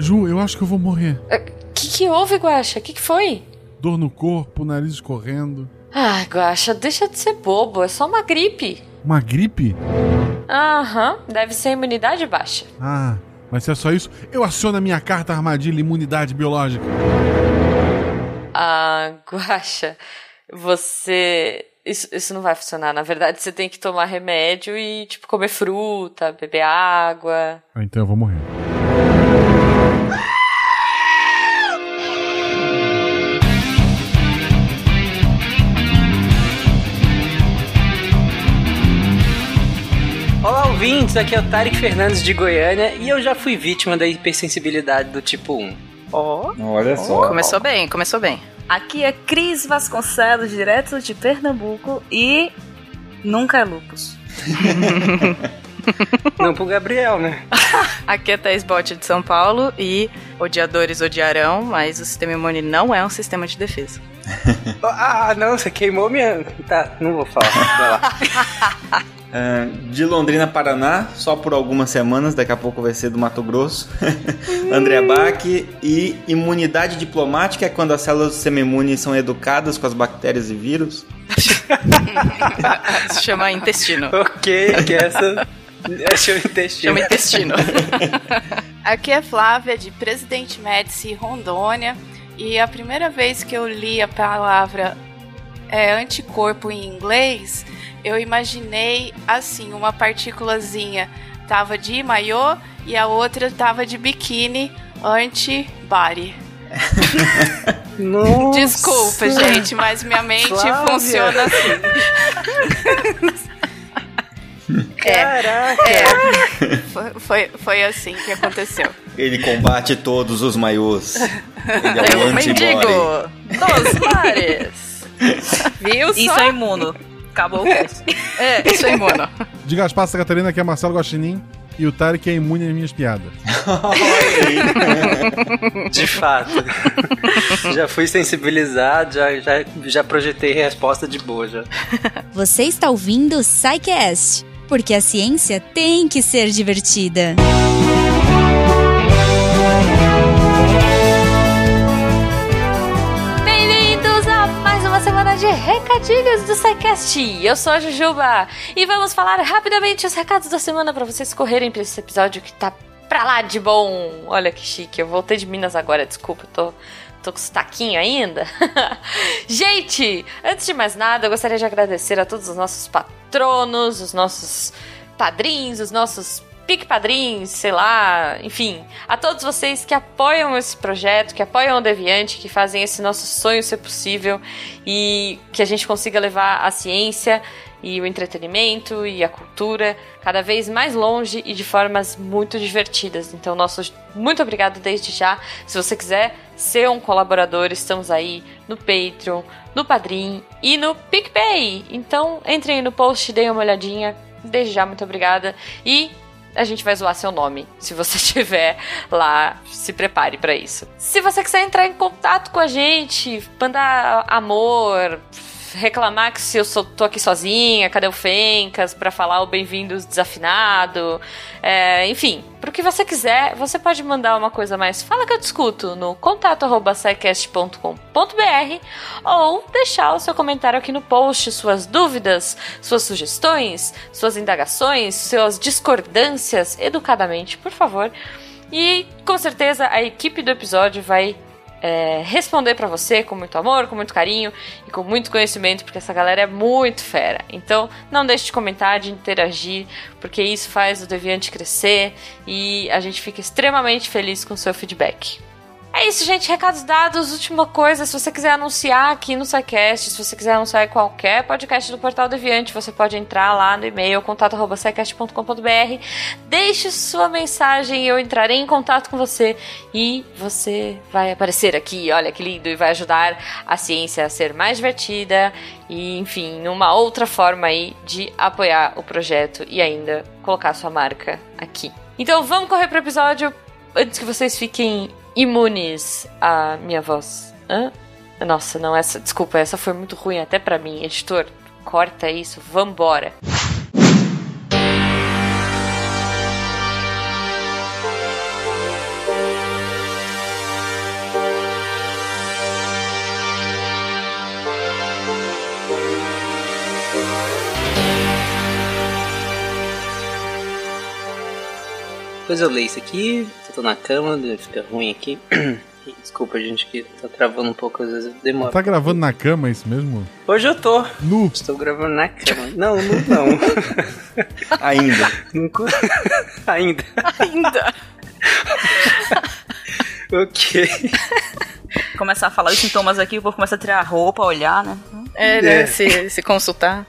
Ju, eu acho que eu vou morrer. O é, que, que houve, Guaxa? O que, que foi? Dor no corpo, nariz escorrendo. Ah, Guaxa, deixa de ser bobo. É só uma gripe. Uma gripe? Aham, deve ser imunidade baixa. Ah, mas se é só isso, eu aciono a minha carta armadilha imunidade biológica. Ah, Guaxa, você. Isso, isso não vai funcionar. Na verdade, você tem que tomar remédio e, tipo, comer fruta, beber água. Ah, então eu vou morrer. Ouvintes! Aqui é o Tarek Fernandes de Goiânia e eu já fui vítima da hipersensibilidade do tipo 1. Ó. Oh. Olha só. Começou bem, começou bem. Aqui é Cris Vasconcelos, direto de Pernambuco e nunca é lupus. Não pro Gabriel, né? Aqui é Thais Bote de São Paulo e odiadores odiarão, mas o sistema imune não é um sistema de defesa. ah, não, você queimou minha. Tá, não vou falar. Vai lá. Uh, de Londrina, Paraná, só por algumas semanas, daqui a pouco vai ser do Mato Grosso. André Bach. E imunidade diplomática é quando as células do sistema imune são educadas com as bactérias e vírus. Se chama intestino. ok, que essa. Chama intestino. Chama intestino. Aqui é Flávia, de Presidente Médici, Rondônia. E a primeira vez que eu li a palavra é, anticorpo em inglês, eu imaginei assim, uma partículazinha tava de maiô e a outra tava de biquíni anti-body. Desculpa, gente, mas minha mente Flávia. funciona assim. Caraca! É, foi, foi, foi, assim que aconteceu. Ele combate todos os maiôs. Ele é o Eu mendigo dos mares. Viu Isso só? é imuno. Acabou o cast. É, isso é imuno. Diga as passas, Catarina, que é Marcelo Guaxinim e o Tarek é imune às minhas piadas. De fato. já fui sensibilizado, já, já, já projetei resposta de boa já. Você está ouvindo o SciCast, porque a ciência tem que ser divertida. Bem-vindos de recadinhos do SciCast. Eu sou a Jujuba e vamos falar rapidamente os recados da semana para vocês correrem para esse episódio que tá pra lá de bom. Olha que chique, eu voltei de Minas agora, desculpa, tô tô com sotaquinho ainda. Gente, antes de mais nada, eu gostaria de agradecer a todos os nossos patronos, os nossos padrinhos, os nossos pique padrinhos, sei lá, enfim, a todos vocês que apoiam esse projeto, que apoiam o Deviante, que fazem esse nosso sonho ser possível e que a gente consiga levar a ciência e o entretenimento e a cultura cada vez mais longe e de formas muito divertidas. Então, nosso muito obrigado desde já. Se você quiser ser um colaborador, estamos aí no Patreon, no Padrim e no PicPay. Então, entrem aí no post, deem uma olhadinha. Desde já, muito obrigada. E a gente vai zoar seu nome. Se você estiver lá, se prepare para isso. Se você quiser entrar em contato com a gente, mandar amor, reclamar que se eu sou, tô aqui sozinha, cadê o Fencas, para falar o bem-vindos desafinado, é, enfim, pro que você quiser, você pode mandar uma coisa mais, fala que eu discuto no contato@secast.com.br ou deixar o seu comentário aqui no post, suas dúvidas, suas sugestões, suas indagações, suas discordâncias, educadamente, por favor. E com certeza a equipe do episódio vai é, responder para você com muito amor, com muito carinho e com muito conhecimento, porque essa galera é muito fera. Então, não deixe de comentar, de interagir, porque isso faz o Deviante crescer e a gente fica extremamente feliz com o seu feedback. É isso, gente. Recados dados. Última coisa, se você quiser anunciar aqui no SciCast, se você quiser anunciar em qualquer podcast do Portal Deviante, você pode entrar lá no e-mail contato.scicast.com.br. Deixe sua mensagem e eu entrarei em contato com você e você vai aparecer aqui. Olha que lindo! E vai ajudar a ciência a ser mais divertida e, enfim, uma outra forma aí de apoiar o projeto e ainda colocar sua marca aqui. Então vamos correr pro episódio antes que vocês fiquem imunes à minha voz. Hã? Nossa, não, essa. Desculpa, essa foi muito ruim até para mim. Editor, corta isso, vambora. Depois eu leio isso aqui, eu tô na cama, fica ruim aqui. Desculpa, gente, que tá travando um pouco, às vezes demora. Tá gravando na cama, é isso mesmo? Hoje eu tô. Nu. Estou gravando na cama. Não, nu não. Ainda. Nunca- Ainda. Ainda. Ok. Começar a falar os sintomas aqui, o povo começa a tirar a roupa, olhar, né? É, né? Se, se consultar.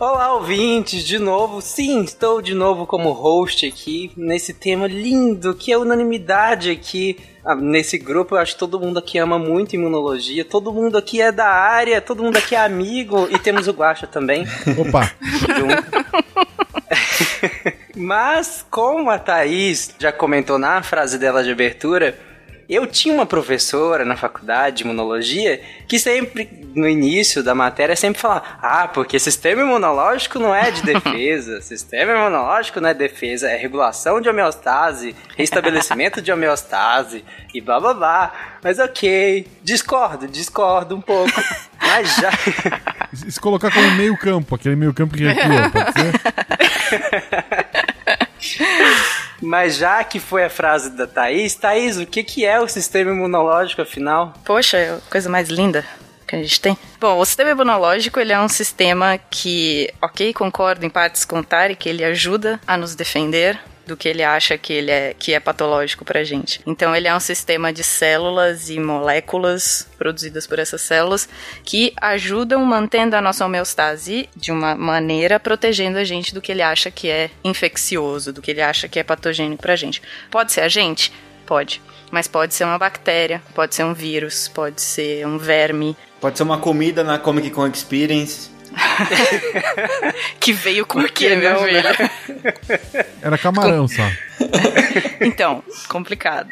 Olá, ouvintes, de novo. Sim, estou de novo como host aqui nesse tema lindo que é unanimidade aqui. Ah, Nesse grupo, eu acho que todo mundo aqui ama muito imunologia, todo mundo aqui é da área, todo mundo aqui é amigo e temos o Guacha também. Opa. Mas, como a Thaís já comentou na frase dela de abertura, eu tinha uma professora na faculdade de imunologia que sempre, no início da matéria, sempre falava: Ah, porque sistema imunológico não é de defesa, sistema imunológico não é defesa, é regulação de homeostase, restabelecimento de homeostase e blá blá blá. Mas ok, discordo, discordo um pouco. Mas já. Se se colocar como meio campo, aquele meio campo que recua, pode ser? Mas já que foi a frase da Thaís, Thaís, o que, que é o sistema imunológico afinal? Poxa, coisa mais linda que a gente tem. Bom, o sistema imunológico ele é um sistema que, ok, concordo em partes com o que ele ajuda a nos defender do que ele acha que ele é que é patológico pra gente. Então ele é um sistema de células e moléculas produzidas por essas células que ajudam mantendo a nossa homeostase de uma maneira protegendo a gente do que ele acha que é infeccioso, do que ele acha que é patogênico pra gente. Pode ser a gente? Pode. Mas pode ser uma bactéria, pode ser um vírus, pode ser um verme Pode ser uma comida na Comic Con Experience. que veio com o quê, meu não, filho? Era camarão só. Então, complicado.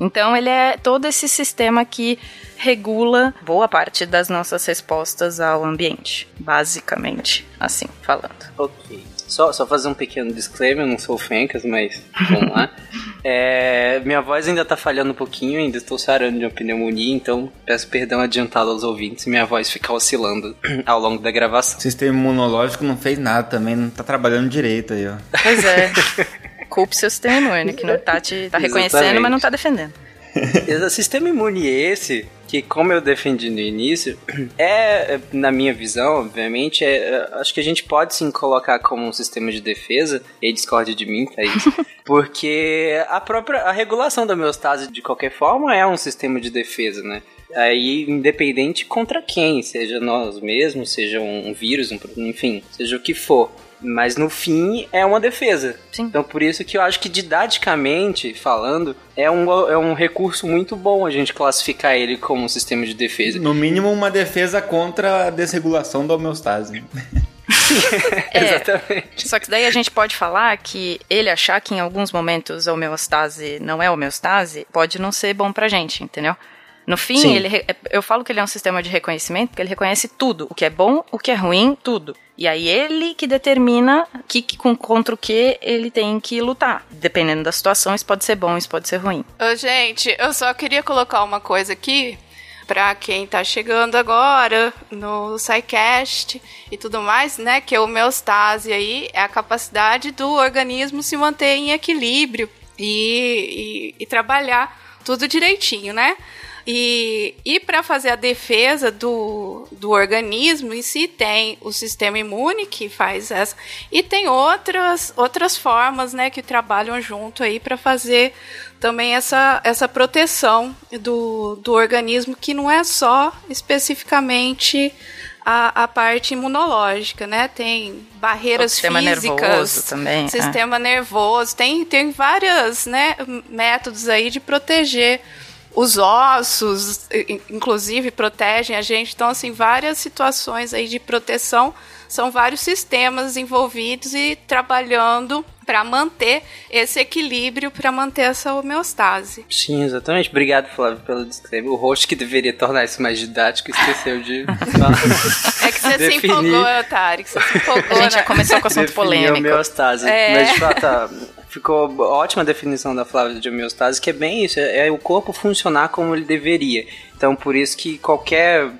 Então, ele é todo esse sistema que regula boa parte das nossas respostas ao ambiente, basicamente, assim falando. Ok. Só, só fazer um pequeno disclaimer, eu não sou o Fencas, mas vamos lá. É, minha voz ainda tá falhando um pouquinho, ainda estou sarando de uma pneumonia, então peço perdão adiantado aos ouvintes se minha voz ficar oscilando ao longo da gravação. O sistema imunológico não fez nada também, não tá trabalhando direito aí, ó. Pois é. Culpe seu sistema imune, que não tá te tá reconhecendo, Exatamente. mas não tá defendendo. Esse sistema imune esse, que como eu defendi no início, é, na minha visão, obviamente, é, é, acho que a gente pode sim colocar como um sistema de defesa, e aí discorde de mim, Thaís, porque a própria a regulação da homeostase, de qualquer forma, é um sistema de defesa, né? Aí, independente contra quem, seja nós mesmos, seja um vírus, um, enfim, seja o que for. Mas no fim é uma defesa. Sim. Então por isso que eu acho que didaticamente falando, é um, é um recurso muito bom a gente classificar ele como um sistema de defesa. No mínimo, uma defesa contra a desregulação da homeostase. É, Exatamente. Só que daí a gente pode falar que ele achar que em alguns momentos a homeostase não é homeostase pode não ser bom pra gente, entendeu? No fim, Sim. ele, eu falo que ele é um sistema de reconhecimento porque ele reconhece tudo, o que é bom, o que é ruim, tudo. E aí ele que determina que, que- contra o que ele tem que lutar. Dependendo da situação, isso pode ser bom, isso pode ser ruim. Ô, gente, eu só queria colocar uma coisa aqui pra quem tá chegando agora no SciCast e tudo mais, né? Que a homeostase aí é a capacidade do organismo se manter em equilíbrio e, e- e trabalhar tudo direitinho, né? E, e para fazer a defesa do, do organismo em si, tem o sistema imune que faz essa, e tem outras, outras formas né, que trabalham junto aí para fazer também essa, essa proteção do, do organismo, que não é só especificamente a, a parte imunológica, né? Tem barreiras O sistema físicas, nervoso também, é. sistema nervoso, tem, tem várias né, métodos aí de proteger os ossos, inclusive, protegem a gente. Então, assim, várias situações aí de proteção. São vários sistemas envolvidos e trabalhando para manter esse equilíbrio, para manter essa homeostase. Sim, exatamente. Obrigado, Flávio, pelo disclaimer. O host que deveria tornar isso mais didático esqueceu de falar. É que você se Definir. empolgou, Otário, que você se empolgou, A gente já né? começou com assunto Definir polêmico. homeostase. É. Mas, de fato, ficou ótima a definição da Flávia de homeostase, que é bem isso, é, é o corpo funcionar como ele deveria. Então, por isso que qualquer,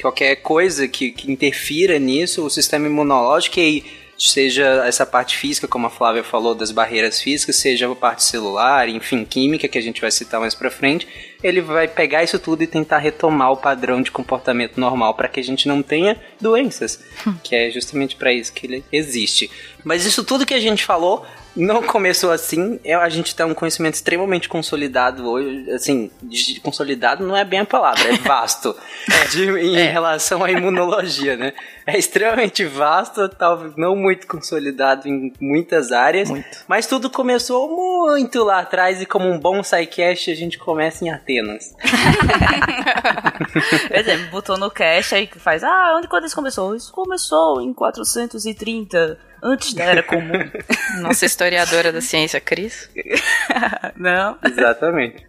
qualquer coisa que, que interfira nisso, o sistema imunológico, e seja essa parte física, como a Flávia falou, das barreiras físicas, seja a parte celular, enfim, química, que a gente vai citar mais pra frente, ele vai pegar isso tudo e tentar retomar o padrão de comportamento normal para que a gente não tenha doenças, que é justamente para isso que ele existe. Mas isso tudo que a gente falou não começou assim. É, a gente tem um conhecimento extremamente consolidado hoje. Assim, consolidado não é bem a palavra, é vasto. de, em É. relação à imunologia, né? É extremamente vasto, talvez não muito consolidado em muitas áreas. Mas tudo começou muito lá atrás e como um bom sidecast a gente começa em Atenas. Por exemplo, botou no cache aí que faz, ah, onde quando isso começou? Isso começou em 430, antes da Era Comum. Nossa historiadora da ciência, Cris. Não. Exatamente.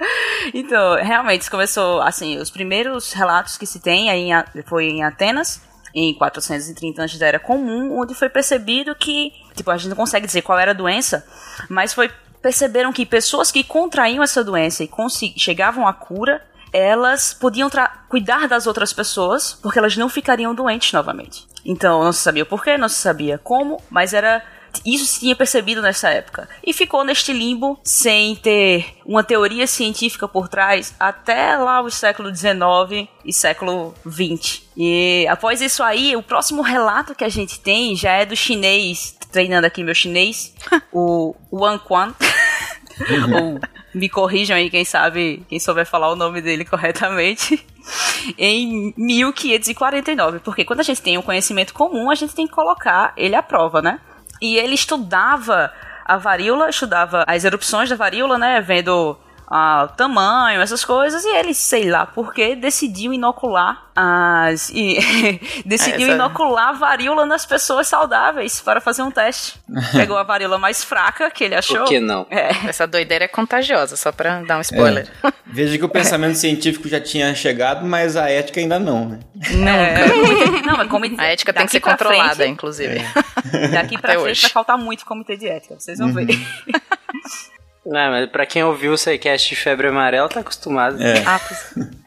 Então, realmente, isso começou, assim, os primeiros relatos que se tem aí em foi em Atenas, em 430 antes da Era Comum, onde foi percebido que, tipo, a gente não consegue dizer qual era a doença, mas foi perceberam que pessoas que contraíam essa doença e chegavam à cura, elas podiam cuidar das outras pessoas, porque elas não ficariam doentes novamente. Então, não se sabia o porquê, não se sabia como, mas era isso se tinha percebido nessa época. E ficou neste limbo sem ter uma teoria científica por trás até lá o século XIX e século XX. E após isso aí, o próximo relato que a gente tem já é do chinês, treinando aqui meu chinês, o Wang Quan. Ou me corrijam aí quem sabe, quem souber falar o nome dele corretamente. Em 1549, porque quando a gente tem um conhecimento comum, a gente tem que colocar ele à prova, né? E ele estudava a varíola, estudava as erupções da varíola, né? Vendo ah, o tamanho, essas coisas, e ele, sei lá porque, decidiu inocular as. E, decidiu Essa- inocular a varíola nas pessoas saudáveis para fazer um teste. Pegou a varíola mais fraca que ele achou. Por que não? É. Essa doideira é contagiosa, só pra dar um spoiler. Veja que o pensamento científico já tinha chegado, mas a ética ainda não, né? É, não, mas como A ética tem que ser daqui controlada, frente- inclusive. Daqui pra Até frente hoje. vai faltar muito comitê de ética, vocês vão ver. Não, mas pra quem ouviu o Seicast de Febre Amarela, tá acostumado. É. Ah, pois-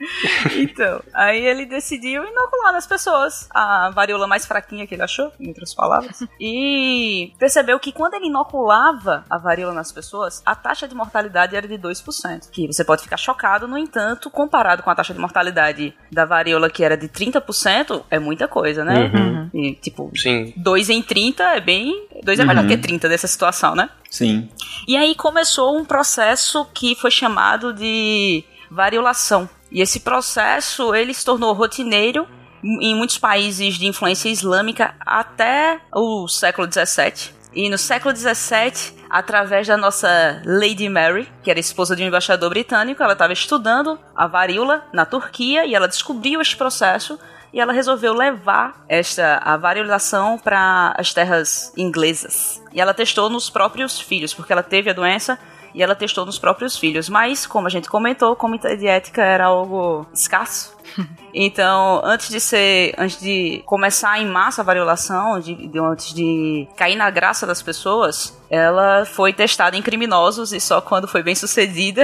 Então, aí ele decidiu inocular nas pessoas a varíola mais fraquinha que ele achou, em outras palavras. E percebeu que quando ele inoculava a varíola nas pessoas, a taxa de mortalidade era de 2%. Que você pode ficar chocado, no entanto, comparado com a taxa de mortalidade da varíola, que era de 30%, é muita coisa, né? E, tipo, Sim. 2 em 30 é bem. 2 é melhor que 30 nessa situação, né? Sim. E aí começou um processo que foi chamado de variolação. E esse processo ele se tornou rotineiro em muitos países de influência islâmica até o século XVII. E no século XVII, através da nossa Lady Mary, que era esposa de um embaixador britânico, ela estava estudando a varíola na Turquia e ela descobriu este processo e ela resolveu levar esta a variolação para as terras inglesas. E ela testou nos próprios filhos, porque ela teve a doença e ela testou nos próprios filhos. Mas, como a gente comentou, o comitê de ética era algo escasso. Então, antes de ser, antes de começar em massa a variolação, de, de- antes de cair na graça das pessoas, ela foi testada em criminosos e só quando foi bem sucedida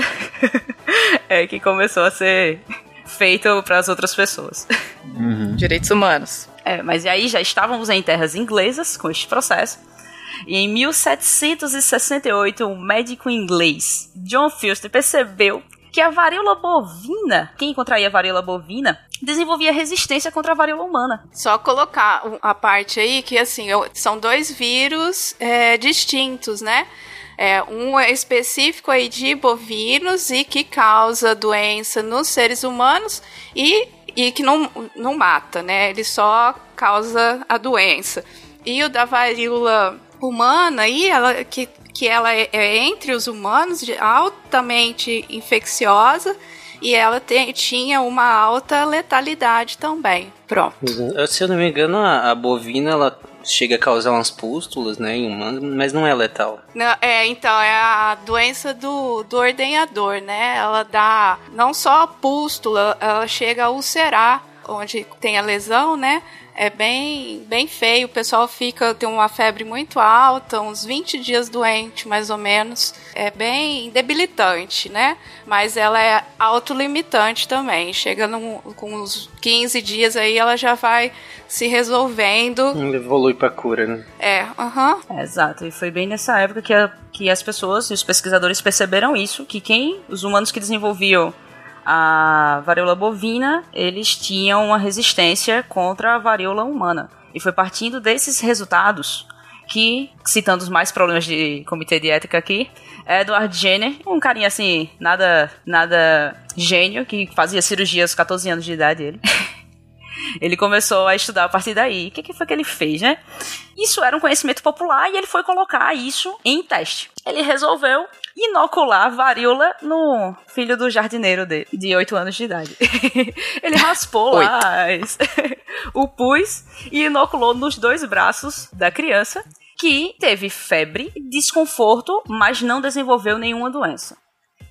é que começou a ser feito para as outras pessoas. Direitos humanos. É, mas e aí já estávamos em terras inglesas com este processo. E em 1768, um médico inglês, John Filster, percebeu que a varíola bovina, quem contraía a varíola bovina, desenvolvia resistência contra a varíola humana. Só colocar a parte aí que, assim, são dois vírus é, distintos, né? É, um é específico aí de bovinos e que causa doença nos seres humanos e, e que não, não mata, né? Ele só causa a doença. E o da varíola humana aí, ela, que, que ela é, é entre os humanos, altamente infecciosa e ela tem- tinha uma alta letalidade também. Pronto. Eu, Se eu não me engano, a, a bovina ela chega a causar umas pústulas, né, em humanos, mas não é letal. Não, é, então, é a doença do, do ordenhador, né? Ela dá não só pústula, ela chega a ulcerar onde tem a lesão, né? É bem, bem feio. O pessoal fica, tem uma febre muito alta, uns 20 dias doente, mais ou menos. É bem debilitante, né? Mas ela é autolimitante também. Chega num, com uns 15 dias aí, ela já vai se resolvendo. Evolui pra cura, né? É, aham. É, exato, e foi bem nessa época que, a- que as pessoas e os pesquisadores perceberam isso, que quem, os humanos que desenvolviam a varíola bovina, eles tinham uma resistência contra a varíola humana. E foi partindo desses resultados que, citando os mais problemas de comitê de ética aqui, Edward Jenner, um carinha assim, nada, nada gênio, que fazia cirurgia aos 14 anos de idade, ele. Ele começou a estudar a partir daí. O que, que foi que ele fez, né? Isso era um conhecimento popular e ele foi colocar isso em teste. Ele resolveu inocular varíola no filho do jardineiro dele, de 8 anos de idade. ele raspou lá as- o pus e inoculou nos dois braços da criança, que teve febre, desconforto, mas não desenvolveu nenhuma doença.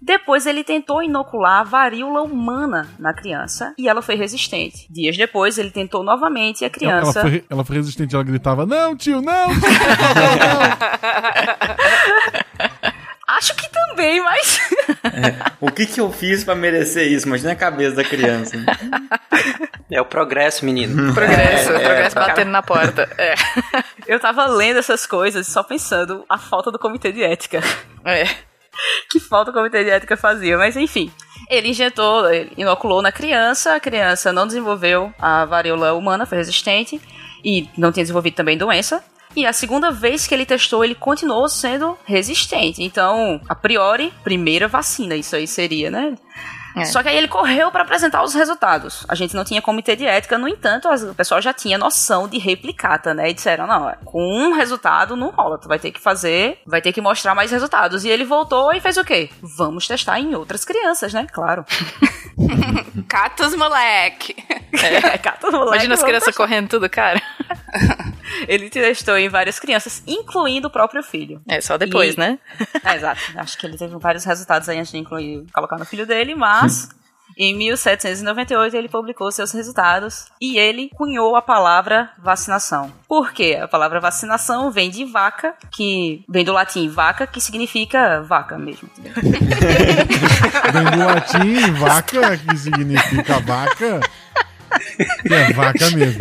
Depois ele tentou inocular a varíola humana na criança e ela foi resistente. Dias depois ele tentou novamente e a Ela, ela criança. foi, ela foi resistente, ela gritava: Não, tio, não! tio." Acho O que que eu fiz pra merecer isso? Imagina a cabeça da criança. É o progresso, menino. Progresso, É, é, progresso cara. batendo na porta. É. Eu tava lendo essas coisas e só pensando a falta do comitê de ética. é. que falta o comitê de ética fazia, mas enfim. Ele injetou, ele inoculou na criança, a criança não desenvolveu a varíola humana, foi resistente, e não tinha desenvolvido também doença. E a segunda vez que ele testou, ele continuou sendo resistente. Então, a priori, primeira vacina, isso aí seria, né? É. Só que aí ele correu para apresentar os resultados. A gente não tinha comitê de ética, no entanto, as- o pessoal já tinha noção de replicata, né? E disseram, não, é, com um resultado não rola, tu vai ter que fazer, vai ter que mostrar mais resultados. E ele voltou e fez o quê? Vamos testar em outras crianças, né? Claro. Catos, moleque. É, cata o moleque, Imagina as crianças testar. correndo tudo, cara. Ele testou em várias crianças, incluindo o próprio filho. É, só depois, E- né? É, exato. Acho que ele teve vários resultados aí antes de incluir, colocar no filho dele, mas em 1798 ele publicou seus resultados e ele cunhou a palavra vacinação. Por quê? A palavra vacinação vem de vaca, que vem do latim vaca, que significa vaca mesmo. Vem do latim, vaca, que significa vaca. Que é vaca mesmo.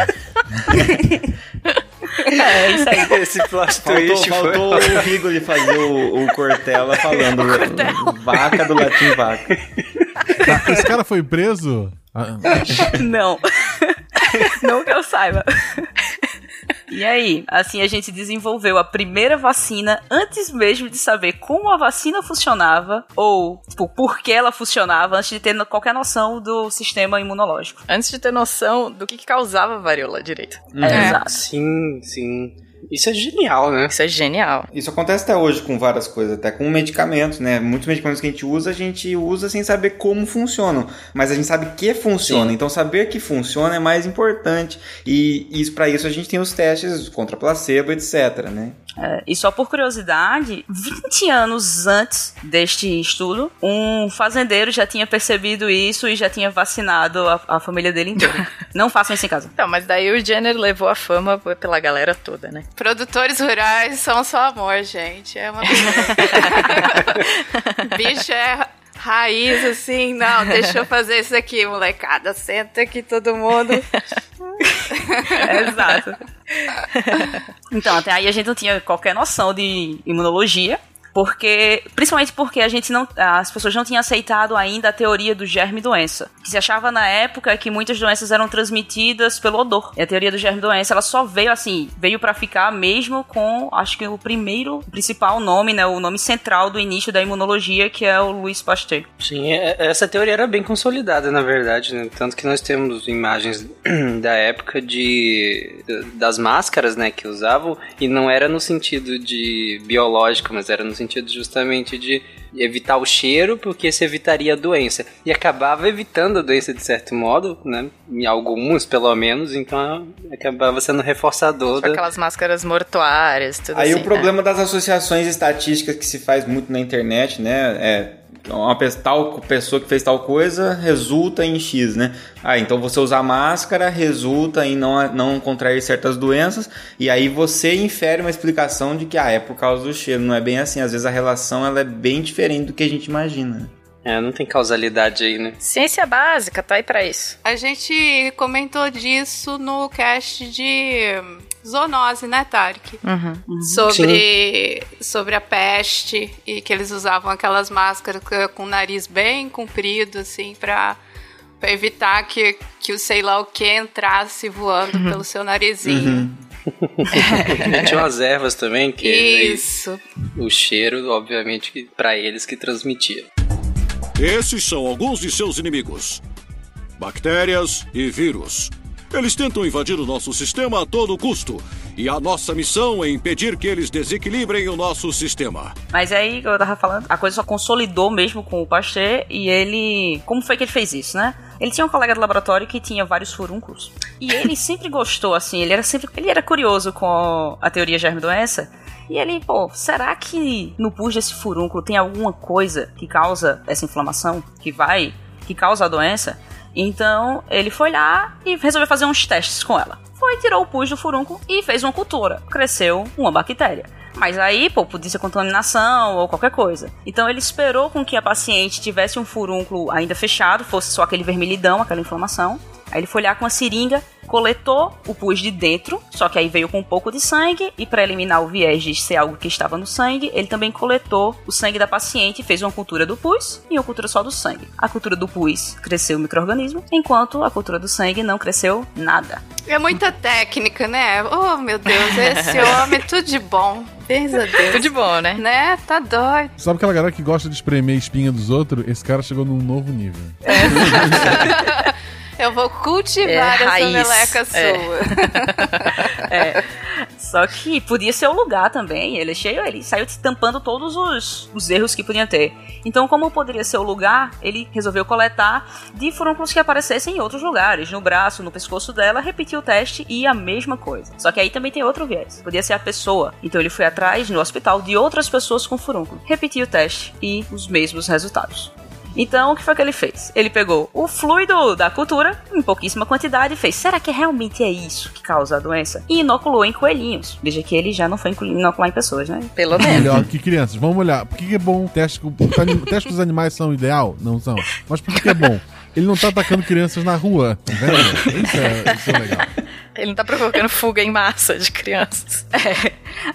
É isso aí. Esse plot Faltou, twist faltou foi... o Rigoli fazer o, o Cortella falando vaca do latim vaca. Tá, esse cara foi preso? Ah, Não. Não que eu saiba. E aí, assim a gente desenvolveu a primeira vacina antes mesmo de saber como a vacina funcionava ou, tipo, por que ela funcionava, antes de ter qualquer noção do sistema imunológico. Antes de ter noção do que, que causava varíola direito. É, exato. Sim, sim. Isso é genial, né? Isso é genial. Isso acontece até hoje com várias coisas, até com medicamentos, né? Muitos medicamentos que a gente usa, a gente usa sem saber como funcionam, mas a gente sabe que funciona. Então saber que funciona é mais importante. E isso para isso a gente tem os testes contra placebo, etc, né? É, e só por curiosidade, 20 anos antes deste estudo, um fazendeiro já tinha percebido isso e já tinha vacinado a, a família dele inteira. Não façam isso em casa. Então, mas daí o Jenner levou a fama pela galera toda, né? Produtores rurais são só amor, gente. É uma. Bicho é raiz, assim. Não, deixa eu fazer isso aqui, molecada. Senta aqui todo mundo. Exato. Então, até aí a gente não tinha qualquer noção de imunologia. Porque, principalmente porque a gente não, as pessoas não tinham aceitado ainda a teoria do germe doença. Que se achava na época que muitas doenças eram transmitidas pelo odor. E a teoria do germe doença, ela só veio assim, veio pra ficar mesmo com, acho que o primeiro, principal nome, né, o nome central do início da imunologia, que é o Louis Pasteur. Sim, é- essa teoria era bem consolidada, na verdade, né? Tanto que nós temos imagens da época de das máscaras, né, que usavam, e não era no sentido de biológico, mas era no sentido justamente de evitar o cheiro, porque se evitaria a doença. E acabava evitando a doença de certo modo, né? Em alguns, pelo menos, então acabava sendo reforçador Com da... aquelas máscaras mortuárias, tudo Aí assim. o problema das associações estatísticas que se faz muito na internet, né? É uma tal pessoa que fez tal coisa resulta em X, né? Ah, então você usar máscara resulta em não, não contrair certas doenças, e aí você infere uma explicação de que ah, é por causa do cheiro. Não é bem assim, às vezes a relação ela é bem diferente do que a gente imagina. É, não tem causalidade aí, né? Ciência básica, tá aí pra isso. A gente comentou disso no cast de zoonose, né, Tarek? Uhum. Sobre, sobre a peste e que eles usavam aquelas máscaras com- o nariz bem comprido, assim, pra, pra evitar que, que o sei lá o que entrasse voando pelo seu narizinho. Tinha umas ervas também, que Isso. o cheiro, obviamente, que para eles que transmitia. Esses são alguns de seus inimigos: bactérias e vírus. Eles tentam invadir o nosso sistema a todo custo, e a nossa missão é impedir que eles desequilibrem o nosso sistema. Mas aí, eu tava falando, a coisa só consolidou mesmo com o Pasteur e ele. Como foi que ele fez isso, né? Ele tinha um colega de laboratório que tinha vários furúnculos. E ele sempre gostou, assim, ele era sempre. Ele era curioso com a teoria germe-doença. E ele, pô, será que no pus desse furúnculo tem alguma coisa que causa essa inflamação? Que vai. que causa a doença? Então ele foi lá e resolveu fazer uns testes com ela. Foi, tirou o pus do furúnculo e fez uma cultura. Cresceu uma bactéria. Mas aí, pô, podia ser contaminação ou qualquer coisa. Então ele esperou com que a paciente tivesse um furúnculo ainda fechado, fosse só aquele vermelhidão, aquela inflamação. Aí ele foi lá com a seringa, coletou o pus de dentro, só que aí veio com um pouco de sangue, e para eliminar o viés de ser algo que estava no sangue, ele também coletou o sangue da paciente e fez uma cultura do pus e uma cultura só do sangue. A cultura do pus cresceu o microorganismo, enquanto a cultura do sangue não cresceu nada. É muita técnica, né? Oh, meu Deus, esse homem, tudo de bom. Beijo a Deus. Tudo de bom, né? Né? Tá doido. Sabe aquela galera que gosta de espremer a espinha dos outros? Esse cara chegou num novo nível. Eu vou cultivar É, essa meleca É. sua. É. Só que podia ser o lugar também. Ele é cheio, ele saiu tampando todos os, os erros que podiam ter. Então, como poderia ser o lugar, ele resolveu coletar de furúnculos que aparecessem em outros lugares, no braço, no pescoço dela, repetiu o teste e a mesma coisa. Só que aí também tem outro viés. Podia ser a pessoa. Então ele foi atrás no hospital de outras pessoas com furúnculo, repetiu o teste e os mesmos resultados. Então, o que foi que ele fez? Ele pegou o fluido da cultura, em pouquíssima quantidade, e fez: será que realmente é isso que causa a doença? E inoculou em coelhinhos. Veja que ele já não foi inocular em pessoas, né? Pelo menos. Melhor que crianças. Vamos olhar. Por que que é bom teste com. porque anim- Teste com os animais são ideal? Não são. Mas por que que é bom? Ele não tá atacando crianças na rua, tá vendo? Isso é, isso é legal. Ele não tá provocando fuga em massa de crianças.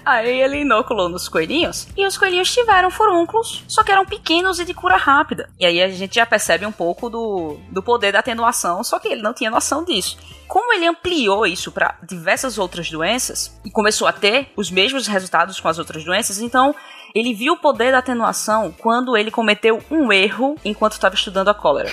Aí ele inoculou nos coelhinhos e os coelhinhos tiveram furúnculos, só que eram pequenos e de cura rápida. E aí a gente já percebe um pouco do, do poder da atenuação, só que ele não tinha noção disso. Como ele ampliou isso para diversas outras doenças e começou a ter os mesmos resultados com as outras doenças, então ele viu o poder da atenuação quando ele cometeu um erro enquanto estava estudando a cólera.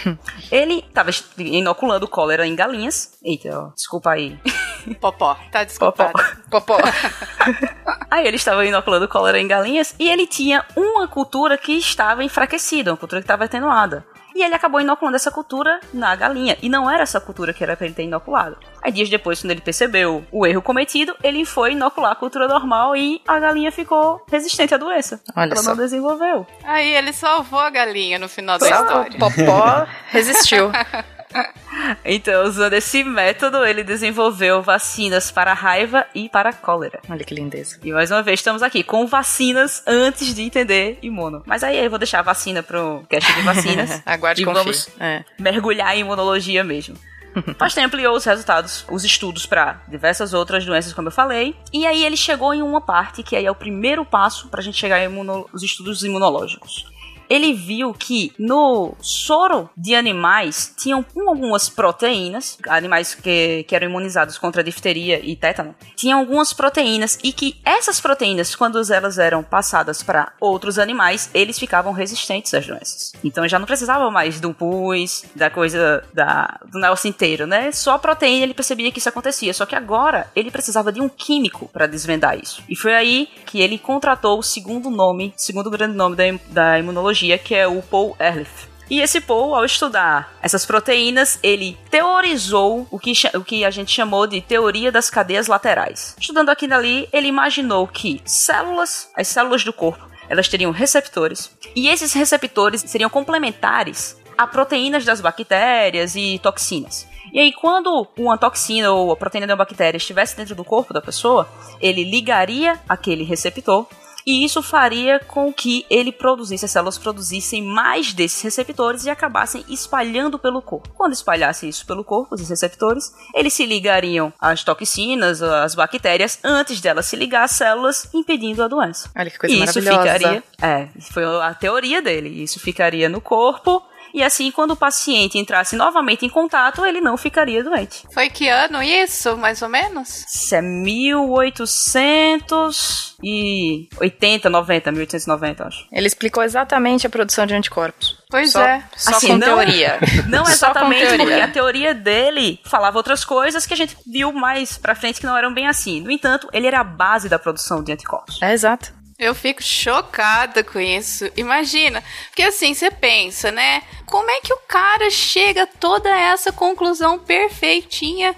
ele estava inoculando cólera em galinhas. Eita, ó, desculpa aí. Popó, tá desculpado. Popó. Aí ele estava inoculando cólera em galinhas e ele tinha uma cultura que estava enfraquecida, uma cultura que estava atenuada. E ele acabou inoculando essa cultura na galinha. E não era essa cultura que era pra ele ter inoculado. Aí dias depois, quando ele percebeu o erro cometido, ele foi inocular a cultura normal e a galinha ficou resistente à doença. Olha Ela só. não desenvolveu. Aí ele salvou a galinha no final da Só história. o Popó resistiu. Então, usando esse método, ele desenvolveu vacinas para raiva e para cólera. Olha que lindeza. E mais uma vez estamos aqui com vacinas antes de entender imuno. Mas aí eu vou deixar a vacina pro cast de vacinas. Aguarde e confie. vamos É. mergulhar em imunologia mesmo. Pasteur ampliou os resultados, os estudos para diversas outras doenças, como eu falei. E aí ele chegou em uma parte que aí é o primeiro passo para a gente chegar em imuno- os estudos imunológicos. Ele viu que no soro de animais tinham algumas proteínas, animais que, que eram imunizados contra difteria e tétano, tinham algumas proteínas e que essas proteínas, quando elas eram passadas para outros animais, eles ficavam resistentes às doenças. Então já não precisava mais do pus, da coisa da, do negócio inteiro, né? Só a proteína ele percebia que isso acontecia. Só que agora ele precisava de um químico para desvendar isso. E foi aí que ele contratou o segundo nome, segundo grande nome da, da imunologia, que é o Paul Ehrlich. E esse Paul, ao estudar essas proteínas, ele teorizou o que, o que a gente chamou de teoria das cadeias laterais. Estudando aqui e dali, ele imaginou que células, as células do corpo, elas teriam receptores, e esses receptores seriam complementares a proteínas das bactérias e toxinas. E aí, quando uma toxina ou a proteína de uma bactéria estivesse dentro do corpo da pessoa, ele ligaria aquele receptor e isso faria com que ele produzisse, as células produzissem mais desses receptores e acabassem espalhando pelo corpo. Quando espalhasse isso pelo corpo, os receptores, eles se ligariam às toxinas, às bactérias, antes delas se ligar às células, impedindo a doença. Olha que coisa E isso ficaria, é, foi a teoria dele. Isso ficaria no corpo e assim quando o paciente entrasse novamente em contato, ele não ficaria doente. Foi que ano isso, mais ou menos? Isso é 1880, 90, 1890, eu acho. Ele explicou exatamente a produção de anticorpos. Pois Só, é. só Assim, com não- teoria. Não exatamente, teoria. porque a teoria dele falava outras coisas que a gente viu mais pra frente que não eram bem assim. No entanto, ele era a base da produção de anticorpos. É exato. Eu fico chocada com isso. Imagina. Porque assim, você pensa, né? Como é que o cara chega a toda essa conclusão perfeitinha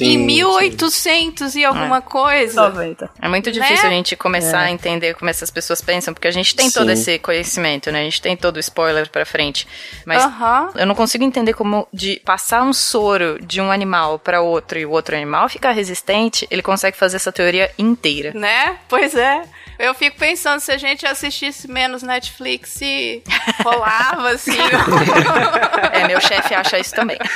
em 1800 e alguma coisa? 90. É muito difícil Né? a gente começar É. a entender como essas pessoas pensam, porque a gente tem Sim. todo esse conhecimento, né? A gente tem todo o spoiler pra frente. Mas Aham. eu não consigo entender como de passar um soro de um animal pra outro e o outro animal ficar resistente, ele consegue fazer essa teoria inteira. Né? Pois é. Eu fico pensando se a gente assistisse menos Netflix se rolava assim. É, meu chefe acha isso também.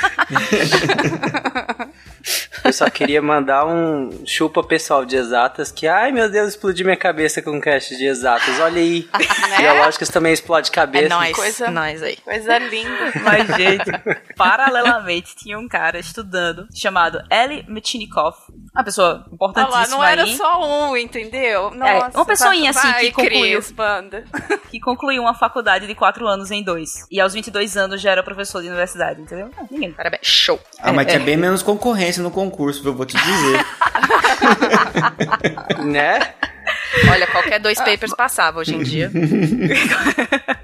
Eu só queria mandar um chupa pessoal de exatas que, ai meu Deus, explodi minha cabeça com um cast de exatas. Olha aí. Biológicas também explode cabeça. É nóis, coisa- nós aí. Coisa linda. Mas, gente, paralelamente tinha um cara estudando chamado Eli Metchnikoff, uma pessoa Olha importantíssima lá, não era aí, só um, entendeu? Nossa, uma pessoinha vai, assim que vai, concluiu. Cris, banda. que concluiu uma faculdade de quatro anos em dois. E aos 22 anos já era professor de universidade, entendeu? Ah, ninguém. Parabéns. Show. Ah, mas tinha bem menos concorrência no concurso, viu? Vou te dizer. Né? Olha, qualquer dois papers passava hoje em dia.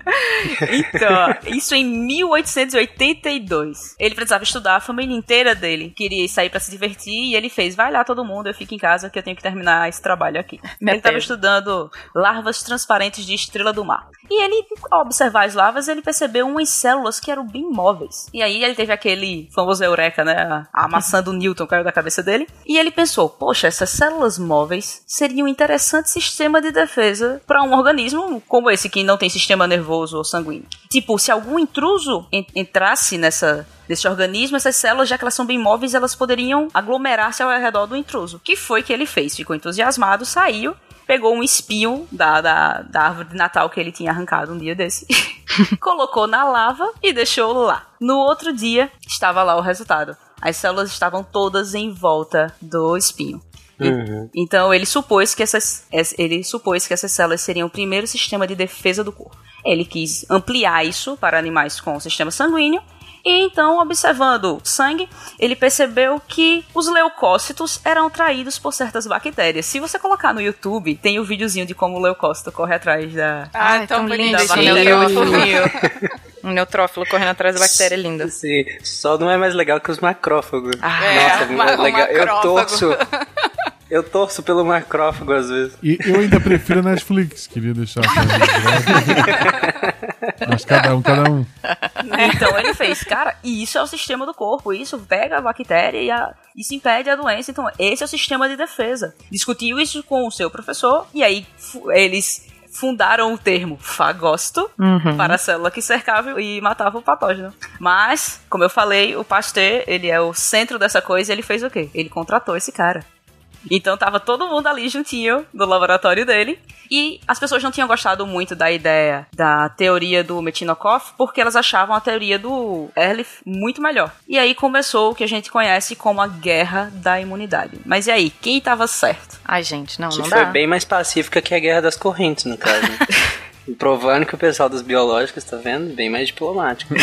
Então, isso em 1882. Ele precisava estudar, a família inteira dele queria sair pra se divertir e ele fez: vai lá todo mundo, eu fico em casa que eu tenho que terminar esse trabalho aqui. Me ele estava estudando larvas transparentes de estrela do mar. E ele, ao observar as larvas, ele percebeu umas células que eram bem móveis. E aí ele teve aquele famoso eureka, né? A, maçã do Newton caiu da cabeça dele. E ele pensou: poxa, essas células móveis seriam um interessante sistema de defesa para um organismo como esse, que não tem sistema nervoso ou sanguíneo. Tipo, se algum intruso en- entrasse nessa desse organismo, essas células, já que elas são bem móveis, elas poderiam aglomerar-se ao redor do intruso. Que foi que ele fez? Ficou entusiasmado, saiu, pegou um espinho da, da, da árvore de Natal que ele tinha arrancado um dia desse, colocou na lava e deixou lá. No outro dia, estava lá o resultado. As células estavam todas em volta do espinho. Uhum. Então ele supôs que essas es- ele supôs que essas células seriam o primeiro sistema de defesa do corpo. Ele quis ampliar isso para animais com sistema sanguíneo e então, observando o sangue, ele percebeu que os leucócitos eram atraídos por certas bactérias. Se você colocar no YouTube, tem o videozinho de como o leucócito corre atrás da Ah, Ai, tão tão lindo. Um neutrófilo correndo atrás da bactéria linda. Sim, só não é mais legal que os macrófagos. Ah, É, Nossa, ma- o legal. Eu macrófago. torço. Eu torço pelo macrófago às vezes. E eu ainda prefiro Netflix, queria deixar. Mas cada um, cada um. Então ele fez, cara, e isso é o sistema do corpo, isso pega a bactéria e a- isso impede a doença, então esse é o sistema de defesa. Discutiu isso com o seu professor e aí eles fundaram o termo fagosto Uhum. para a célula que cercava e matava o patógeno. Mas, como eu falei, o Pasteur, ele é o centro dessa coisa e ele fez o quê? Ele contratou esse cara. Então tava todo mundo ali juntinho no laboratório dele. E as pessoas não tinham gostado muito da ideia da teoria do Metinokoff, porque elas achavam a teoria do Ehrlich muito melhor. E aí começou o que a gente conhece como a guerra da imunidade. Mas e aí, quem tava certo? Ai, gente, não, Que não foi dá. bem mais pacífica que a Guerra das Correntes, no caso. né? Provando que o pessoal dos biológicos, tá vendo? Bem mais diplomático.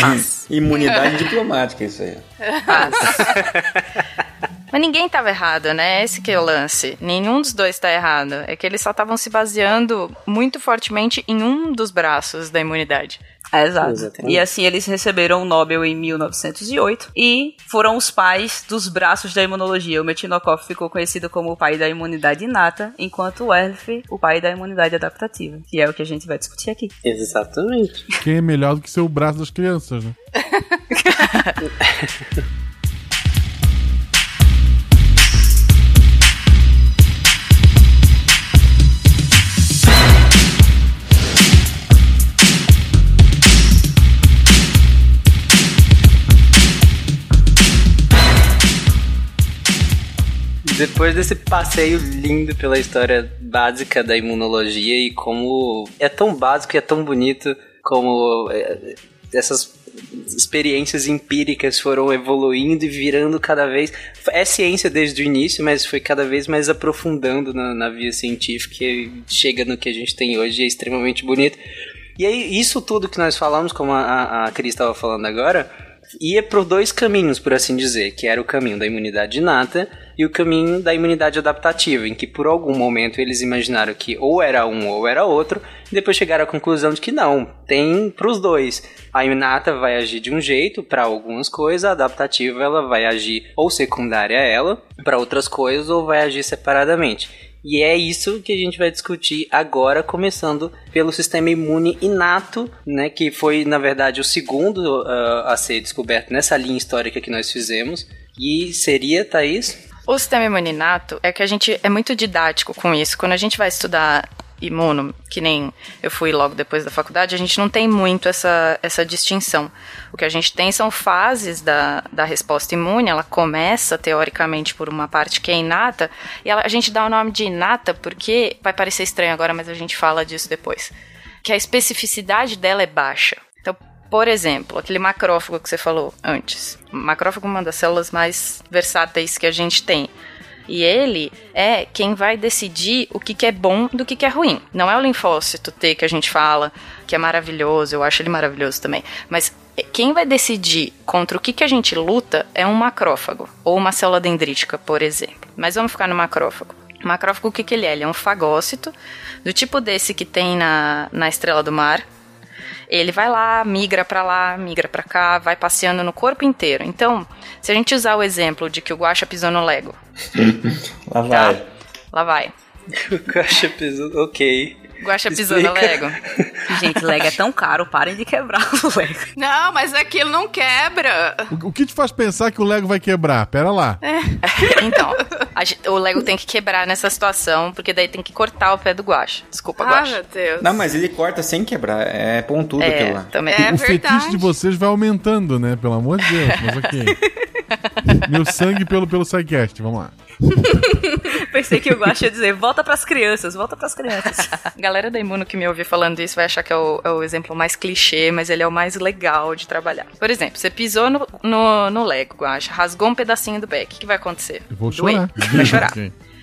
Imunidade diplomática, isso aí. Mas... Ninguém tava errado, né? Esse que é o lance. Nenhum dos dois tá errado. É que eles só estavam se baseando muito fortemente em um dos braços da imunidade. É, exato. Exatamente. E assim, eles receberam o Nobel em 1908 e foram os pais dos braços da imunologia. O Metchnikoff ficou conhecido como o pai da imunidade inata, enquanto o Elf, o pai da imunidade adaptativa, que é o que a gente vai discutir aqui. Exatamente. Quem é melhor do que ser o braço das crianças, né? Depois desse passeio lindo pela história básica da imunologia e como é tão básico e é tão bonito como é, essas experiências empíricas foram evoluindo e virando cada vez. É ciência desde o início, mas foi cada vez mais aprofundando na, na via científica e chega no que a gente tem hoje é extremamente bonito. E aí, isso tudo que nós falamos, como a, a Cris estava falando agora, ia por dois caminhos, por assim dizer, que era o caminho da imunidade inata e o caminho da imunidade adaptativa, em que por algum momento eles imaginaram que ou era um ou era outro, e depois chegaram à conclusão de que não, tem para os dois. A inata vai agir de um jeito para algumas coisas, a adaptativa ela vai agir ou secundária a ela para outras coisas ou vai agir separadamente. E é isso que a gente vai discutir agora, começando pelo sistema imune inato, né, que foi na verdade o segundo uh, a ser descoberto nessa linha histórica que nós fizemos. E seria, Thaís? O sistema imune inato é que a gente é muito didático com isso. Quando a gente vai estudar imuno, que nem eu fui logo depois da faculdade, a gente não tem muito essa, essa distinção. O que a gente tem são fases da, da resposta imune, ela começa teoricamente por uma parte que é inata, e ela, a gente dá o nome de inata porque vai parecer estranho agora, mas a gente fala disso depois. Que a especificidade dela é baixa. Então, por exemplo, aquele macrófago que você falou antes. O macrófago é uma das células mais versáteis que a gente tem. E ele é quem vai decidir o que, que é bom do que, que é ruim. Não é o linfócito T que a gente fala, que é maravilhoso, eu acho ele maravilhoso também. Mas quem vai decidir contra o que, que a gente luta é um macrófago, ou uma célula dendrítica, por exemplo. Mas vamos ficar no macrófago. O macrófago, o que, que ele é? Ele é um fagócito, do tipo desse que tem na, na estrela do mar, ele vai lá, migra para lá, migra para cá, vai passeando no corpo inteiro. Então, se a gente usar o exemplo de que o Guaxa pisou no Lego. Lá vai. Tá? Lá vai. O Guaxa pisou. Ok. Guaxa pisou no Explica. Lego. Gente, Lego é tão caro, parem de quebrar o Lego. Não, mas aquilo não quebra. O, o que te faz pensar que o Lego vai quebrar? Pera lá. Então, a o Lego tem que quebrar nessa situação, porque daí tem que cortar o pé do Guaxa. Desculpa, Ah, Guaxa. meu Deus. Não, mas ele corta sem quebrar. É pontudo aquilo É, lá. também. É o verdade. fetiche de vocês vai aumentando, né? Pelo amor de Deus. Mas ok. Meu sangue pelo, pelo SciCast, vamos lá. Pensei que o Guaxa ia dizer, volta pras crianças, volta pras crianças. A galera da Imuno que me ouve falando isso vai achar que é o, é o exemplo mais clichê, mas ele é o mais legal de trabalhar. Por exemplo, você pisou no, no, no Lego, Guaxa, rasgou um pedacinho do pé. O que, que vai acontecer? Eu vou Doer. chorar. Vai chorar.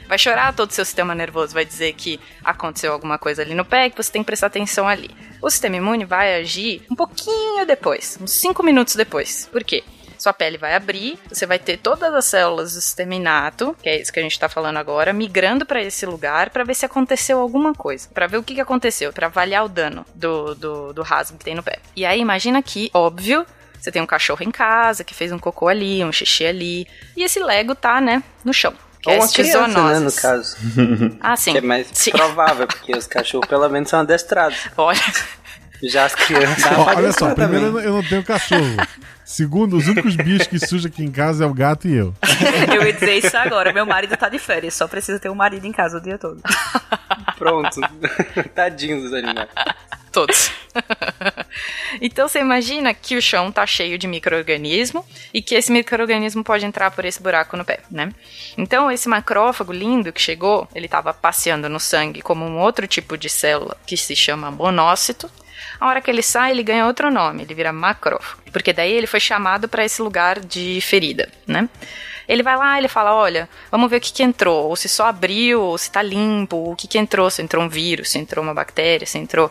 Vai chorar, todo o seu sistema nervoso vai dizer que aconteceu alguma coisa ali no pé, que você tem que prestar atenção ali. O sistema imune vai agir um pouquinho depois, uns 5 minutos depois. Por quê? Sua pele vai abrir, você vai ter todas as células do sistema inato, que é isso que a gente tá falando agora, migrando para esse lugar para ver se aconteceu alguma coisa, Pra ver o que, que aconteceu, pra avaliar o dano do, do, do rasgo que tem no pé. E aí imagina que, óbvio, você tem um cachorro em casa que fez um cocô ali, um xixi ali, e esse Lego tá, né, no chão. Que Ou é uma criança, né, no caso. Ah, sim. Que é mais Sim. provável, porque os cachorros pelo menos são adestrados. Olha, Já as crianças. Olha só, entrar primeiro eu também. não- tenho cachorro. Segundo, os únicos bichos que sujam aqui em casa é o gato e eu. Eu ia dizer isso agora, meu marido tá de férias, só precisa ter um marido em casa o dia todo. Pronto. Tadinhos dos animais. todos. então você imagina que o chão tá cheio de micro-organismo e que esse micro-organismo pode entrar por esse buraco no pé, né? Então esse macrófago lindo que chegou, ele tava passeando no sangue como um outro tipo de célula que se chama monócito. A hora que ele sai, ele ganha outro nome, ele vira macrófago, porque daí ele foi chamado para esse lugar de ferida, né? Ele vai lá, ele fala, olha, vamos ver o que, que entrou, ou se só abriu, ou se tá limpo, o que, que entrou, se entrou um vírus, se entrou uma bactéria, se entrou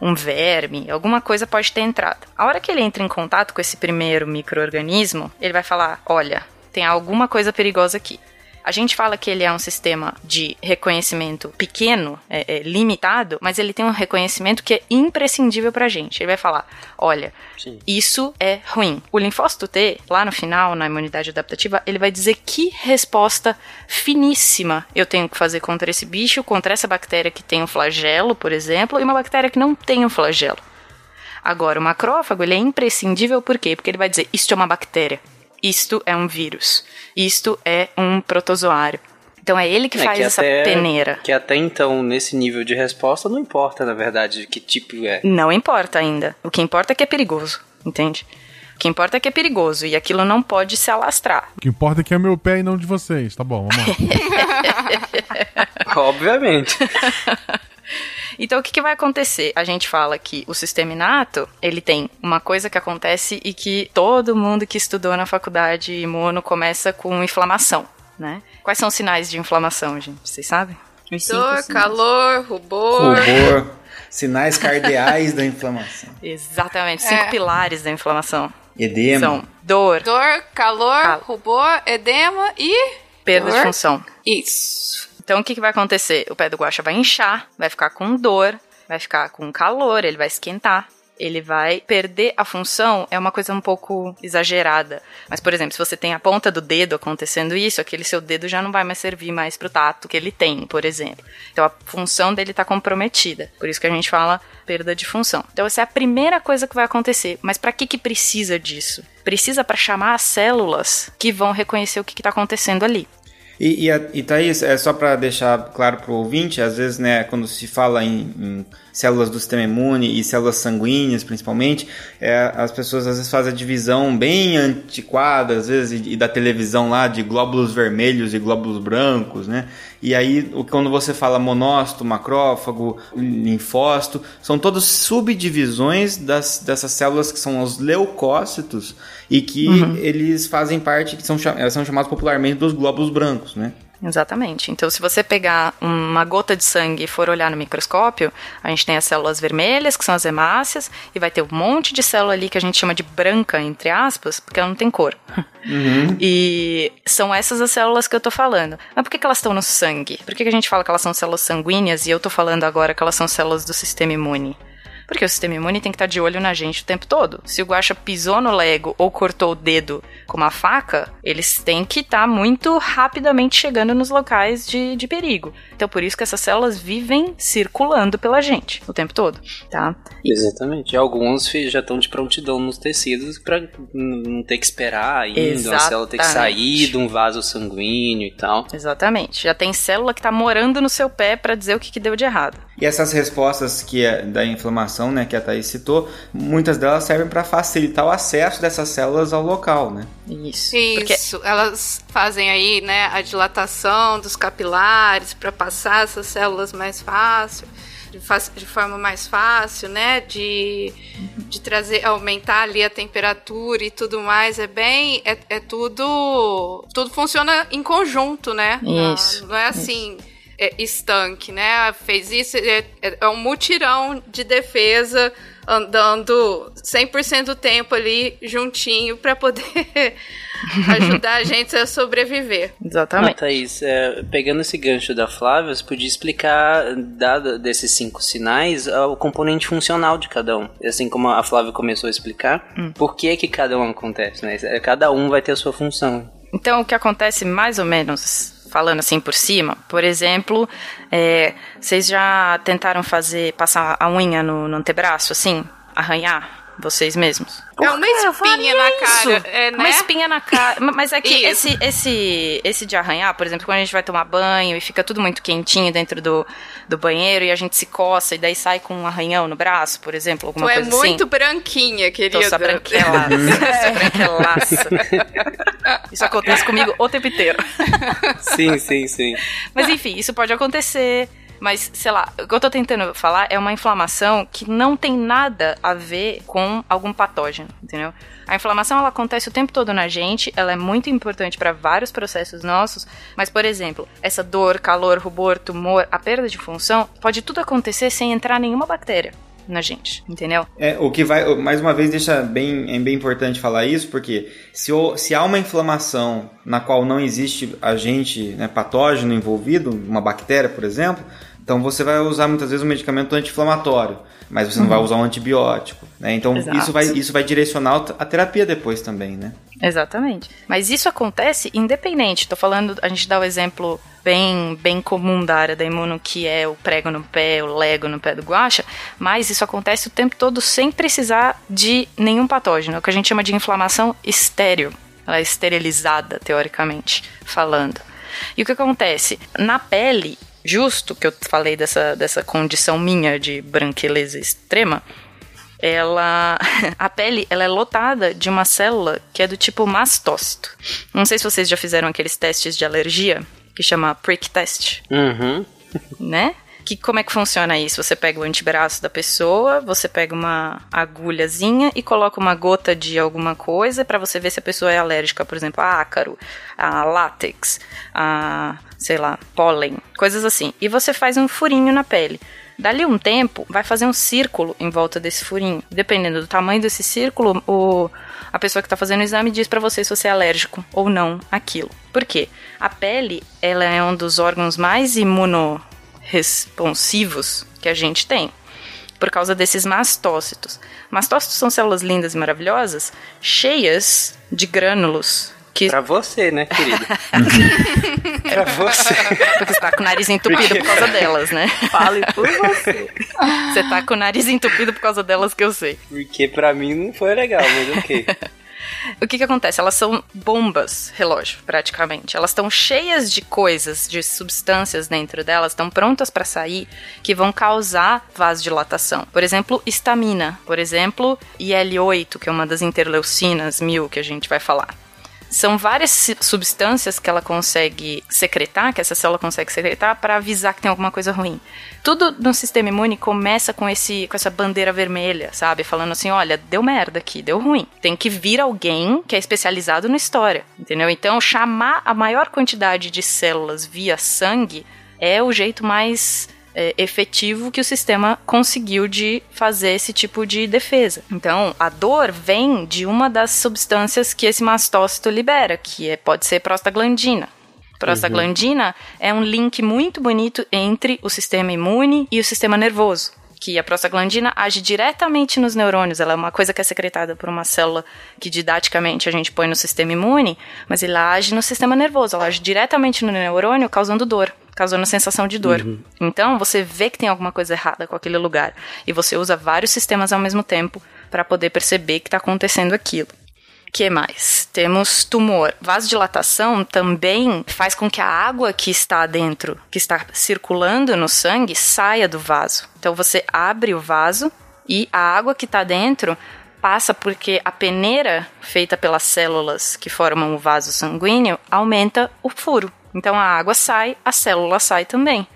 um verme, alguma coisa pode ter entrado. A hora que ele entra em contato com esse primeiro microorganismo, ele vai falar, olha, tem alguma coisa perigosa aqui. A gente fala que ele é um sistema de reconhecimento pequeno, é, é, limitado, mas ele tem um reconhecimento que é imprescindível pra gente. Ele vai falar: olha, Sim. isso é ruim. O linfócito T, lá no final, na imunidade adaptativa, ele vai dizer que resposta finíssima eu tenho que fazer contra esse bicho, contra essa bactéria que tem um flagelo, por exemplo, e uma bactéria que não tem um flagelo. Agora, o macrófago, ele é imprescindível por quê? Porque ele vai dizer, isto é uma bactéria, isto é um vírus, isto é um protozoário. Então é ele que É, faz essa até, peneira. Que até então, nesse nível de resposta, não importa, na verdade, de que tipo é. Não importa ainda. O que importa é que é perigoso, entende? O que importa é que é perigoso e aquilo não pode se alastrar. O que importa é que é meu pé e não de vocês. Tá bom, vamos lá. Obviamente. Então o que, que vai acontecer? A gente fala que o sistema inato, ele tem uma coisa que acontece e que todo mundo que estudou na faculdade imuno começa com inflamação, né? Quais são os sinais de inflamação, gente? Vocês sabem? Dor, calor, rubor. Rubor, sinais cardeais da inflamação. Exatamente, cinco É. pilares da inflamação. Edema. São dor, Dor, calor, Cal- rubor, edema e. perda de dor. função. Isso. Então o que, que vai acontecer? O pé do guaxa vai inchar, vai ficar com dor, vai ficar com calor, ele vai esquentar. Ele vai perder a função, é uma coisa um pouco exagerada. Mas, por exemplo, se você tem a ponta do dedo acontecendo isso, aquele seu dedo já não vai mais servir mais pro tato que ele tem, por exemplo. Então a função dele está comprometida. Por isso que a gente fala perda de função. Então essa é a primeira coisa que vai acontecer. Mas para que que precisa disso? Precisa para chamar as células que vão reconhecer o que está acontecendo ali. E, e, e Thaís, é só para deixar claro pro ouvinte, às vezes, né, quando se fala em, em células do sistema imune e células sanguíneas, principalmente, é, as pessoas às vezes fazem a divisão bem antiquada, às vezes, e, e da televisão lá, de glóbulos vermelhos e glóbulos brancos, né? E aí, o- quando você fala monócito, macrófago, linfócito, são todas subdivisões das, dessas células que são os leucócitos e que eles fazem parte, que são, são chamados popularmente dos glóbulos brancos, né? Exatamente. Então, se você pegar uma gota de sangue e for olhar no microscópio, a gente tem as células vermelhas, que são as hemácias, e vai ter um monte de célula ali que a gente chama de branca, entre aspas, porque ela não tem cor. E são essas as células que eu tô falando. Mas por que, que elas estão no sangue? Por que, que a gente fala que elas são células sanguíneas e eu tô falando agora que elas são células do sistema imune? Porque o sistema imune tem que estar de olho na gente o tempo todo. Se o guaxa pisou no lego ou cortou o dedo com uma faca, eles têm que estar muito rapidamente chegando nos locais de, de perigo. Então, por isso que essas células vivem circulando pela gente o tempo todo, tá? Exatamente. E alguns já estão de prontidão nos tecidos pra n- não ter que esperar ainda, a célula ter que sair Exatamente. de um vaso sanguíneo e tal. Exatamente. Já tem célula que tá morando no seu pé pra dizer o que, que deu de errado. E essas respostas que é da inflamação, né, que a Thaís citou, muitas delas servem para facilitar o acesso dessas células ao local, né? Isso. Porque Isso, elas fazem aí, né, a dilatação dos capilares para passar essas células mais fácil, de, fa- de forma mais fácil, né, de, de trazer, aumentar ali a temperatura e tudo mais, é bem, é, é tudo, tudo funciona em conjunto, né? Isso, Ah, Não é assim, é, estanque, né? Fez isso, é, é- é um mutirão de defesa andando 100% do tempo ali juntinho para poder ajudar a gente a sobreviver. Ah, Exatamente. Thaís, é, pegando esse gancho da Flávia, você podia explicar, dado desses cinco sinais, ah, o componente funcional de cada um. Assim como a Flávia começou a explicar, por que que cada um acontece, né? É, Cada um vai ter a sua função. Então, o que acontece mais ou menos, falando assim por cima, por exemplo, é, vocês já tentaram fazer, passar a unha no, no antebraço, assim? Arranhar vocês mesmos? É uma espinha na cara, é, né? Uma espinha na cara. Ma- Mas é que Isso. esse, esse, esse de arranhar, por exemplo, quando a gente vai tomar banho e fica tudo muito quentinho dentro do, do banheiro e a gente se coça e daí sai com um arranhão no braço, por exemplo, alguma Tu é coisa muito assim. branquinha, querida. Tô só branquelaça. só branquelaça. Isso acontece comigo o tempo inteiro. Sim, sim, sim. Mas enfim, isso pode acontecer. Mas, sei lá, o que eu tô tentando falar é uma inflamação que não tem nada a ver com algum patógeno, entendeu? A inflamação ela acontece o tempo todo na gente, ela é muito importante para vários processos nossos, mas por exemplo, essa dor, calor, rubor, tumor, a perda de função, pode tudo acontecer sem entrar nenhuma bactéria. Na gente, entendeu? É, o que vai, mais uma vez, deixa bem, é bem importante falar isso, porque se, o, se há uma inflamação na qual não existe agente né, patógeno envolvido, uma bactéria, por exemplo, então você vai usar muitas vezes um medicamento anti-inflamatório, mas você não vai usar um antibiótico, né? Então Exato. isso vai, isso vai direcionar a terapia depois também, né? Exatamente. Mas isso acontece independente. Tô falando, a gente dá o exemplo bem, bem comum da área da imuno, que é o prego no pé, o lego no pé do guacha, mas isso acontece o tempo todo sem precisar de nenhum patógeno, é o que a gente chama de inflamação estéreo. Ela é esterilizada, teoricamente falando. E o que acontece? Na pele, justo que eu falei dessa, dessa condição minha de branqueleza extrema, ela a pele ela é lotada de uma célula que é do tipo mastócito. Não sei se vocês já fizeram aqueles testes de alergia que chama prick test, Uhum. né? Que como é que funciona isso? Você pega o antebraço da pessoa, você pega uma agulhazinha e coloca uma gota de alguma coisa para você ver se a pessoa é alérgica, por exemplo, a ácaro, a látex, a, sei lá, pólen, coisas assim. E você faz um furinho na pele. Dali um tempo, vai fazer um círculo em volta desse furinho. Dependendo do tamanho desse círculo, o, a pessoa que está fazendo o exame diz para você se você é alérgico ou não àquilo. Por quê? A pele, ela é um dos órgãos mais imunoresponsivos que a gente tem. Por causa desses mastócitos. Mastócitos são células lindas e maravilhosas, cheias de grânulos que Pra você, né, querida? pra você. porque você tá com o nariz entupido por causa delas, né? Fale por você. Você tá com o nariz entupido por causa delas que eu sei. Porque pra mim não foi legal, mas ok. O que que acontece? Elas são bombas relógio, praticamente. Elas estão cheias de coisas, de substâncias dentro delas, estão prontas para sair, que vão causar vasodilatação. Por exemplo, histamina. Por exemplo, IL-8, que é uma das interleucinas mil que a gente vai falar. São várias substâncias que ela consegue secretar, que essa célula consegue secretar, para avisar que tem alguma coisa ruim. Tudo no sistema imune começa com, esse, com essa bandeira vermelha, sabe? Falando assim: olha, deu merda aqui, deu ruim. Tem que vir alguém que é especializado na história, entendeu? Então, chamar a maior quantidade de células via sangue é o jeito mais é, efetivo que o sistema conseguiu de fazer esse tipo de defesa. Então, a dor vem de uma das substâncias que esse mastócito libera, que é, pode ser prostaglandina. Prostaglandina é um link muito bonito entre o sistema imune e o sistema nervoso. Que a prostaglandina age diretamente nos neurônios, ela é uma coisa que é secretada por uma célula que didaticamente a gente põe no sistema imune, mas ela age no sistema nervoso, ela age diretamente no neurônio, causando dor causando sensação de dor. Então, você vê que tem alguma coisa errada com aquele lugar e você usa vários sistemas ao mesmo tempo para poder perceber que está acontecendo aquilo. que mais? Temos tumor. Vasodilatação também faz com que a água que está dentro, que está circulando no sangue, saia do vaso. Então você abre o vaso e a água que está dentro passa porque a peneira feita pelas células que formam o vaso sanguíneo aumenta o furo. Então a água sai, a célula sai também.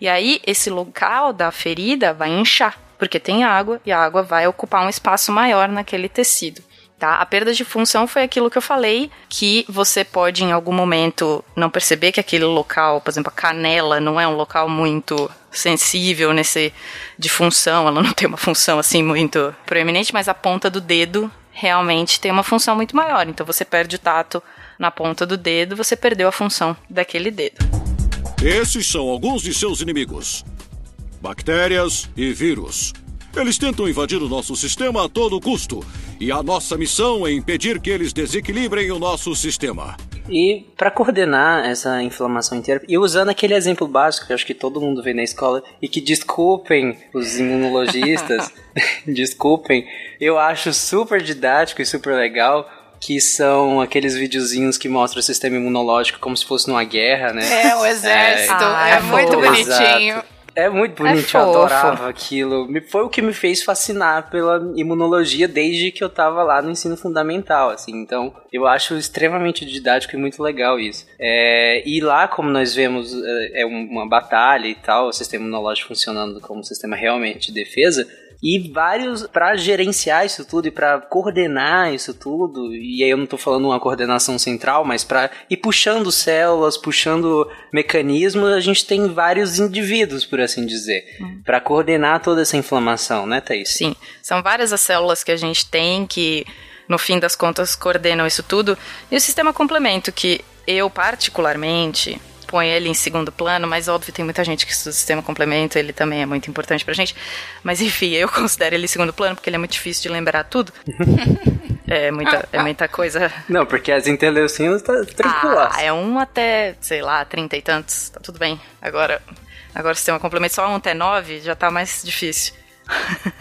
E aí esse local da ferida vai inchar, porque tem água e a água vai ocupar um espaço maior naquele tecido. Tá? A perda de função foi aquilo que eu falei, que você pode em algum momento não perceber que aquele local, por exemplo, a canela não é um local muito sensível nesse de função, ela não tem uma função assim muito proeminente, mas a ponta do dedo realmente tem uma função muito maior. Então você perde o tato na ponta do dedo, você perdeu a função daquele dedo. Esses são alguns de seus inimigos: bactérias e vírus. Eles tentam invadir o nosso sistema a todo custo, e a nossa missão é impedir que eles desequilibrem o nosso sistema. E para coordenar essa inflamação inteira, e usando aquele exemplo básico que eu acho que todo mundo vê na escola, e que desculpem os imunologistas, desculpem, eu acho super didático e super legal que são aqueles videozinhos que mostram o sistema imunológico como se fosse numa guerra, né? É, o exército. Ah, É, é muito bonitinho. É muito bonito, É eu adorava aquilo. Foi o que me fez fascinar pela imunologia desde que eu tava lá no ensino fundamental, assim. Então, eu acho extremamente didático e muito legal isso. É, e lá, como nós vemos, é é um- uma batalha e tal, o sistema imunológico funcionando como um sistema realmente de defesa, e vários para gerenciar isso tudo e para coordenar isso tudo. E aí eu não tô falando uma coordenação central, mas para ir puxando células, puxando mecanismos, a gente tem vários indivíduos, por assim dizer, hum. para coordenar toda essa inflamação, né, Thaís? Sim, são várias as células que a gente tem que no fim das contas coordenam isso tudo. E o sistema complemento que eu particularmente põe ele em segundo plano, mas óbvio, tem muita gente que estuda o sistema complemento, ele também é muito importante pra gente. Mas enfim, eu considero ele em segundo plano porque ele é muito difícil de lembrar tudo. é, muita, é muita coisa. Não, porque as interleucinas tá tranquila. Ah, é um até, sei lá, trinta e tantos, tá tudo bem. Agora, agora o sistema complemento só um até nove já tá mais difícil.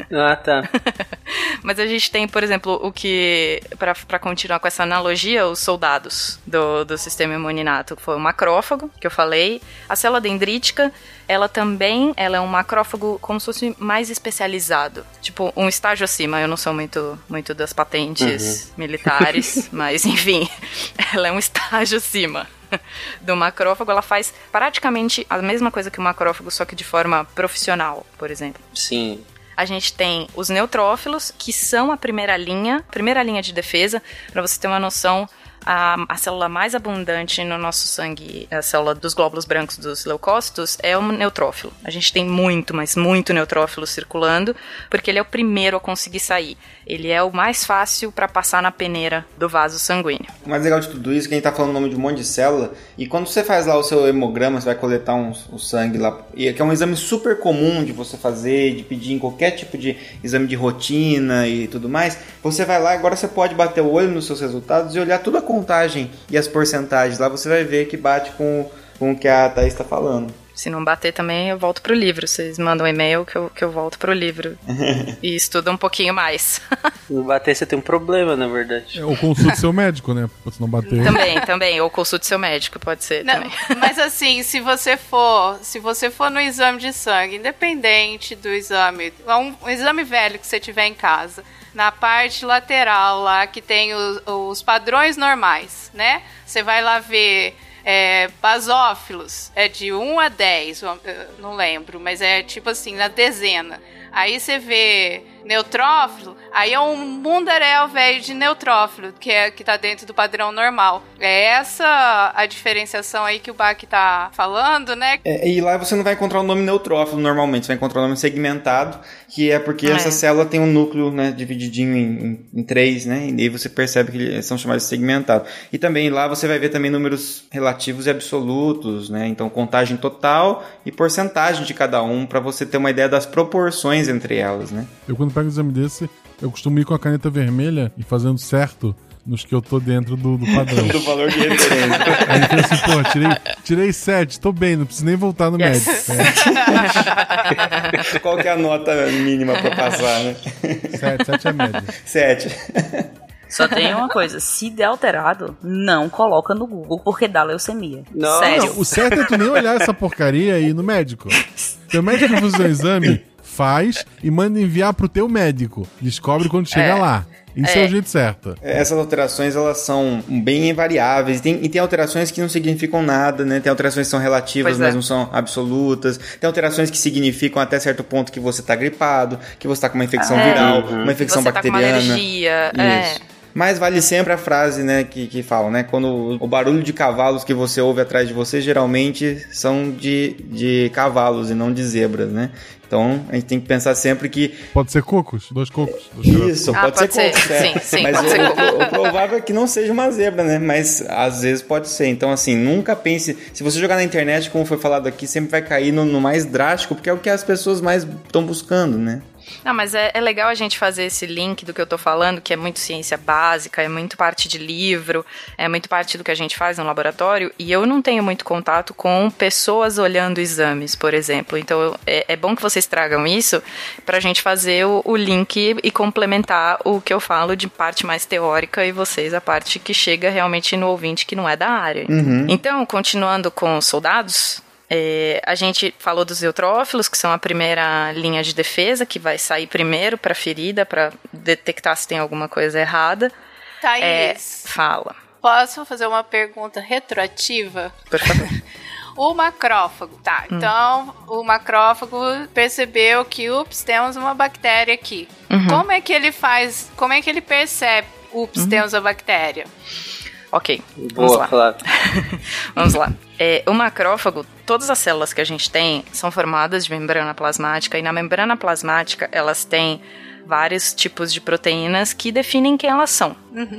Ah, tá. Mas a gente tem, por exemplo, o que, para continuar com essa analogia, os soldados do, do sistema imuninato, foi o macrófago, que eu falei. A célula dendrítica, ela também ela é um macrófago como se fosse mais especializado. Tipo, um estágio acima. Eu não sou muito, muito das patentes uhum. militares, mas enfim, ela é um estágio acima do macrófago, ela faz praticamente a mesma coisa que o macrófago, só que de forma profissional, por exemplo. Sim a gente tem os neutrófilos, que são a primeira linha, primeira linha de defesa, para você ter uma noção a, a, célula mais abundante no nosso sangue, a célula dos glóbulos brancos dos leucócitos, é o neutrófilo. A gente tem muito, mas muito neutrófilo circulando, porque ele é o primeiro a conseguir sair. Ele é o mais fácil para passar na peneira do vaso sanguíneo. O mais legal de tudo isso é que a gente tá falando o nome de um monte de célula, e quando você faz lá o seu hemograma, você vai coletar um, o sangue lá, e é que é um exame super comum de você fazer, de pedir em qualquer tipo de exame de rotina e tudo mais, você vai lá, agora você pode bater o olho nos seus resultados e olhar tudo a contagem e as porcentagens lá, você vai ver que bate com, com o que a Thaís está falando. Se não bater também, eu volto pro livro. Vocês mandam um e-mail que eu, que eu volto pro livro. e estudo um pouquinho mais. Se não bater, você tem um problema, na verdade. É, ou consulte seu médico, né? Se não bater. Também, também. Ou consulte seu médico, pode ser não, também. Mas assim, se você for, se você for no exame de sangue, independente do exame, um, um exame velho que você tiver em casa, na parte lateral lá que tem os, os padrões normais, né? Você vai lá ver é, basófilos, é de 1 a 10, não lembro, mas é tipo assim, na dezena. Aí você vê neutrófilo, aí é um mundaréu velho de neutrófilo, que é que tá dentro do padrão normal. É essa a diferenciação aí que o Bach tá falando, né? É, e lá você não vai encontrar o nome neutrófilo normalmente, você vai encontrar o nome segmentado, que é porque é. essa célula tem um núcleo, né, divididinho em, em, em, três, né? E aí você percebe que eles são chamados de segmentado. E também lá você vai ver também números relativos e absolutos, né? Então contagem total e porcentagem de cada um para você ter uma ideia das proporções entre elas, né? Eu quando pego um exame desse, eu costumo ir com a caneta vermelha e fazendo certo nos que eu tô dentro do, do padrão. do valor de referência. Aí eu assim, pô, tirei, tirei 7, tô bem, não preciso nem voltar no yes. médico. É. Qual que é a nota mínima pra passar, né? 7, 7 é média. 7. Só tem uma coisa, se der alterado, não coloca no Google porque dá leucemia. Não. Sério. Não, o certo é tu nem olhar essa porcaria e ir no médico. Teu médico faz o exame, faz e manda enviar pro teu médico. Descobre quando chega é. lá. Isso é. é. o jeito certo. Essas alterações, elas são bem variáveis. E tem, e tem alterações que não significam nada, né? Tem alterações que são relativas, pois mas é. não são absolutas. Tem alterações que significam até certo ponto que você está gripado, que você está com uma infecção é. viral, uhum. uma infecção você bacteriana. Tá com uma alergia. É. Isso. É. Mas vale sempre a frase, né, que, que falam, né? Quando o barulho de cavalos que você ouve atrás de você geralmente são de, de cavalos e não de zebras, né? Então a gente tem que pensar sempre que. Pode ser cocos, dois cocos. Dois Isso, ah, pode, pode, ser, cocos. É. Sim, sim, Mas o, o, o, provável é que não seja uma zebra, né? Mas às vezes pode ser. Então, assim, nunca pense. Se você jogar na internet, como foi falado aqui, sempre vai cair no, no mais drástico, porque é o que as pessoas mais estão buscando, né? Não, mas é, é, legal a gente fazer esse link do que eu tô falando, que é muito ciência básica, é muito parte de livro, é muito parte do que a gente faz no laboratório, e eu não tenho muito contato com pessoas olhando exames, por exemplo. Então é, é bom que vocês tragam isso pra gente fazer o, o link e complementar o que eu falo de parte mais teórica e vocês a parte que chega realmente no ouvinte que não é da área. Uhum. Então, continuando com soldados, é, a gente falou dos eutrófilos, que são a primeira linha de defesa, que vai sair primeiro para a ferida, para detectar se tem alguma coisa errada. Thaís. É, fala. Posso fazer uma pergunta retroativa? Por favor. O macrófago, tá. Hum. Então, o macrófago percebeu que, ups, temos uma bactéria aqui. Uhum. Como é que ele faz, como é que ele percebe, ups, temos a bactéria? Ok, vamos Boa, lá. Flávio. Vamos lá. É, o macrófago, todas as células que a gente tem são formadas de membrana plasmática e na membrana plasmática elas têm vários tipos de proteínas que definem quem elas são,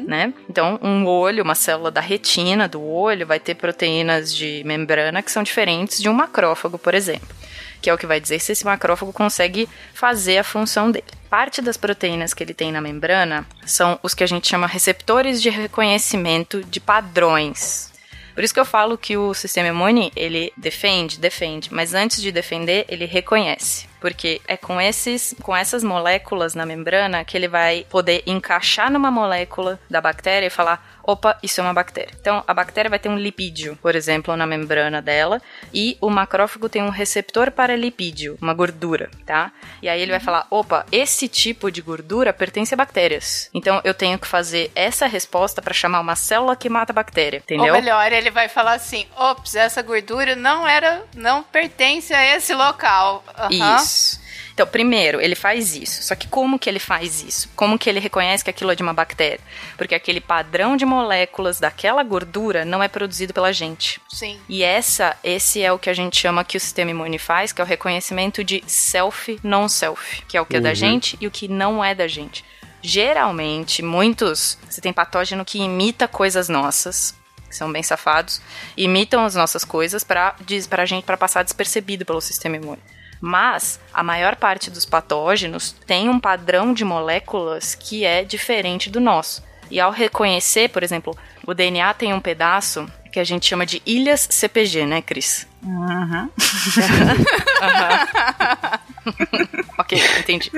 né? Então, um olho, uma célula da retina do olho vai ter proteínas de membrana que são diferentes de um macrófago, por exemplo, que é o que vai dizer se esse macrófago consegue fazer a função dele. Parte das proteínas que ele tem na membrana são os que a gente chama receptores de reconhecimento de padrões. Por isso que eu falo que o sistema imune, ele defende, defende, mas antes de defender, ele reconhece. Porque é com esses, com essas moléculas na membrana que ele vai poder encaixar numa molécula da bactéria e falar: opa, isso é uma bactéria. Então, a bactéria vai ter um lipídio, por exemplo, na membrana dela, e o macrófago tem um receptor para lipídio, uma gordura, tá? E aí ele vai falar: opa, esse tipo de gordura pertence a bactérias. Então, eu tenho que fazer essa resposta para chamar uma célula que mata a bactéria, entendeu? Ou melhor, ele vai falar assim: ops, essa gordura não era, não pertence a esse local. Aham. Isso. Então, primeiro, ele faz isso. Só que como que ele faz isso? Como que ele reconhece que aquilo é de uma bactéria? Porque aquele padrão de moléculas daquela gordura não é produzido pela gente. Sim. E essa, esse é o que a gente chama que o sistema imune faz, que é o reconhecimento de self, non-self, que é o que é da gente e o que não é da gente. Geralmente, muitos, você tem patógeno que imita coisas nossas, que são bem safados, imitam as nossas coisas para pra gente para passar despercebido pelo sistema imune. Mas a maior parte dos patógenos tem um padrão de moléculas que é diferente do nosso. E ao reconhecer, por exemplo, o DNA tem um pedaço que a gente chama de ilhas CPG, né, Cris? Uhum. ok, entendi.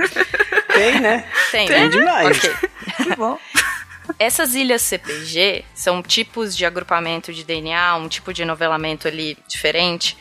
Tem, né? Tem, Tem né? demais. Ok. Tá bom. Essas ilhas CPG são tipos de agrupamento de DNA, um tipo de novelamento ali diferente,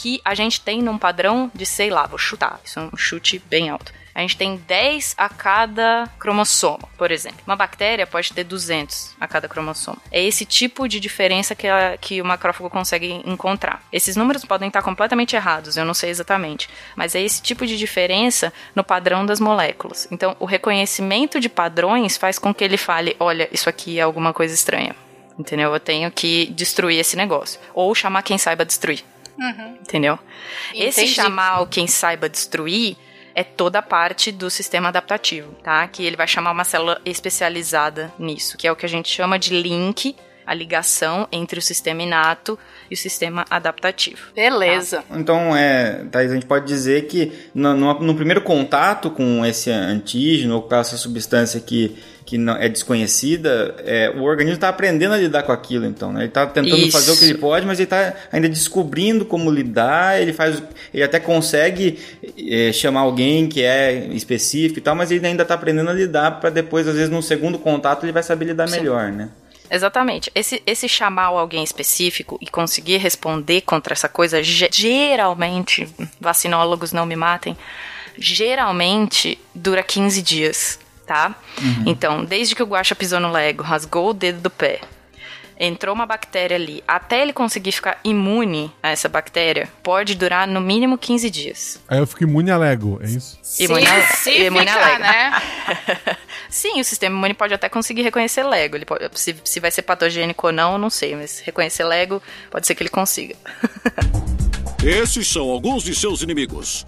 que a gente tem num padrão de, sei lá, vou chutar, isso é um chute bem alto. A gente tem 10 a cada cromossomo, por exemplo. Uma bactéria pode ter 200 a cada cromossomo. É esse tipo de diferença que, a- que o macrófago consegue encontrar. Esses números podem estar completamente errados, eu não sei exatamente. Mas é esse tipo de diferença no padrão das moléculas. Então, o reconhecimento de padrões faz com que ele fale: olha, isso aqui é alguma coisa estranha. Entendeu? Eu tenho que destruir esse negócio. Ou chamar quem saiba destruir. Entendeu? Esse Entendi. chamar o quem saiba destruir é toda a parte do sistema adaptativo, tá? Que ele vai chamar uma célula especializada nisso, que é o que a gente chama de link, a ligação entre o sistema inato e o sistema adaptativo. Beleza. Então, é, Thaís, a gente pode dizer que no, no- no primeiro contato com esse antígeno ou com essa substância que, que não, é desconhecida, é, o organismo está aprendendo a lidar com aquilo, então. Né? Ele está tentando Isso. fazer o que ele pode, mas ele está ainda descobrindo como lidar. Ele faz, ele até consegue é, chamar alguém que é específico e tal, mas ele ainda está aprendendo a lidar para depois, às vezes, no segundo contato, ele vai saber lidar melhor, né? Exatamente. Esse, esse chamar alguém específico e conseguir responder contra essa coisa, ge- geralmente, vacinólogos não me matem, geralmente dura 15 dias, tá? Então, desde que o Guaxa pisou no Lego, rasgou o dedo do pé, entrou uma bactéria ali, até ele conseguir ficar imune a essa bactéria, pode durar no mínimo 15 dias. Aí eu fico imune a Lego, é isso? Se, Imune a- se imune a Lego. né? Sim, o sistema imune pode até conseguir reconhecer Lego. Ele pode- se, se vai ser patogênico ou não, eu não sei, mas reconhecer Lego pode ser que ele consiga. Esses são alguns de seus inimigos: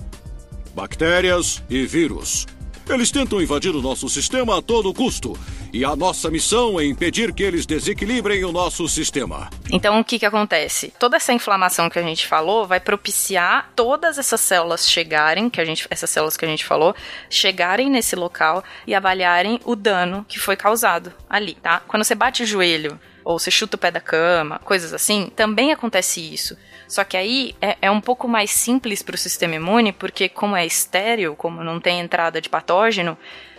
bactérias e vírus. Eles tentam invadir o nosso sistema a todo custo, e a nossa missão é impedir que eles desequilibrem o nosso sistema. Então, o que que acontece? Toda essa inflamação que a gente falou vai propiciar todas essas células chegarem, que a gente, essas células que a gente falou, chegarem nesse local e avaliarem o dano que foi causado ali, tá? Quando você bate o joelho ou você chuta o pé da cama, coisas assim, também acontece isso. Só que aí é, é um pouco mais simples para o sistema imune, porque como é estéreo, como não tem entrada de patógeno,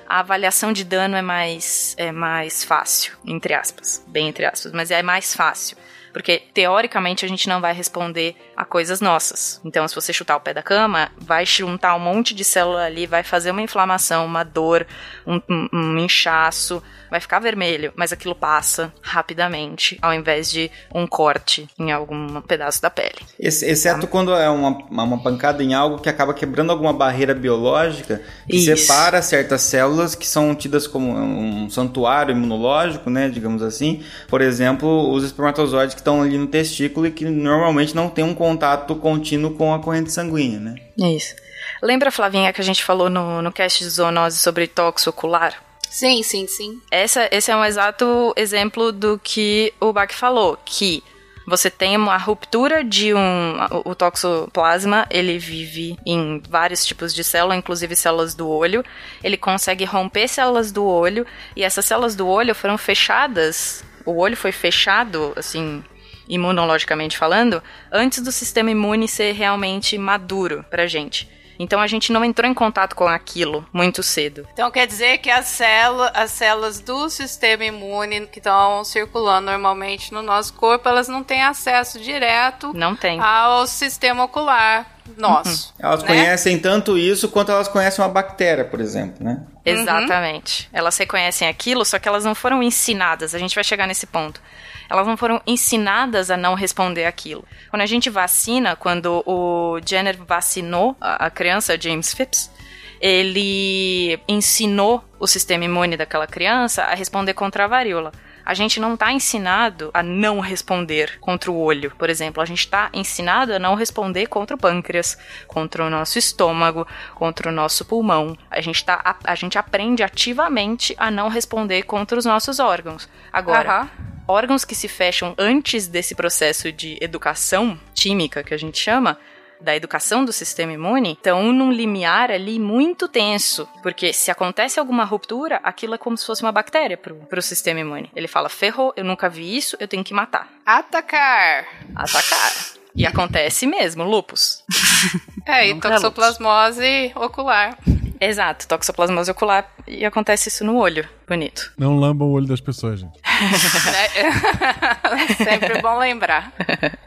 a avaliação de dano é mais, é mais fácil, entre aspas, bem entre aspas, mas é mais fácil. Porque, teoricamente, a gente não vai responder a coisas nossas. Então, se você chutar o pé da cama, vai juntar um monte de célula ali, vai fazer uma inflamação, uma dor, um, um, um inchaço, vai ficar vermelho, mas aquilo passa rapidamente, ao invés de um corte em algum pedaço da pele. Ex exceto quando é uma, uma pancada em algo que acaba quebrando alguma barreira biológica que Isso. separa certas células que são tidas como um santuário imunológico, né, digamos assim. Por exemplo, os espermatozoides que estão ali no testículo e que normalmente não tem um contato contínuo com a corrente sanguínea, né? Isso. Lembra, Flavinha, que a gente falou no, no cast de zoonose sobre tóxico ocular? Sim, sim, sim. Essa, esse é um exato exemplo do que o Bach falou, que você tem uma ruptura de um. O toxoplasma, ele vive em vários tipos de células, inclusive células do olho. Ele consegue romper células do olho, e essas células do olho foram fechadas. O olho foi fechado, assim, imunologicamente falando, antes do sistema imune ser realmente maduro pra gente. Então a gente não entrou em contato com aquilo muito cedo. Então quer dizer que as, célula, as células do sistema imune que estão circulando normalmente no nosso corpo, elas não têm acesso direto não tem. ao sistema ocular nosso. Uhum. Elas né? conhecem tanto isso quanto elas conhecem uma bactéria, por exemplo, né? Exatamente. Uhum. Elas reconhecem aquilo, só que elas não foram ensinadas. A gente vai chegar nesse ponto elas não foram ensinadas a não responder aquilo. Quando a gente vacina, quando o Jenner vacinou a criança, James Phipps, ele ensinou o sistema imune daquela criança a responder contra a varíola. A gente não está ensinado a não responder contra o olho, por exemplo. A gente está ensinado a não responder contra o pâncreas, contra o nosso estômago, contra o nosso pulmão. A gente, tá, a, a gente aprende ativamente a não responder contra os nossos órgãos. Agora, órgãos que se fecham antes desse processo de educação química que a gente chama, da educação do sistema imune estão num limiar ali muito tenso. Porque se acontece alguma ruptura, aquilo é como se fosse uma bactéria pro, pro sistema imune. Ele fala: ferrou, eu nunca vi isso, eu tenho que matar. Atacar! Atacar. E acontece mesmo, lupus. É, e toxoplasmose ocular. Exato, toxoplasmose ocular e acontece isso no olho. Bonito. Não lamba o olho das pessoas, gente. é, sempre bom lembrar.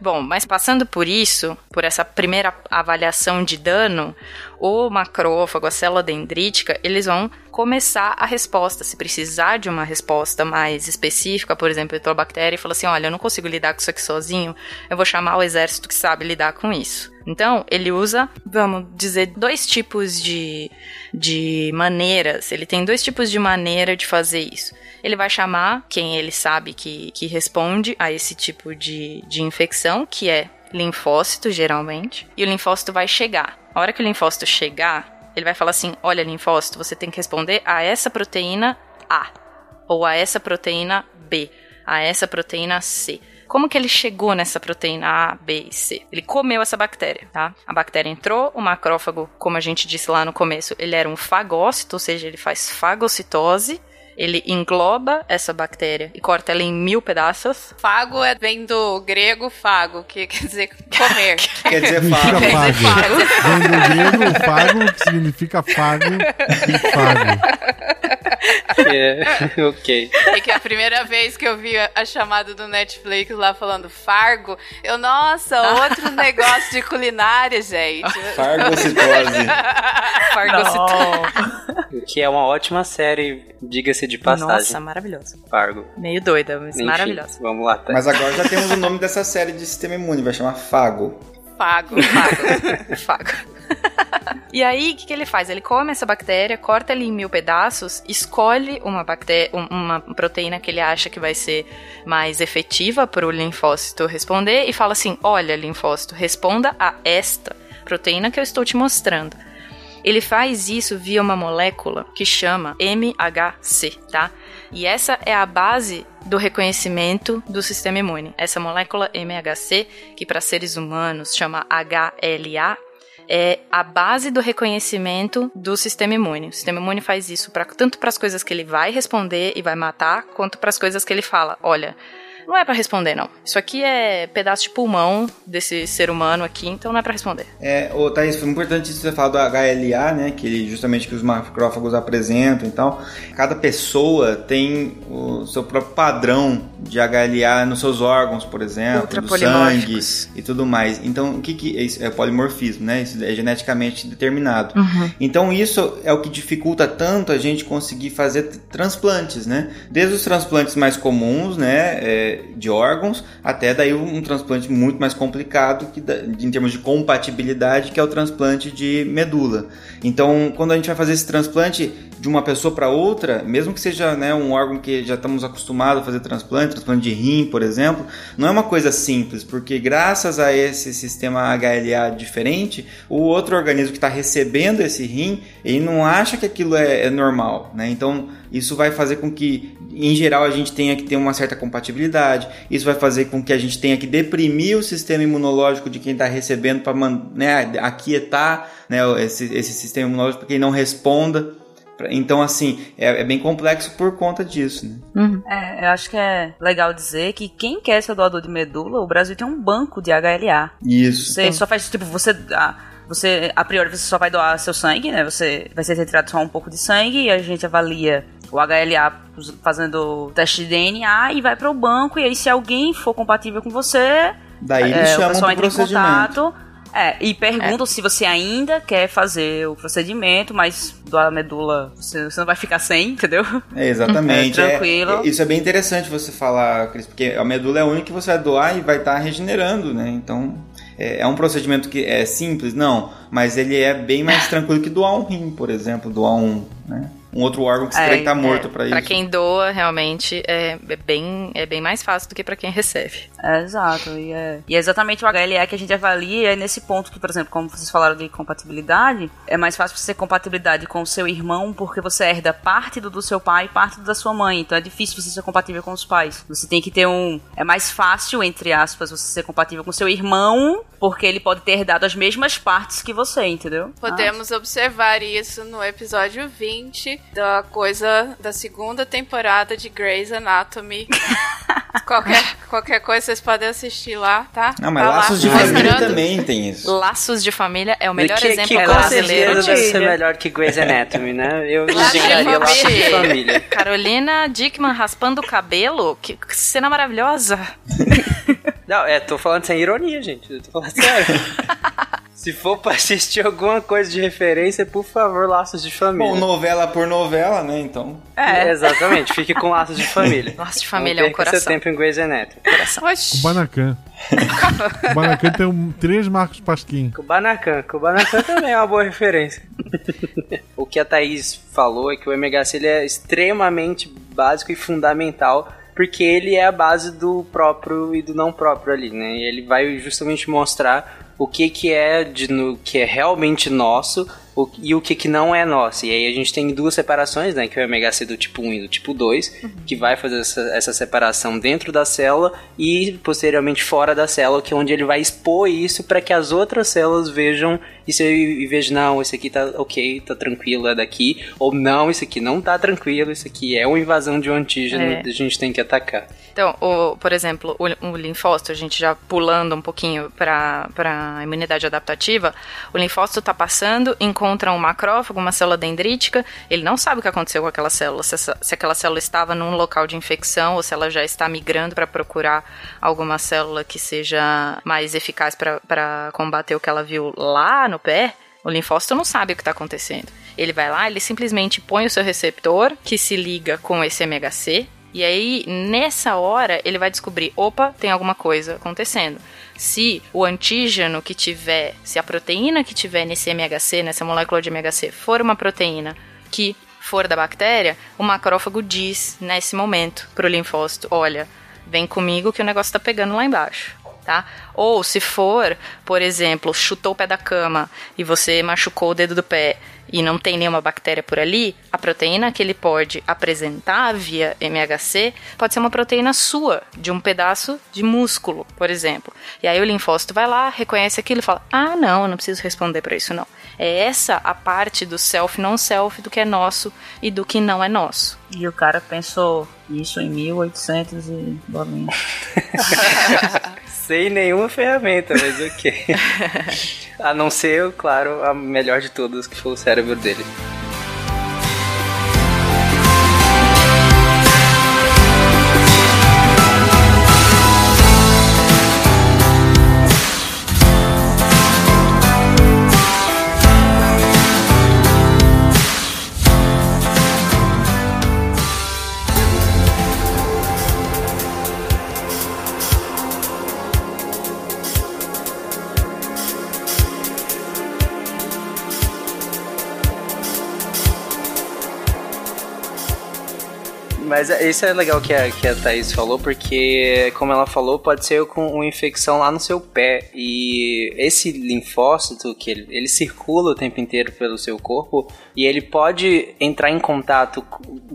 Bom, mas passando por isso, por essa primeira avaliação de dano, o macrófago, a célula dendrítica, eles vão começar a resposta. Se precisar de uma resposta mais específica, por exemplo, a bactéria e fala assim: olha, eu não consigo lidar com isso aqui sozinho, eu vou chamar o exército que sabe lidar com isso. Então, ele usa, vamos dizer, dois tipos de, de maneiras. Ele tem dois tipos de maneira de fazer isso. Ele vai chamar quem ele sabe que, que responde a esse tipo de, de infecção, que é linfócito, geralmente, e o linfócito vai chegar. A hora que o linfócito chegar, ele vai falar assim: olha, linfócito, você tem que responder a essa proteína A, ou a essa proteína B, a essa proteína C. Como que ele chegou nessa proteína A, B e C? Ele comeu essa bactéria, tá? A bactéria entrou, o macrófago, como a gente disse lá no começo, ele era um fagócito, ou seja, ele faz fagocitose, ele engloba essa bactéria e corta ela em mil pedaços. Fago é, vem do grego fago, que quer dizer comer. quer dizer fago. Quer dizer fago. Vem do grego fago, que significa fago e fago. É, ok. É que a primeira vez que eu vi a chamada do Netflix lá falando Fargo, eu, nossa, outro negócio de culinária, gente. Fargocitose. Fargocitose. Que é uma ótima série, diga-se de passagem. Nossa, maravilhoso. Fargo. Meio doida, mas Enfim, maravilhosa. Vamos lá, tá? Mas agora já temos o nome dessa série de sistema imune, vai chamar Fago. Fago. Fago. Fago. E aí, o que, que, ele faz? Ele come essa bactéria, corta ele em mil pedaços, escolhe uma bactéria, uma proteína que ele acha que vai ser mais efetiva para o linfócito responder e fala assim: olha, linfócito, responda a esta proteína que eu estou te mostrando. Ele faz isso via uma molécula que chama MHC, tá? E essa é a base do reconhecimento do sistema imune. Essa molécula MHC, que para seres humanos chama HLA, é a base do reconhecimento do sistema imune. O sistema imune faz isso pra, tanto para as coisas que ele vai responder e vai matar, quanto para as coisas que ele fala: olha, Não é pra responder, não. Isso aqui é pedaço de pulmão desse ser humano aqui, então não é pra responder. É, ô, Thaís, foi importante você falar do HLA, né? Que ele, justamente que os macrófagos apresentam e tal. Cada pessoa tem o seu próprio padrão de HLA nos seus órgãos, por exemplo, do sangue e tudo mais. Então, o que, que é isso? É polimorfismo, né? Isso é geneticamente determinado. Uhum. Então, isso é o que dificulta tanto a gente conseguir fazer transplantes, né? Desde os transplantes mais comuns, né? é, de órgãos, até daí um, transplante muito mais complicado que em termos de compatibilidade, que é o transplante de medula. Então, quando a gente vai fazer esse transplante de uma pessoa para outra, mesmo que seja né, um órgão que já estamos acostumados a fazer transplante, transplante de rim, por exemplo, não é uma coisa simples, porque graças a esse sistema HLA diferente, o outro organismo que está recebendo esse rim, ele não acha que aquilo é, é normal, né? Então, isso vai fazer com que, em geral, a gente tenha que ter uma certa compatibilidade. Isso vai fazer com que a gente tenha que deprimir o sistema imunológico de quem está recebendo para né, aquietar né, esse, esse sistema imunológico para que ele não responda. Então, assim, é, é, bem complexo por conta disso, né? Uhum. É, eu acho que é legal dizer que quem quer ser doador de medula, o Brasil tem um banco de HLA. Isso. Você só faz, tipo, você... Ah, você, a priori, você só vai doar seu sangue, né? Você vai ser retirado só um pouco de sangue e a gente avalia o HLA fazendo teste de DNA e vai para o banco. E aí, se alguém for compatível com você, Daí eles é, chamam o pessoal entra em contato. É, e perguntam se você ainda quer fazer o procedimento, mas doar a medula você, você não vai ficar sem, entendeu? É, exatamente. É, tranquilo. É, isso é bem interessante você falar, Cris, porque a medula é a única que você vai doar e vai estar regenerando, né? Então, é, é um procedimento que é simples? Não, mas ele é bem mais tranquilo que doar um rim, por exemplo, doar um, né? Um outro órgão que você É, que estar morto é. para isso. Pra quem doa, realmente, é, é bem, é bem mais fácil do que pra quem recebe. É, exato. E é, e é exatamente o HLA que a gente avalia é nesse ponto que, por exemplo, como vocês falaram de compatibilidade, é mais fácil você ter compatibilidade com o seu irmão porque você herda parte do, do seu pai e parte do da sua mãe. Então é difícil você ser compatível com os pais. Você tem que ter um... É mais fácil, entre aspas, você ser compatível com seu irmão porque ele pode ter herdado as mesmas partes que você, entendeu? Podemos observar isso no episódio 20 da coisa da segunda temporada de Grey's Anatomy. qualquer, qualquer coisa vocês podem assistir lá, tá? Não, mas Tá lá, laços de mostrando. família também tem isso. Laços de família é o melhor que, exemplo que com brasileiro certeza deve de... ser melhor que Grey's Anatomy, né? Eu indicaria Laços de família. Família. Carolina Dickman raspando o cabelo? Que que cena maravilhosa. Não, é, tô falando sem ironia, gente. Eu tô falando sério. Se for pra assistir alguma coisa de referência, por favor, Laços de Família. Bom, novela por novela, né? Então. É. Exatamente, fique com Laços de Família. Laços de família é um perca seu coração. tempo em Grey's Anatomy. Oxi. Kubanacan. Kubanacan tem um, três Marcos Pasquim. Kubanacan. Kubanacan também é uma boa referência. o que a Thaís falou é que o MHC ele é extremamente básico e fundamental porque ele é a base do próprio e do não próprio ali, né? E ele vai justamente mostrar o que que é de no, que é realmente nosso o- e o que que não é nosso. E aí a gente tem duas separações, né? Que é o MHC do tipo 1 e do tipo 2, que vai fazer essa, essa separação dentro da célula e posteriormente fora da célula, que é onde ele vai expor isso para que as outras células vejam isso e, e vejam, não, esse aqui tá ok, tá tranquilo, é daqui, ou não, isso aqui não tá tranquilo, isso aqui é uma invasão de um antígeno, É. a gente tem que atacar. Então, o, por exemplo, o, o linfócito, a gente já pulando um pouquinho para a imunidade adaptativa, o linfócito está passando, encontra um macrófago, uma célula dendrítica, ele não sabe o que aconteceu com aquela célula, se, essa- se aquela célula estava num local de infecção ou se ela já está migrando para procurar alguma célula que seja mais eficaz para combater o que ela viu lá no pé. O linfócito não sabe o que está acontecendo. Ele vai lá, ele simplesmente põe o seu receptor, que se liga com esse MHC, e aí, nessa hora, ele vai descobrir: opa, tem alguma coisa acontecendo. Se o antígeno que tiver, se a proteína que tiver nesse MHC, nessa molécula de MHC, for uma proteína que for da bactéria, o macrófago diz nesse momento pro linfócito: olha, vem comigo que o negócio tá pegando lá embaixo. Tá? Ou se for, por exemplo, chutou o pé da cama e você machucou o dedo do pé e não tem nenhuma bactéria por ali, a proteína que ele pode apresentar via MHC pode ser uma proteína sua, de um pedaço de músculo, por exemplo. E aí o linfócito vai lá, reconhece aquilo e fala: ah, não, eu não preciso responder para isso, não. É essa a parte do self não self do que é nosso e do que não é nosso. E o cara pensou isso em 1800 e bolinha. Sem nenhuma ferramenta, mas ok. a não ser, claro, a melhor de todas, que foi o cérebro dele. Mas é- isso é legal que a, que a Thaís falou, porque, como ela falou, pode ser com uma infecção lá no seu pé. E esse linfócito, que ele, ele circula o tempo inteiro pelo seu corpo, e ele pode entrar em contato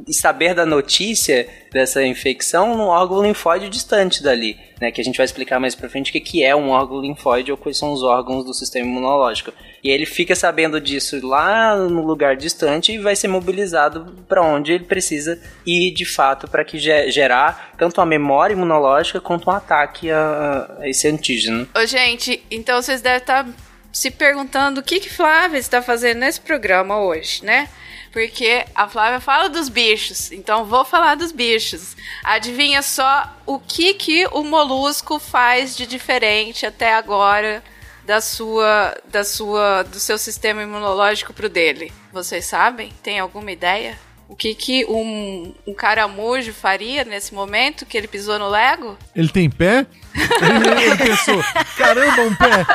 e saber da notícia dessa infecção num órgão linfóide distante dali, né? Que a gente vai explicar mais pra frente o que, que é um órgão linfóide ou quais são os órgãos do sistema imunológico. E ele fica sabendo disso lá no lugar distante e vai ser mobilizado para onde ele precisa ir de fato para que ge- gerar tanto a memória imunológica quanto um ataque a, a esse antígeno. Ô, gente, então vocês devem estar se perguntando o que que Flávia está fazendo nesse programa hoje, né? Porque a Flávia fala dos bichos, então vou falar dos bichos. Adivinha só o que que o molusco faz de diferente até agora da sua, da sua, do seu sistema imunológico pro dele? Vocês sabem? Tem alguma ideia? O que que um, um caramujo faria nesse momento que ele pisou no Lego? Ele tem pé? Ele, ele pensou, caramba, um pé.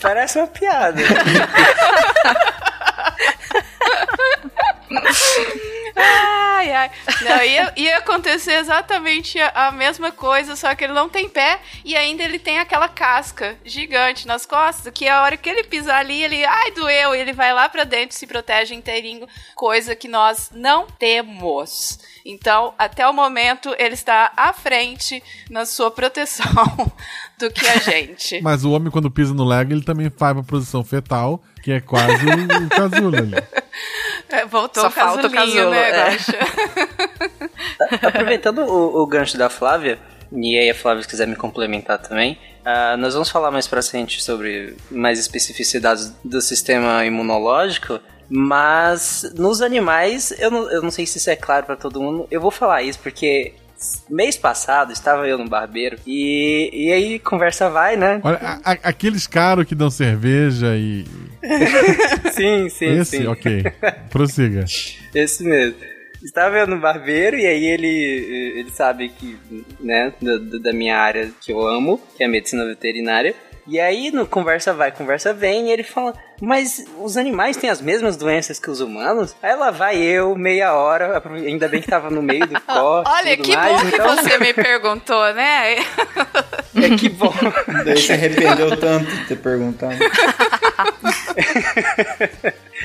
Parece uma piada. Ai, ai. Não, ia, ia acontecer exatamente a, a mesma coisa, só que ele não tem pé e ainda ele tem aquela casca gigante nas costas, que a hora que ele pisar ali, ele, ai, doeu, e ele vai lá pra dentro, se protege inteirinho, coisa que nós não temos. Então, até o momento, ele está à frente na sua proteção do que a gente. Mas o homem, quando pisa no Lego, ele também faz pra posição fetal, que é quase o, o casulo ali. É, Voltou Só o falta o casulo, né, é. Aproveitando o, o gancho da Flávia, e aí a Flávia se quiser me complementar também, ah, nós vamos falar mais pra frente sobre mais especificidades do sistema imunológico, mas nos animais, eu não, eu não sei se isso é claro pra todo mundo, eu vou falar isso porque mês passado estava eu no barbeiro e, e aí conversa vai, né? Olha, a- a- aqueles caros que dão cerveja e. sim, sim, Esse? sim. Ok. Prossiga. Esse mesmo. Estava eu no barbeiro e aí ele, ele sabe que, né, da, da minha área que eu amo, que é a medicina veterinária. E aí, no conversa vai, conversa vem, e ele fala, mas os animais têm as mesmas doenças que os humanos? Aí lá vai eu, meia hora, ainda bem que tava no meio do corte. Olha, tudo que mais, bom que então, você me perguntou, né? É que bom. Daí se arrependeu tanto de ter perguntado.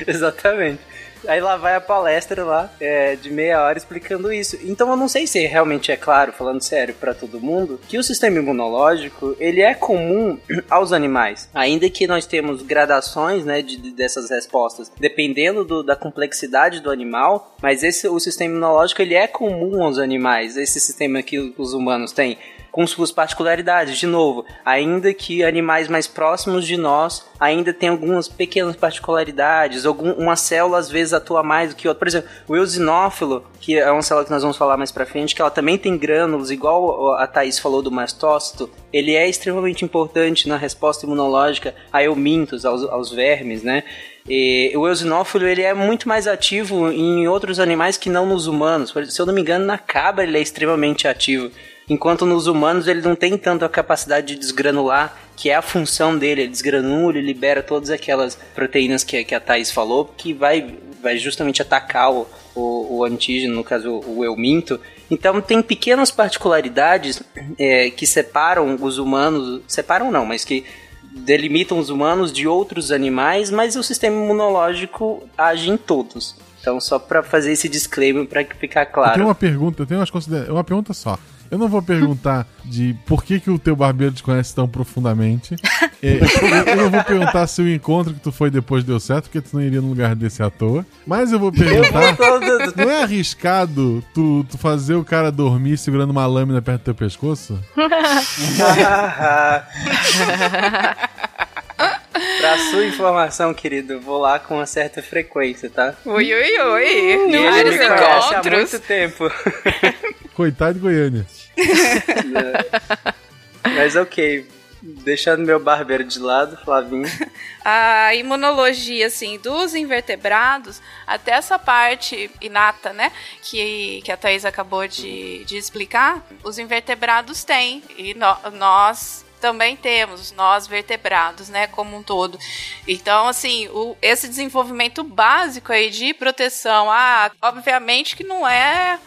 Exatamente. Aí lá vai a palestra lá, é, de meia hora explicando isso. Então eu não sei se realmente é claro, falando sério para todo mundo, que o sistema imunológico, ele é comum aos animais. Ainda que nós temos gradações, né, de, de- dessas respostas, dependendo do- da complexidade do animal, mas esse o sistema imunológico, ele é comum aos animais, esse sistema que os humanos têm com suas particularidades. De novo, ainda que animais mais próximos de nós ainda tem algumas pequenas particularidades, algum, uma célula às vezes atua mais do que outra. Por exemplo, o eosinófilo, que é uma célula que nós vamos falar mais pra frente, que ela também tem grânulos, igual a Thaís falou do mastócito, ele é extremamente importante na resposta imunológica a eumintos, aos, aos vermes, né? E o eosinófilo ele é muito mais ativo em outros animais que não nos humanos. Se eu não me engano, na cabra ele é extremamente ativo. Enquanto nos humanos ele não tem tanto a capacidade de desgranular, que é a função dele. Ele desgranula e libera todas aquelas proteínas que, que a Thaís falou, que vai vai justamente atacar o, o, o antígeno, no caso o euminto. Então tem pequenas particularidades é, que separam os humanos, separam não, mas que delimitam os humanos de outros animais, mas o sistema imunológico age em todos. Então só para fazer esse disclaimer para ficar claro. Tenho uma pergunta, tenho umas considerações, uma pergunta só. Eu não vou perguntar de por que, que o teu barbeiro te conhece tão profundamente. É, eu, não vou perguntar se o encontro que tu foi depois deu certo, porque tu não iria num lugar desse à toa. Mas eu vou perguntar: não é arriscado tu, tu fazer o cara dormir segurando uma lâmina perto do teu pescoço? Pra sua informação, querido, vou lá com uma certa frequência, tá? Ui, ui, ui. E ele me conhece há muito tempo. Coitado de Goiânia. Mas ok, deixando meu barbeiro de lado, Flavinho. A imunologia, assim, dos invertebrados, até essa parte inata, né, que, que a Thais acabou de, de explicar, os invertebrados têm, e no, nós também temos, nós vertebrados, né, como um todo. Então, assim, o, esse desenvolvimento básico aí de proteção, ah, obviamente que não é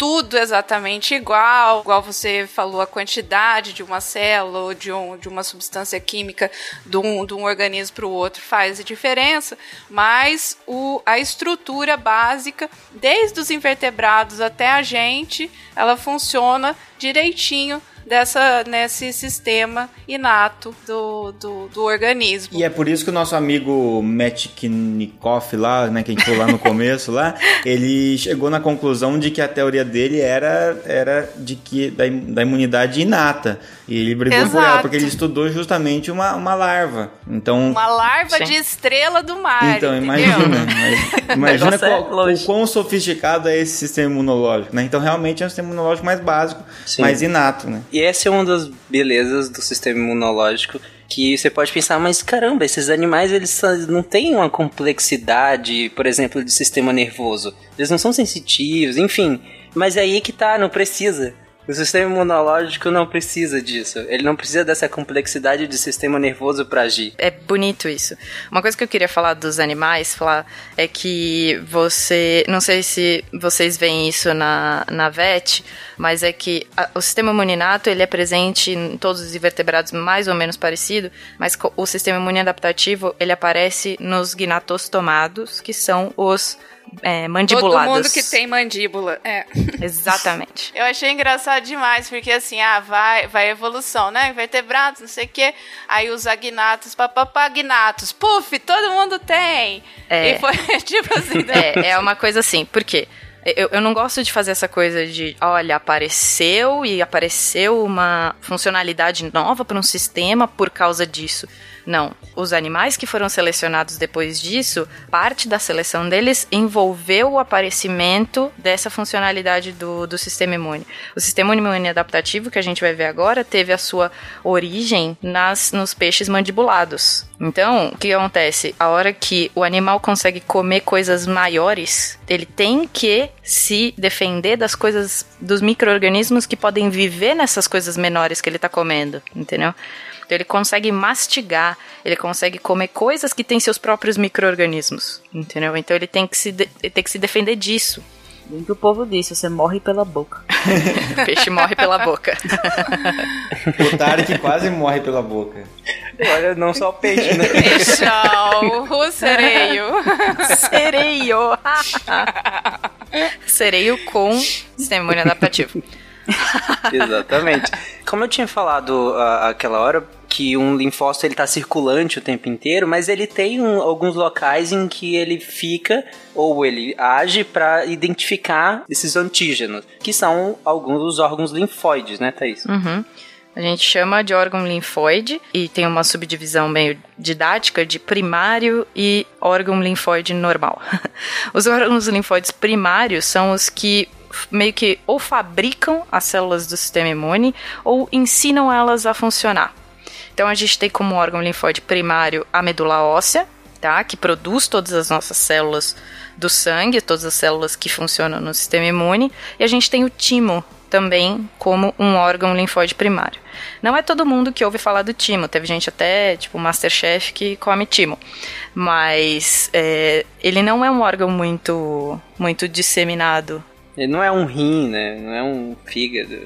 tudo exatamente igual, igual você falou, a quantidade de uma célula ou de, um, de uma substância química de um, de um organismo para o outro faz diferença, mas o, a estrutura básica, desde os invertebrados até a gente, ela funciona direitinho dessa nesse sistema inato do, do, do, organismo. E é por isso que o nosso amigo Metchnikoff lá, né, que a gente falou lá no começo lá, ele chegou na conclusão de que a teoria dele era, era de que da, da imunidade inata. E ele brigou Exato. por ela, porque ele estudou justamente uma, uma larva. Então, uma larva Sim. de estrela do mar. Então, imagina. imagina qual, é o quão sofisticado é esse sistema imunológico, né? Então, realmente é um sistema imunológico mais básico, Sim. mais inato, né? E essa é uma das belezas do sistema imunológico que você pode pensar, mas caramba, esses animais eles não têm uma complexidade, por exemplo, de sistema nervoso. Eles não são sensitivos, enfim. Mas é aí que tá, não precisa. O sistema imunológico não precisa disso. Ele não precisa dessa complexidade de sistema nervoso para agir. É bonito isso. Uma coisa que eu queria falar dos animais, falar é que você, não sei se vocês veem isso na, na VET, mas é que a, o sistema imuninato ele é presente em todos os invertebrados mais ou menos parecido, mas o sistema imune adaptativo ele aparece nos gnatostomados, que são os é, mandibuladas. Todo mundo que tem mandíbula, é. Exatamente. Eu achei engraçado demais, porque assim, ah, vai, vai evolução, né? Invertebrados, não sei o quê. Aí os agnatos, papapá, agnatos, puf, todo mundo tem. É. E foi tipo assim. Né? É, é uma coisa assim, por quê? Eu, eu não gosto de fazer essa coisa de, olha, apareceu e apareceu uma funcionalidade nova para um sistema por causa disso. Não. Os animais que foram selecionados depois disso, parte da seleção deles envolveu o aparecimento dessa funcionalidade do, do sistema imune. O sistema imune adaptativo que a gente vai ver agora teve a sua origem nas, nos peixes mandibulados. Então, o que acontece? A hora que o animal consegue comer coisas maiores, ele tem que se defender das coisas, dos micro-organismos que podem viver nessas coisas menores que ele está comendo, entendeu? Então ele consegue mastigar, ele consegue comer coisas que têm seus próprios micro-organismos, entendeu? Então ele tem que se, de, tem que se defender disso. Bem que o povo disse, você morre pela boca. o peixe morre pela boca. o Tarek quase morre pela boca. Olha, não só o peixe, né? Peixão, o sereio. sereio. sereio com sistema adaptativo. Exatamente. Como eu tinha falado uh, aquela hora, que um linfócito ele tá circulante o tempo inteiro, mas ele tem um, alguns locais em que ele fica ou ele age para identificar esses antígenos, que são alguns dos órgãos linfóides, né, Thaís? Uhum. A gente chama de órgão linfóide e tem uma subdivisão meio didática de primário e órgão linfóide normal. Os órgãos linfóides primários são os que meio que ou fabricam as células do sistema imune ou ensinam elas a funcionar. Então a gente tem como órgão linfóide primário a medula óssea, tá? Que produz todas as nossas células do sangue, todas as células que funcionam no sistema imune, e a gente tem o timo também como um órgão linfóide primário. Não é todo mundo que ouve falar do timo, teve gente até, tipo, Masterchef que come timo. Mas é, ele não é um órgão muito, muito disseminado. Ele não é um rim, né? Não é um fígado.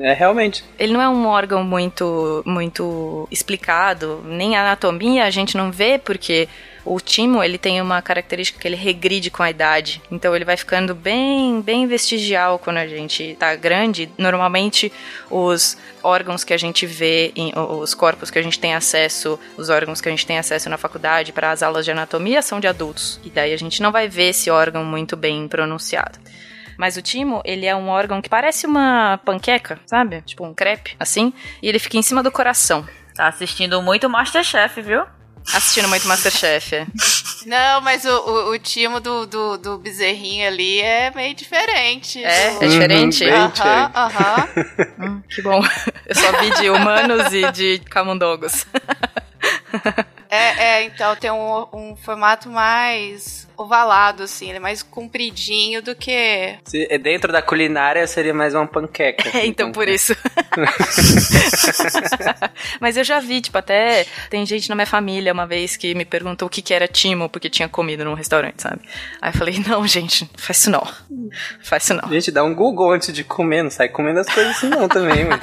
É realmente. Ele não é um órgão muito, muito explicado, nem a anatomia a gente não vê porque o timo, ele tem uma característica que ele regride com a idade. Então ele vai ficando bem, bem vestigial quando a gente tá grande. Normalmente os órgãos que a gente vê, os corpos que a gente tem acesso, os órgãos que a gente tem acesso na faculdade para as aulas de anatomia são de adultos. E daí a gente não vai ver esse órgão muito bem pronunciado. Mas o timo, ele é um órgão que parece uma panqueca, sabe? Tipo um crepe, assim. E ele fica em cima do coração. Tá assistindo muito Masterchef, viu? Assistindo muito Masterchef, é. Não, mas o, o, o timo do, do, do, bezerrinho ali é meio diferente. É? Do... É diferente? Aham, aham. aham. hum, que bom. Eu só vi de humanos e de camundongos. É, é, então tem um, um formato mais ovalado, assim, ele é mais compridinho do que. Se, é dentro da culinária seria mais uma panqueca. É, então por isso. Mas eu já vi, tipo, até tem gente na minha família uma vez que me perguntou o que, que era timo, porque tinha comido num restaurante, sabe? Aí eu falei, não, gente, faz isso não. Faz isso não. Gente, dá um Google antes de comer, não sai comendo as coisas assim não também, mano.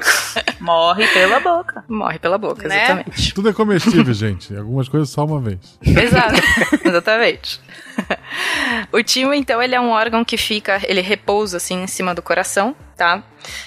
Morre pela boca. Morre pela boca, né? exatamente. Tudo é comestível, gente. Algumas coisas só uma vez. Exato, exatamente. o timo, então, ele é um órgão que fica, ele repousa assim em cima do coração, tá?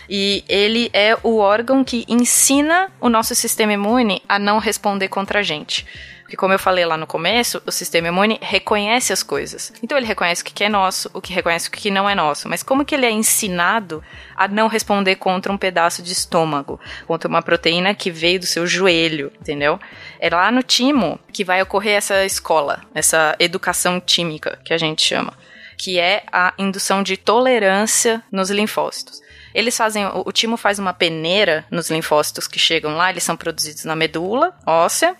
E ele é o órgão que ensina o nosso sistema imune a não responder contra a gente. Porque, como eu falei lá no começo, o sistema imune reconhece as coisas. Então, ele reconhece o que é nosso, o que reconhece o que não é nosso. Mas como que ele é ensinado a não responder contra um pedaço de estômago, contra uma proteína que veio do seu joelho, entendeu? É lá no timo que vai ocorrer essa escola, essa educação tímica que a gente chama, que é a indução de tolerância nos linfócitos. Eles fazem, o, o timo faz uma peneira nos linfócitos que chegam lá, eles são produzidos na medula óssea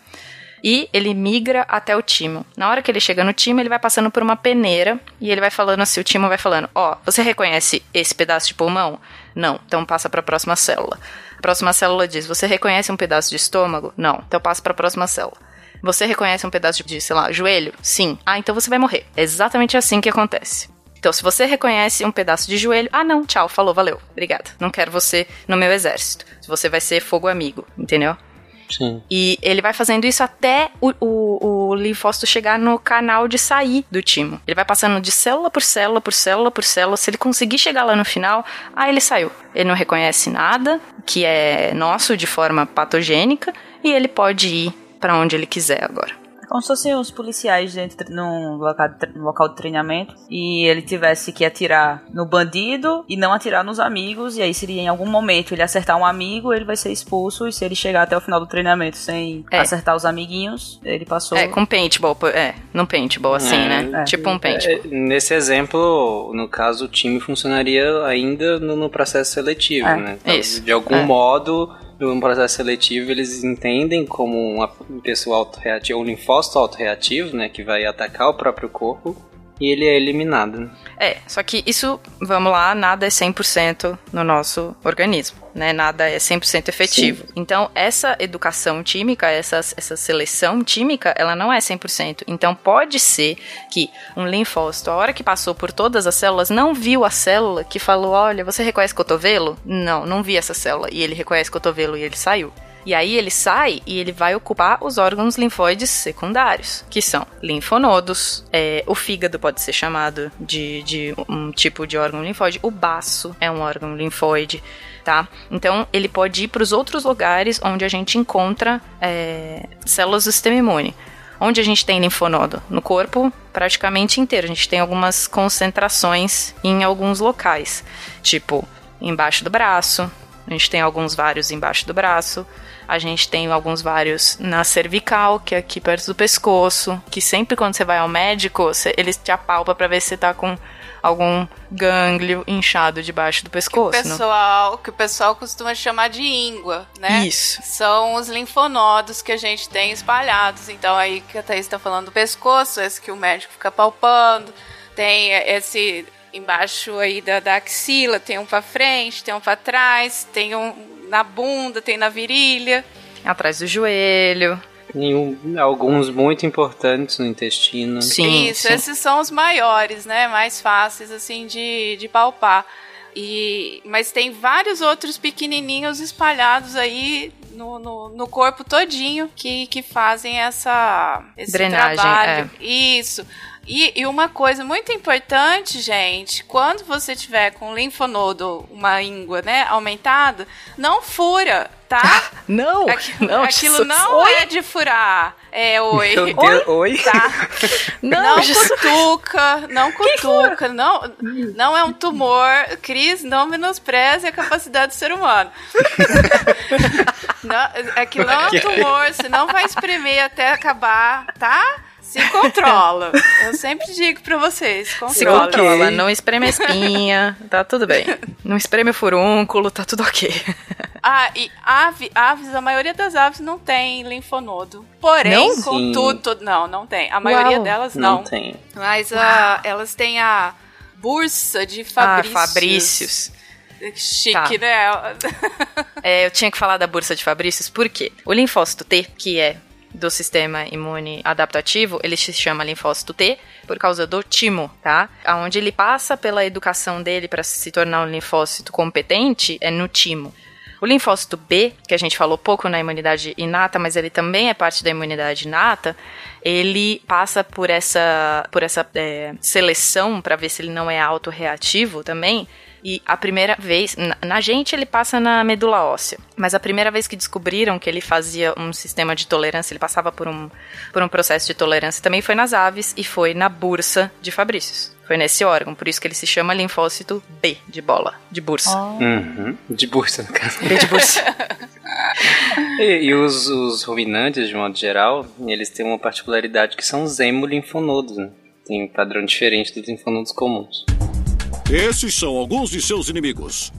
e ele migra até o timo. Na hora que ele chega no timo, ele vai passando por uma peneira e ele vai falando assim, o timo vai falando: "Ó, oh, você reconhece esse pedaço de pulmão? Não, então passa para a próxima célula." A próxima célula diz: "Você reconhece um pedaço de estômago? Não, então passa para a próxima célula." Você reconhece um pedaço de, sei lá, joelho? Sim. Ah, então você vai morrer. É exatamente assim que acontece. Então, se você reconhece um pedaço de joelho, ah, não, tchau, falou, valeu, obrigada. Não quero você no meu exército. Você vai ser fogo amigo, entendeu? Sim. E ele vai fazendo isso até o, o, o linfócito chegar no canal de sair do timo. Ele vai passando de célula por célula, por célula, por célula. Se ele conseguir chegar lá no final, aí ele saiu. Ele não reconhece nada que é nosso de forma patogênica e ele pode ir para onde ele quiser agora como se fossem os policiais dentro num local, de, local de treinamento e ele tivesse que atirar no bandido e não atirar nos amigos, e aí seria em algum momento ele acertar um amigo, ele vai ser expulso, e se ele chegar até o final do treinamento sem é. acertar os amiguinhos, ele passou. É, com paintball, é, no paintball, assim, é, né? É. Tipo um paintball. É, nesse exemplo, no caso, o time funcionaria ainda no, no processo seletivo, é. né? Então, Isso. De algum modo no processo seletivo, eles entendem como uma pessoa autorreativa, um linfócito autorreativo, né, que vai atacar o próprio corpo, e ele é eliminado. É, só que isso, vamos lá, nada é 100% no nosso organismo, né? Nada é 100% efetivo. Sim. Então, essa educação química, essa, essa seleção química, ela não é 100%. Então, pode ser que um linfócito, a hora que passou por todas as células, não viu a célula que falou, olha, você reconhece cotovelo? Não, não vi essa célula. E ele reconhece cotovelo e ele saiu. E aí ele sai e ele vai ocupar os órgãos linfóides secundários, que são linfonodos, é, o fígado pode ser chamado de, de um tipo de órgão linfóide, o baço é um órgão linfóide. Tá? Então, ele pode ir para os outros lugares onde a gente encontra é, células do sistema imune. Onde a gente tem linfonodo? No corpo praticamente inteiro. A gente tem algumas concentrações em alguns locais, tipo embaixo do braço, a gente tem alguns vários embaixo do braço, a gente tem alguns vários na cervical, que é aqui perto do pescoço, que sempre quando você vai ao médico, você, eles te apalpa para ver se você tá com algum gânglio inchado debaixo do pescoço. Que o pessoal, não? que o pessoal costuma chamar de íngua, né? Isso. São os linfonodos que a gente tem espalhados. Então aí que a Thaís está falando do pescoço, esse que o médico fica palpando. Tem esse embaixo aí da, da axila, tem um para frente, tem um para trás, tem um na bunda, tem na virilha. Atrás do joelho. Nenhum, alguns muito importantes no intestino. Sim, Isso, sim. esses são os maiores, né? Mais fáceis, assim, de, de palpar. E, mas tem vários outros pequenininhos espalhados aí no, no, no corpo todinho que, que fazem essa esse Drenagem, trabalho. Isso. E, e uma coisa muito importante, gente, quando você tiver com linfonodo, uma íngua, né, aumentada, não fura, tá? Não, Aquilo, não, aquilo Jesus. não Oi? é de furar. É oi. Meu Deus, oi? Tá. Não, Não Jesus. cutuca, não cutuca, não, não é um tumor. Cris, não menospreze a capacidade do ser humano. Não, aquilo não é um tumor, você não vai espremer até acabar, tá? Se controla. Eu sempre digo pra vocês, Se controla. controla, não espreme a espinha, tá tudo bem. Não espreme o furúnculo, tá tudo ok. Ah, e ave, aves, a maioria das aves não tem linfonodo. Porém, Não? contudo, não, não tem. A maioria Uau. delas Não não. tem. Mas ah, elas têm a bursa de Fabrícios. Ah, Fabrícios. Chique, Tá. né? É, eu tinha que falar da bursa de Fabrícios, por quê? O linfócito T, que é do sistema imune adaptativo, ele se chama linfócito T por causa do timo, tá? Aonde ele passa pela educação dele para se tornar um linfócito competente é no timo. O linfócito B, que a gente falou pouco na imunidade inata, mas ele também é parte da imunidade inata, ele passa por essa, por essa é, seleção para ver se ele não é autorreativo também. E a primeira vez, na, na gente ele passa na medula óssea, mas a primeira vez que descobriram que ele fazia um sistema de tolerância, ele passava por um, por um processo de tolerância também foi nas aves e foi na bursa de Fabrícios. Foi nesse órgão, por isso que ele se chama linfócito B de bola, de bursa. Uhum. De bursa, no caso. B de bursa. E, e os, os ruminantes, de modo geral, eles têm uma particularidade que são os hemolinfonodos, né? Tem um padrão diferente dos linfonodos comuns. Esses são alguns de seus inimigos: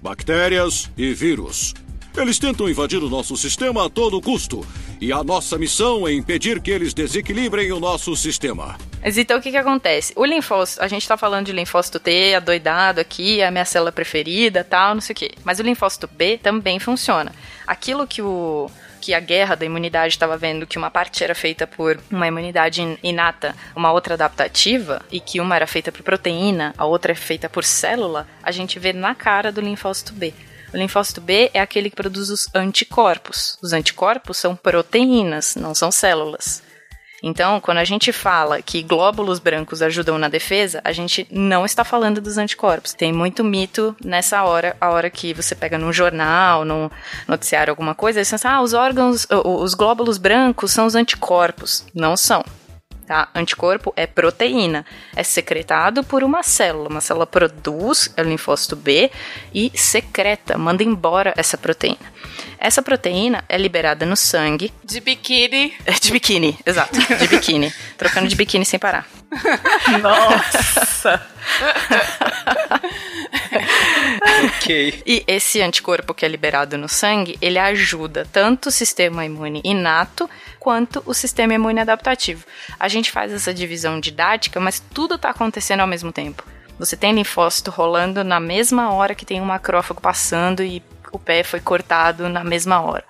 bactérias e vírus. Eles tentam invadir o nosso sistema a todo custo, e a nossa missão é impedir que eles desequilibrem o nosso sistema. Mas então o que que acontece? O linfócito, a gente tá falando de linfócito T, adoidado aqui, é a minha célula preferida, tal, não sei o quê. Mas o linfócito B também funciona. Aquilo que o que a guerra da imunidade estava vendo que uma parte era feita por uma imunidade in- inata, uma outra adaptativa, e que uma era feita por proteína, a outra é feita por célula, a gente vê na cara do linfócito B. O linfócito B é aquele que produz os anticorpos. Os anticorpos são proteínas, não são células. Então, quando a gente fala que glóbulos brancos ajudam na defesa, a gente não está falando dos anticorpos. Tem muito mito nessa hora, a hora que você pega num jornal, num noticiário, alguma coisa, eles falam assim, ah, os órgãos, os glóbulos brancos são os anticorpos. Não são. Tá? Anticorpo é proteína, é secretado por uma célula. Uma célula produz é o linfócito B e secreta, manda embora essa proteína. Essa proteína é liberada no sangue De biquíni. é de biquíni, exato. De biquíni. Trocando de biquíni sem parar. Nossa! Ok. E esse anticorpo que é liberado no sangue, ele ajuda tanto o sistema imune inato quanto o sistema imune adaptativo. A gente faz essa divisão didática, mas tudo está acontecendo ao mesmo tempo. Você tem linfócito rolando na mesma hora que tem um macrófago passando e o pé foi cortado na mesma hora.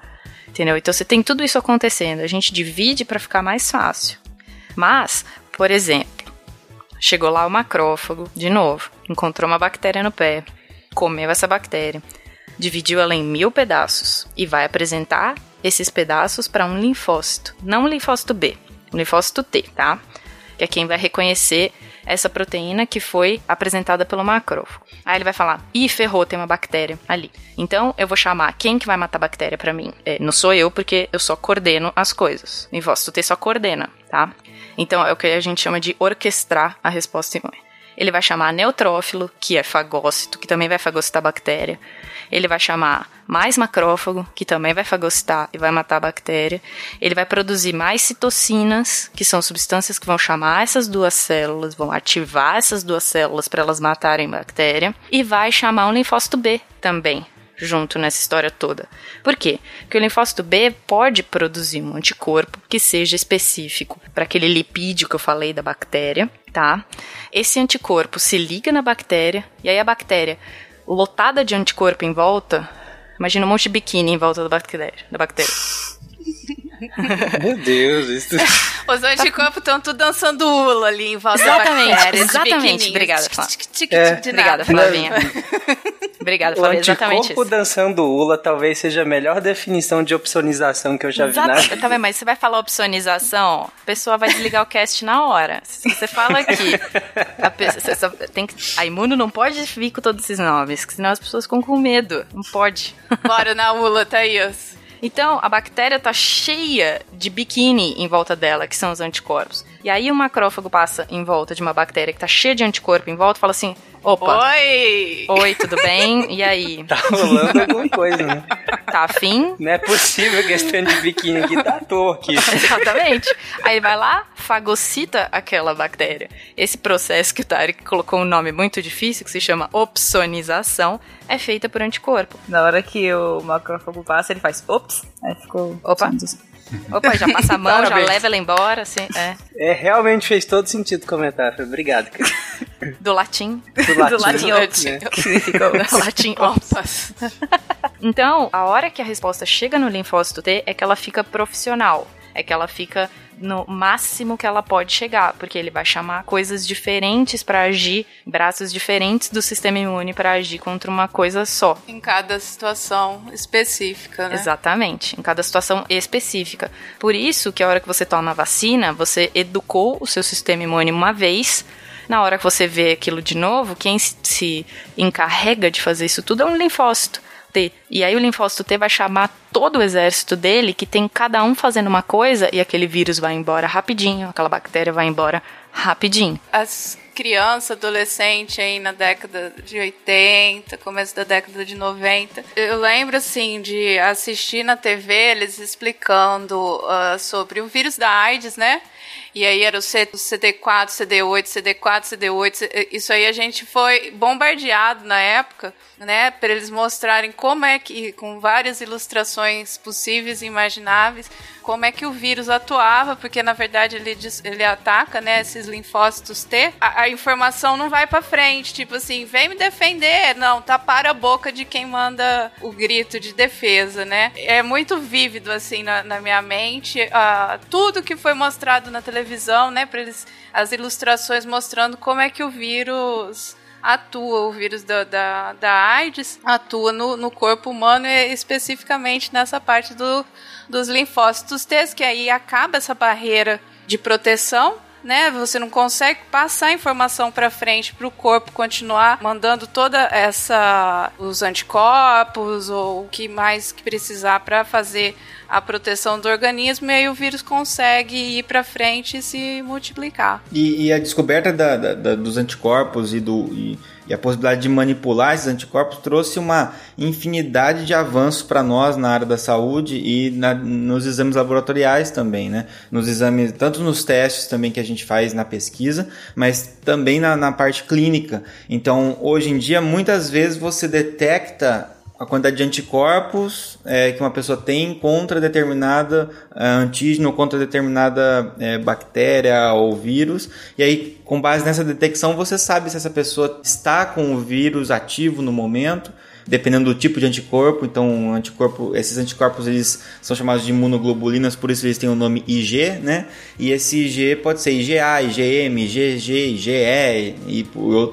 Entendeu? Então você tem tudo isso acontecendo. A gente divide para ficar mais fácil. Mas, por exemplo, chegou lá o macrófago, de novo, encontrou uma bactéria no pé, comeu essa bactéria, dividiu ela em mil pedaços e vai apresentar esses pedaços para um linfócito, não um linfócito B, um linfócito T, tá? Que é quem vai reconhecer essa proteína que foi apresentada pelo macrófago. Aí ele vai falar: "Ih, ferrou, tem uma bactéria ali". Então eu vou chamar quem que vai matar a bactéria para mim? É, não sou eu porque eu só coordeno as coisas. Linfócito T só coordena, tá? Então é o que a gente chama de orquestrar a resposta imune. Ele vai chamar neutrófilo, que é fagócito, que também vai fagocitar a bactéria. Ele vai chamar mais macrófago, que também vai fagocitar e vai matar a bactéria. Ele vai produzir mais citocinas, que são substâncias que vão chamar essas duas células, vão ativar essas duas células para elas matarem a bactéria. E vai chamar um linfócito B também, junto nessa história toda. Por quê? Porque o linfócito B pode produzir um anticorpo que seja específico para aquele lipídio que eu falei da bactéria, tá? Esse anticorpo se liga na bactéria e aí a bactéria lotada de anticorpo em volta, imagina um monte de biquíni em volta da bactéria, da bactéria. Meu Deus, isso. Os anticorpos estão tudo dançando ula ali em volta Exatamente, da bactéria. exatamente. Obrigada, Flávia. É. Obrigada, Flavinha. Obrigada, O Flávia. Exatamente isso. dançando ula talvez seja a melhor definição de opsonização que eu já vi na Exato. Tá vendo? Mas você vai falar opsonização, a pessoa vai desligar o cast na hora. Se você fala aqui, a, pessoa, tem que, a imuno não pode vir com todos esses nomes, senão as pessoas ficam com medo. Não pode. Bora na ula, Thaís. Então, a bactéria tá cheia de biquíni em volta dela, que são os anticorpos. E aí o macrófago passa em volta de uma bactéria que tá cheia de anticorpo em volta e fala assim: opa, Oi! oi, tudo bem? E aí? Tá rolando alguma coisa, né? Tá afim? Não é possível que esse tanto de biquíni aqui tá à toa aqui. Exatamente. Aí ele vai lá, fagocita aquela bactéria. Esse processo que o Tarek colocou um nome muito difícil, que se chama opsonização, é feita por anticorpo. Na hora que o macrófago passa, ele faz ops, aí ficou... Opa. Opa, já passa a mão, já leva ela embora, assim, é. É, realmente fez todo sentido o comentário. Obrigado. Do latim. Do latim. Do latim né? Que significa latim ops. Então, a hora que a resposta chega no linfócito T é que ela fica profissional. É que ela fica no máximo que ela pode chegar, porque ele vai chamar coisas diferentes para agir, braços diferentes do sistema imune para agir contra uma coisa só. Em cada situação específica, né? Exatamente, em cada situação específica. Por isso que a hora que você toma a vacina, você educou o seu sistema imune uma vez. Na hora que você vê aquilo de novo, quem se- se encarrega de fazer isso tudo é um linfócito T. E aí o linfócito T vai chamar todo o exército dele, que tem cada um fazendo uma coisa, e aquele vírus vai embora rapidinho, aquela bactéria vai embora rapidinho. As crianças, adolescentes aí na década de 80, começo da década de 90, eu lembro assim de assistir na TV eles explicando ah, sobre o vírus da AIDS, né? E aí era o C- o CD4, CD8, CD4, CD8. Isso aí a gente foi bombardeado na época, né? Para eles mostrarem como é que, com várias ilustrações possíveis e imagináveis, como é que o vírus atuava, porque na verdade ele, ele ataca, né, esses linfócitos T. A, a informação não vai para frente, tipo assim, vem me defender. Não, tapar a boca de quem manda o grito de defesa, né? É muito vívido, assim, na, na minha mente, ah, tudo que foi mostrado na televisão, né, para eles, as ilustrações mostrando como é que o vírus atua, o vírus da, da, da AIDS atua no, no corpo humano e especificamente nessa parte do, dos linfócitos T, que aí acaba essa barreira de proteção. Né, você não consegue passar a informação para frente para o corpo continuar mandando toda essa os anticorpos ou o que mais que precisar para fazer a proteção do organismo e aí o vírus consegue ir para frente e se multiplicar. E, e a descoberta da- da- da- dos anticorpos e, do, e, e a possibilidade de manipular esses anticorpos trouxe uma infinidade de avanços para nós na área da saúde e na- nos exames laboratoriais também, né? Nos exames, tanto nos testes também que a gente faz na pesquisa, mas também na, na parte clínica. Então, hoje em dia, muitas vezes você detecta a quantidade de anticorpos é, que uma pessoa tem contra determinada é, antígeno, contra determinada é, bactéria ou vírus. E aí, com base nessa detecção, você sabe se essa pessoa está com o vírus ativo no momento. Dependendo do tipo de anticorpo, então anticorpo, esses anticorpos eles são chamados de imunoglobulinas, por isso eles têm o nome IG, né? E esse IG pode ser IgA, IgM, IgG, IgE e,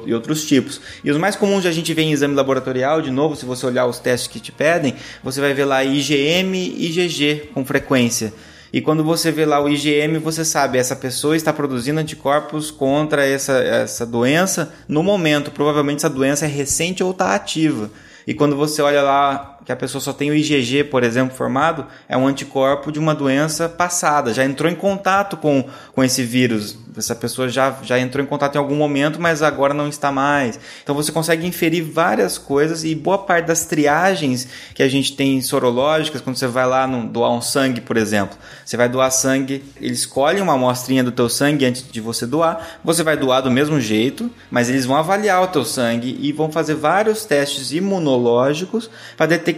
e outros tipos. E os mais comuns a gente vê em exame laboratorial, de novo, se você olhar os testes que te pedem, você vai ver lá IgM e IgG com frequência. E quando você vê lá o IgM, você sabe, essa pessoa está produzindo anticorpos contra essa, essa doença no momento. Provavelmente essa doença é recente ou está ativa. E quando você olha lá que a pessoa só tem o IgG, por exemplo, formado, é um anticorpo de uma doença passada, já entrou em contato com, com esse vírus. Essa pessoa já, já entrou em contato em algum momento, mas agora não está mais. Então você consegue inferir várias coisas e boa parte das triagens que a gente tem sorológicas, quando você vai lá no, doar um sangue, por exemplo, você vai doar sangue, eles escolhem uma amostrinha do teu sangue antes de você doar, você vai doar do mesmo jeito, mas eles vão avaliar o teu sangue e vão fazer vários testes imunológicos para detectar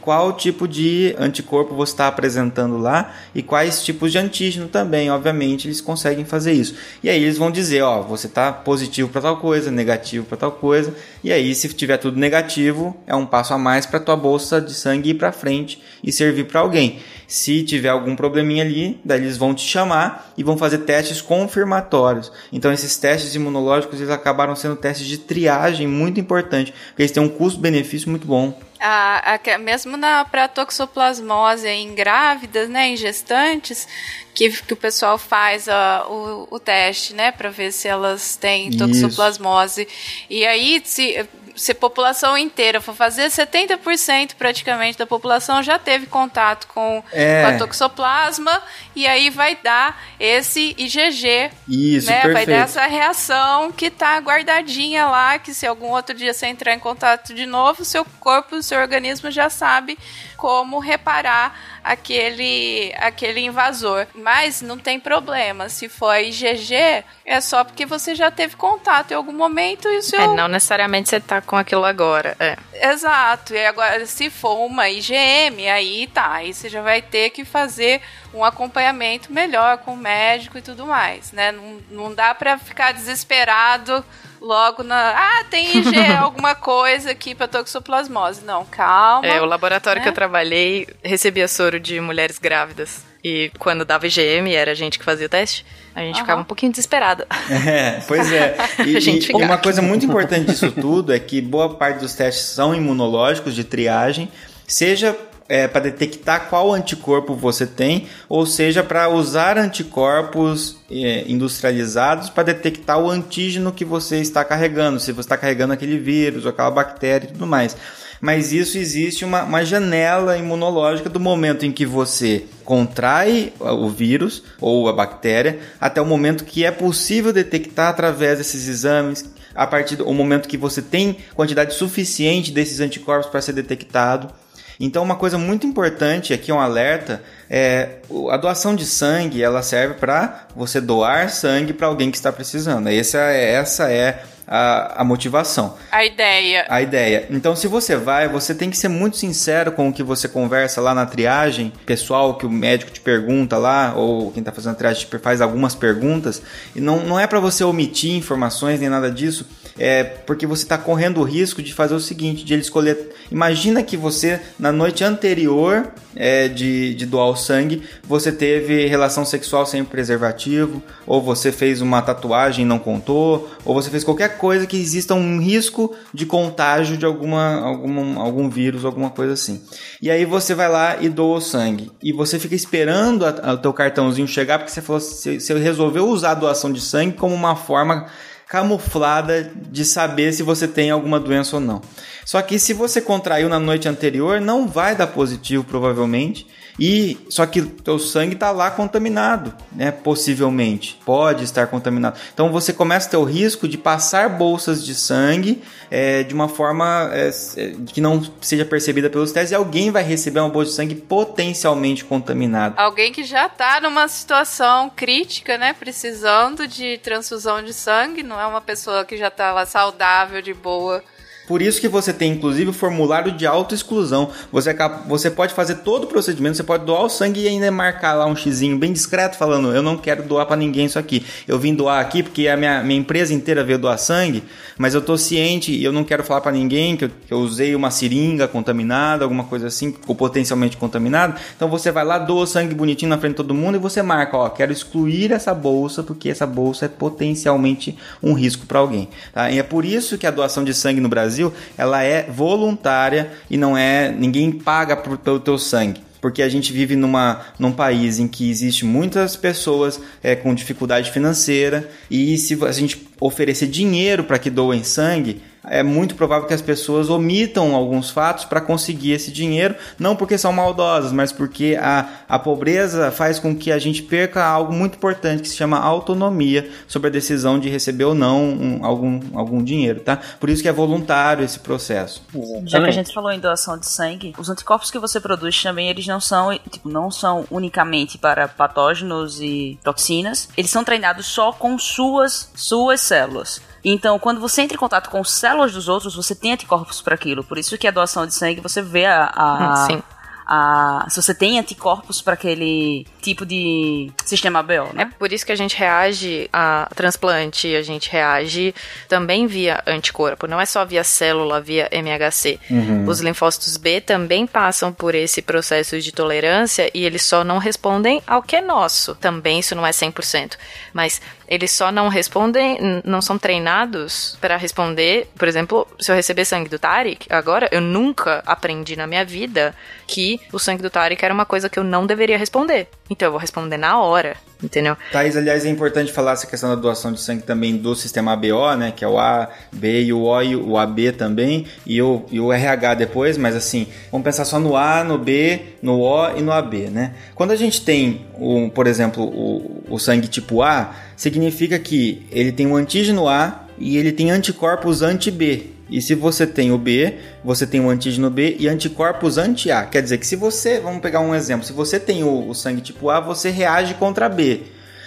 qual tipo de anticorpo você está apresentando lá e quais tipos de antígeno também, obviamente, eles conseguem fazer isso. E aí eles vão dizer, ó, você está positivo para tal coisa, negativo para tal coisa, e aí se tiver tudo negativo, é um passo a mais para tua bolsa de sangue ir para frente e servir para alguém. Se tiver algum probleminha ali, daí eles vão te chamar e vão fazer testes confirmatórios. Então esses testes imunológicos eles acabaram sendo testes de triagem muito importante, porque eles têm um custo-benefício muito bom. A, a, mesmo na para toxoplasmose em grávidas, né, em gestantes, que, que o pessoal faz o, o teste, né, para ver se elas têm toxoplasmose. Isso. E aí, se se a população inteira for fazer, 70% praticamente da população já teve contato com, é. com a toxoplasma e aí vai dar esse IgG. Isso, né? perfeito. Vai dar essa reação que tá guardadinha lá, que se algum outro dia você entrar em contato de novo, seu corpo, o seu organismo já sabe como reparar aquele, aquele invasor. Mas não tem problema. Se for IgG, é só porque você já teve contato em algum momento e o seu. É, não necessariamente você tá com aquilo agora. É. Exato. E agora, se for uma IgM, aí tá. Aí você já vai ter que fazer um acompanhamento melhor com o médico e tudo mais, né? Não, não dá para ficar desesperado logo na. Ah, tem IG alguma coisa aqui pra toxoplasmose. Não, calma. É, o laboratório né? que eu trabalhei recebia soro de mulheres grávidas. E quando dava IgM, era a gente que fazia o teste, a gente uhum. ficava um pouquinho desesperada. É, pois é. E, a gente e uma coisa muito importante disso tudo é que boa parte dos testes são imunológicos de triagem, seja é, para detectar qual anticorpo você tem, ou seja, para usar anticorpos é, industrializados para detectar o antígeno que você está carregando, se você está carregando aquele vírus, aquela bactéria e tudo mais. Mas isso existe uma, uma janela imunológica do momento em que você contrai o vírus ou a bactéria até o momento que é possível detectar através desses exames, a partir do momento que você tem quantidade suficiente desses anticorpos para ser detectado. Então, uma coisa muito importante aqui, um alerta, é a doação de sangue, ela serve para você doar sangue para alguém que está precisando. Essa é, essa é a, a, motivação. A ideia. A ideia. Então, se você vai, você tem que ser muito sincero com o que você conversa lá na triagem pessoal, que o médico te pergunta lá, ou quem está fazendo a triagem faz algumas perguntas, e não, não é para você omitir informações nem nada disso é porque você está correndo o risco de fazer o seguinte, de ele escolher. Imagina que você na noite anterior é, de, de doar o sangue, você teve relação sexual sem preservativo, ou você fez uma tatuagem e não contou, ou você fez qualquer coisa que exista um risco de contágio de alguma, alguma algum vírus, alguma coisa assim. E aí você vai lá e doa o sangue. E você fica esperando o teu cartãozinho chegar, porque você falou você, você resolveu usar a doação de sangue como uma forma camuflada de saber se você tem alguma doença ou não. Só que se você contraiu na noite anterior, não vai dar positivo provavelmente. E só que teu sangue está lá contaminado, né? Possivelmente pode estar contaminado. Então você começa a ter o risco de passar bolsas de sangue é, de uma forma é, é que não seja percebida pelos testes e alguém vai receber uma bolsa de sangue potencialmente contaminada. Alguém que já está numa situação crítica, né? Precisando de transfusão de sangue, não é uma pessoa que já está lá saudável, de boa por isso que você tem, inclusive, o formulário de autoexclusão. Você, você pode fazer todo o procedimento, você pode doar o sangue e ainda marcar lá um xizinho bem discreto, falando: Eu não quero doar para ninguém isso aqui. Eu vim doar aqui porque a minha, minha empresa inteira veio doar sangue, mas eu tô ciente e eu não quero falar para ninguém que eu, que eu, usei uma seringa contaminada, alguma coisa assim, ou potencialmente contaminada. Então você vai lá, doa o sangue bonitinho na frente de todo mundo e você marca: Ó, quero excluir essa bolsa porque essa bolsa é potencialmente um risco para alguém. Tá? E é por isso que a doação de sangue no Brasil Brasil, ela é voluntária e não é ninguém paga pelo teu sangue. Porque a gente vive numa, num país em que existe muitas pessoas é, com dificuldade financeira e se a gente oferecer dinheiro para que doem sangue, é muito provável que as pessoas omitam alguns fatos para conseguir esse dinheiro, não porque são maldosas, mas porque a, a pobreza faz com que a gente perca algo muito importante que se chama autonomia sobre a decisão de receber ou não um, algum, algum dinheiro, tá? Por isso que é voluntário esse processo. Já que a gente falou em doação de sangue, os anticorpos que você produz também, eles não são, tipo, não são unicamente para patógenos e toxinas, eles são treinados só com suas, suas células. Então, quando você entra em contato com células dos outros, você tem anticorpos para aquilo. Por isso que a doação de sangue você vê a, a, Sim. a- se você tem anticorpos para aquele tipo de sistema ABO, É né? por isso que a gente reage a transplante, a gente reage também via anticorpo, não é só via célula, via MHC. Os linfócitos B também passam por esse processo de tolerância e eles só não respondem ao que é nosso. Também isso não é 100%, mas eles só não respondem, não são treinados para responder, por exemplo, se eu receber sangue do Tarek, agora eu nunca aprendi na minha vida que o sangue do Tarek era uma coisa que eu não deveria responder. Então eu vou responder na hora, entendeu? Thaís, aliás, é importante falar essa questão da doação de sangue também do sistema ABO, né? Que é o A, B e o O e o AB também, e o, e o RH depois, mas assim, vamos pensar só no A, no B, no O e no AB, né? Quando a gente tem, o, por exemplo, o, o sangue tipo A, significa que ele tem um antígeno A e ele tem anticorpos anti-B. E se você tem o B, você tem o antígeno B e anticorpos anti-A. Quer dizer que se você, vamos pegar um exemplo, se você tem o, o sangue tipo A, você reage contra B.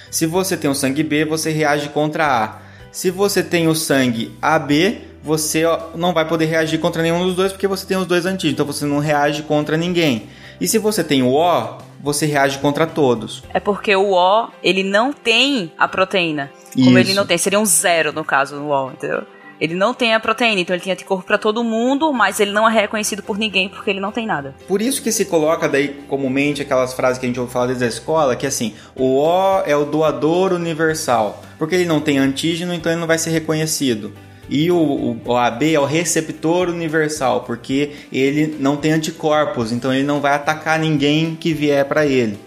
Se você tem o sangue B, você reage contra A. Se você tem o sangue AB, você não vai poder reagir contra nenhum dos dois porque você tem os dois antígenos, então você não reage contra ninguém. E se você tem o O, você reage contra todos. É porque o O, ele não tem a proteína. Como ele Isso. não tem, seria um zero no caso do O, entendeu? Ele não tem a proteína, então ele tem anticorpo pra todo mundo, mas ele não é reconhecido por ninguém porque ele não tem nada. Por isso que se coloca daí comumente aquelas frases que a gente ouve falar desde a escola, que assim, o O é o doador universal, porque ele não tem antígeno, então ele não vai ser reconhecido. E o, o, AB é o receptor universal, porque ele não tem anticorpos, então ele não vai atacar ninguém que vier para ele.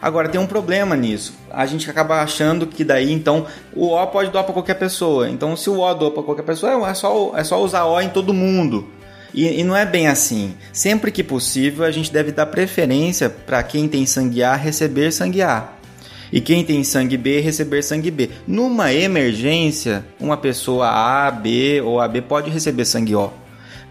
Agora tem um problema nisso. A gente acaba achando que daí então o O pode doar para qualquer pessoa. Então se o O doa para qualquer pessoa, é só, é só usar O em todo mundo. E, e não é bem assim. Sempre que possível, a gente deve dar preferência para quem tem sangue A receber sangue A. E quem tem sangue B receber sangue B. Numa emergência, uma pessoa A, B ou AB pode receber sangue O.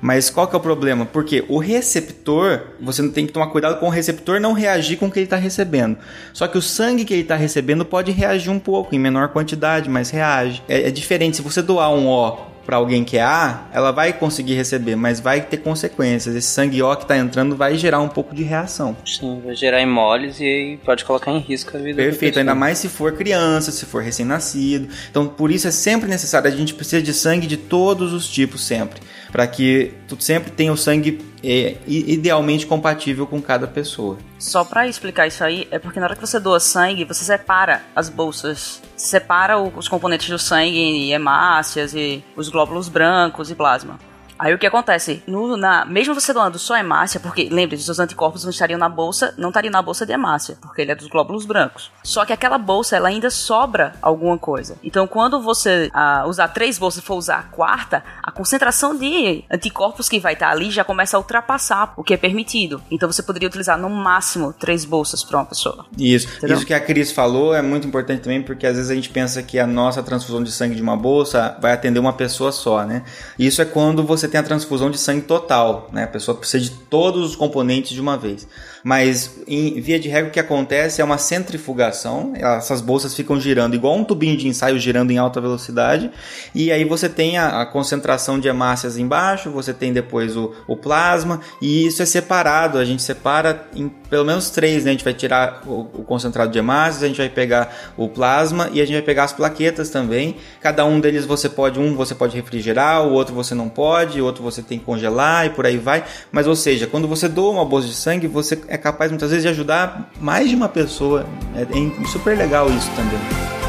Mas qual que é o problema? Porque o receptor, você tem que tomar cuidado com o receptor não reagir com o que ele está recebendo. Só que o sangue que ele está recebendo pode reagir um pouco, em menor quantidade, mas reage. É, é diferente, se você doar um O para alguém que é A, ela vai conseguir receber, mas vai ter consequências. Esse sangue O que está entrando vai gerar um pouco de reação. Sim, vai gerar hemólise e pode colocar em risco a vida da Perfeito, ainda mais se for criança, se for recém-nascido. Então, por isso é sempre necessário, a gente precisa de sangue de todos os tipos sempre, para que tu sempre tenha o sangue é, idealmente compatível com cada pessoa. Só pra explicar isso aí, é porque na hora que você doa sangue, você separa as bolsas. Separa os componentes do sangue em hemácias e os glóbulos brancos e plasma. Aí o que acontece? No- na, mesmo você doando só hemácia, porque lembre, os seus anticorpos não estariam na bolsa, não estariam na bolsa de hemácia, porque ele é dos glóbulos brancos. Só que aquela bolsa, ela ainda sobra alguma coisa. Então, quando você ah, usar três bolsas e for usar a quarta, a concentração de anticorpos que vai estar ali já começa a ultrapassar o que é permitido. Então, você poderia utilizar no máximo três bolsas para uma pessoa. Isso, Entendeu? isso que a Cris falou é muito importante também, porque às vezes a gente pensa que a nossa transfusão de sangue de uma bolsa vai atender uma pessoa só, né? Isso é quando você tem a transfusão de sangue total, né? A pessoa precisa de todos os componentes de uma vez. Mas, em via de regra, o que acontece é uma centrifugação, essas bolsas ficam girando igual um tubinho de ensaio girando em alta velocidade, e aí você tem a, a concentração de hemácias embaixo, você tem depois o, o plasma, e isso é separado, a gente separa em pelo menos três, né? A gente vai tirar o, o concentrado de hemácias, a gente vai pegar o plasma e a gente vai pegar as plaquetas também. Cada um deles você pode, um você pode refrigerar, o outro você não pode, outro você tem que congelar e por aí vai. Mas ou seja, quando você doa uma bolsa de sangue, você é capaz muitas vezes de ajudar mais de uma pessoa. É, é super legal isso também.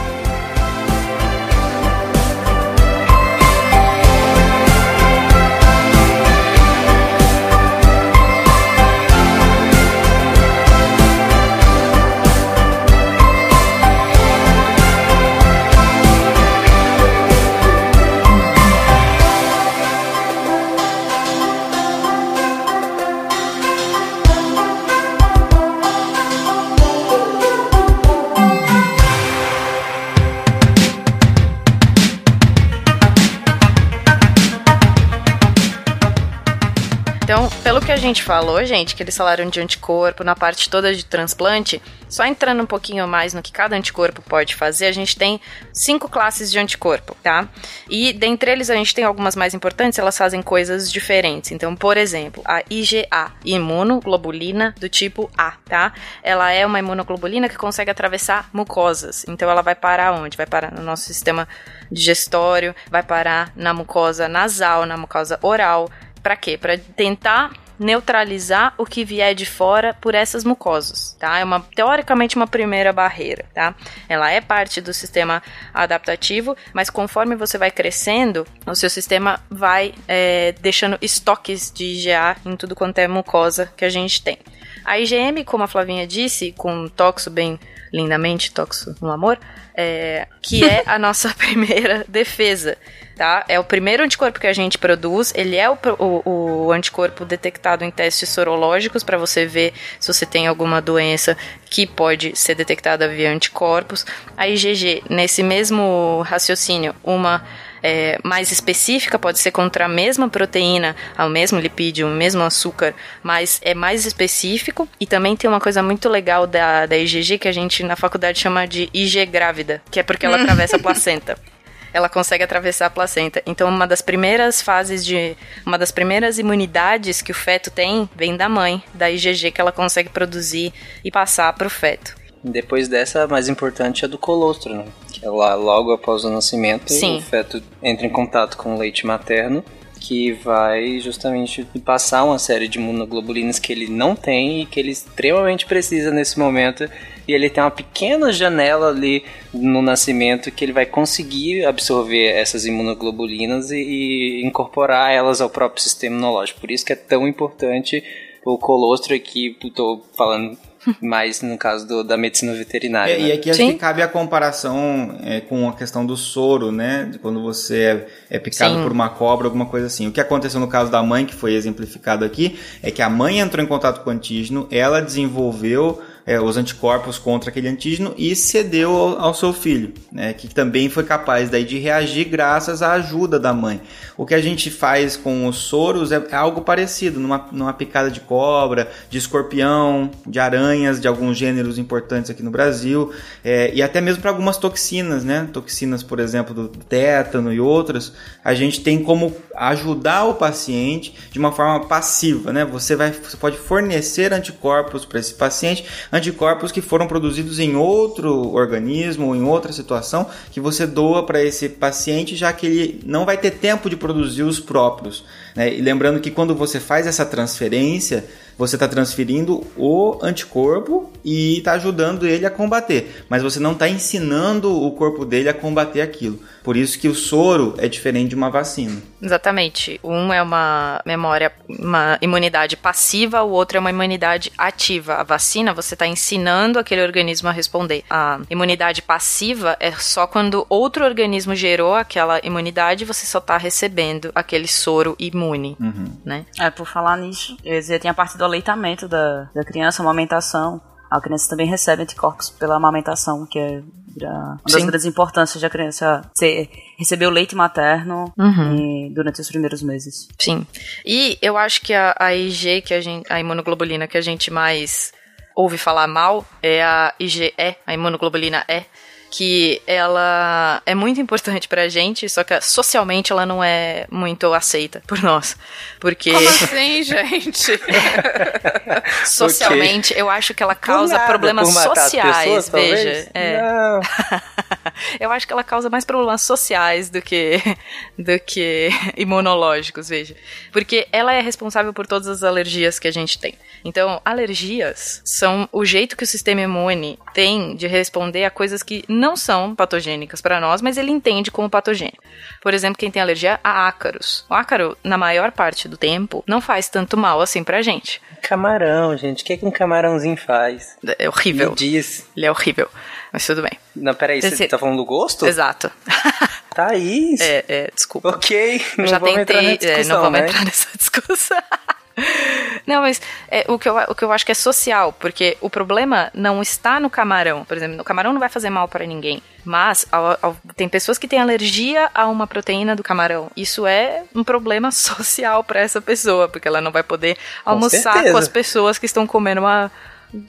Gente falou, gente, que eles falaram de anticorpo na parte toda de transplante, só entrando um pouquinho mais no que cada anticorpo pode fazer, a gente tem cinco classes de anticorpo, tá? E dentre eles a gente tem algumas mais importantes, elas fazem coisas diferentes. Então, por exemplo, a IgA, imunoglobulina do tipo A, tá? Ela é uma imunoglobulina que consegue atravessar mucosas. Então, ela vai parar onde? Vai parar no nosso sistema digestório, vai parar na mucosa nasal, na mucosa oral. Para quê? Para tentar neutralizar o que vier de fora por essas mucosas, tá? É uma teoricamente uma primeira barreira, tá? Ela é parte do sistema adaptativo, mas conforme você vai crescendo, o seu sistema vai é, deixando estoques de IgA em tudo quanto é mucosa que a gente tem. A IgM, como a Flavinha disse, com toxo bem lindamente, toxo no amor, é, que é a nossa primeira defesa tá? É o primeiro anticorpo que a gente produz, ele é o, o, o anticorpo detectado em testes sorológicos para você ver se você tem alguma doença que pode ser detectada via anticorpos. A IgG, nesse mesmo raciocínio, uma é, mais específica, pode ser contra a mesma proteína, o mesmo lipídio, o mesmo açúcar, mas é mais específico. E também tem uma coisa muito legal da, da IgG que a gente na faculdade chama de IG grávida, que é porque ela atravessa a placenta ela consegue atravessar a placenta. Então, uma das primeiras fases de. Uma das primeiras imunidades que o feto tem vem da mãe, da IgG que ela consegue produzir e passar para o feto. Depois dessa, a mais importante é do colostro, né? Que é lá logo após o nascimento, Sim. o feto entra em contato com o leite materno, que vai justamente passar uma série de imunoglobulinas que ele não tem e que ele extremamente precisa nesse momento. E ele tem uma pequena janela ali no nascimento que ele vai conseguir absorver essas imunoglobulinas e, e incorporar elas ao próprio sistema imunológico. Por isso que é tão importante o colostro aqui, estou falando mais no caso do, da medicina veterinária. É, né? E aqui acho que cabe a comparação é, com a questão do soro, né? De quando você é, é picado Sim. por uma cobra, alguma coisa assim. O que aconteceu no caso da mãe, que foi exemplificado aqui, é que a mãe entrou em contato com o antígeno, ela desenvolveu é, os anticorpos contra aquele antígeno e cedeu ao, ao seu filho, né, que também foi capaz daí de reagir graças à ajuda da mãe. O que a gente faz com os soros é, é algo parecido, numa, numa picada de cobra, de escorpião, de aranhas, de alguns gêneros importantes aqui no Brasil, é, e até mesmo para algumas toxinas, né, toxinas, por exemplo, do tétano e outras, a gente tem como ajudar o paciente de uma forma passiva, né? Você vai, você pode fornecer anticorpos para esse paciente, anticorpos que foram produzidos em outro organismo ou em outra situação que você doa para esse paciente, já que ele não vai ter tempo de produzir os próprios. Né? E lembrando que quando você faz essa transferência, você está transferindo o anticorpo e está ajudando ele a combater, mas você não está ensinando o corpo dele a combater aquilo. Por isso que o soro é diferente de uma vacina. Exatamente. Um é uma memória, uma imunidade passiva, o outro é uma imunidade ativa. A vacina, você está ensinando aquele organismo a responder. A imunidade passiva é só quando outro organismo gerou aquela imunidade e você só está recebendo aquele soro imune, né? É, por falar nisso, eu ia dizer, tem a parte do aleitamento da, da criança, amamentação. A criança também recebe anticorpos pela amamentação, que é da- uma das Sim. grandes importâncias de a criança receber o leite materno e- durante os primeiros meses. Sim. E eu acho que a, a IG, que a, gente, a imunoglobulina que a gente mais ouve falar mal, é a IgE, a imunoglobulina E, que ela é muito importante pra gente, só que socialmente ela não é muito aceita por nós. Porque Como assim, gente? socialmente eu acho que ela causa nada, problemas sociais, pessoas, veja. É. Não. Eu acho que ela causa mais problemas sociais do que do que imunológicos, veja. Porque ela é responsável por todas as alergias que a gente tem. Então, alergias são o jeito que o sistema imune tem de responder a coisas que não são patogênicas para nós, mas ele entende como patogênico. Por exemplo, quem tem alergia a ácaros. O ácaro, na maior parte do tempo, não faz tanto mal assim pra gente. Camarão, gente. O que, que um camarãozinho faz? É horrível. Me diz. Ele é horrível. Mas tudo bem. Não, peraí, você Esse- tá falando do gosto? Exato. Thaís. É, é, desculpa. Ok, não já vamos entrar na é, discussão, não vamos né? entrar nessa discussão. Não, mas é, o, que eu, o que eu acho que é social, porque o problema não está no camarão. Por exemplo, o camarão não vai fazer mal para ninguém. Mas ao- ao- tem pessoas que têm alergia a uma proteína do camarão. Isso é um problema social para essa pessoa, porque ela não vai poder almoçar com, as pessoas que estão comendo uma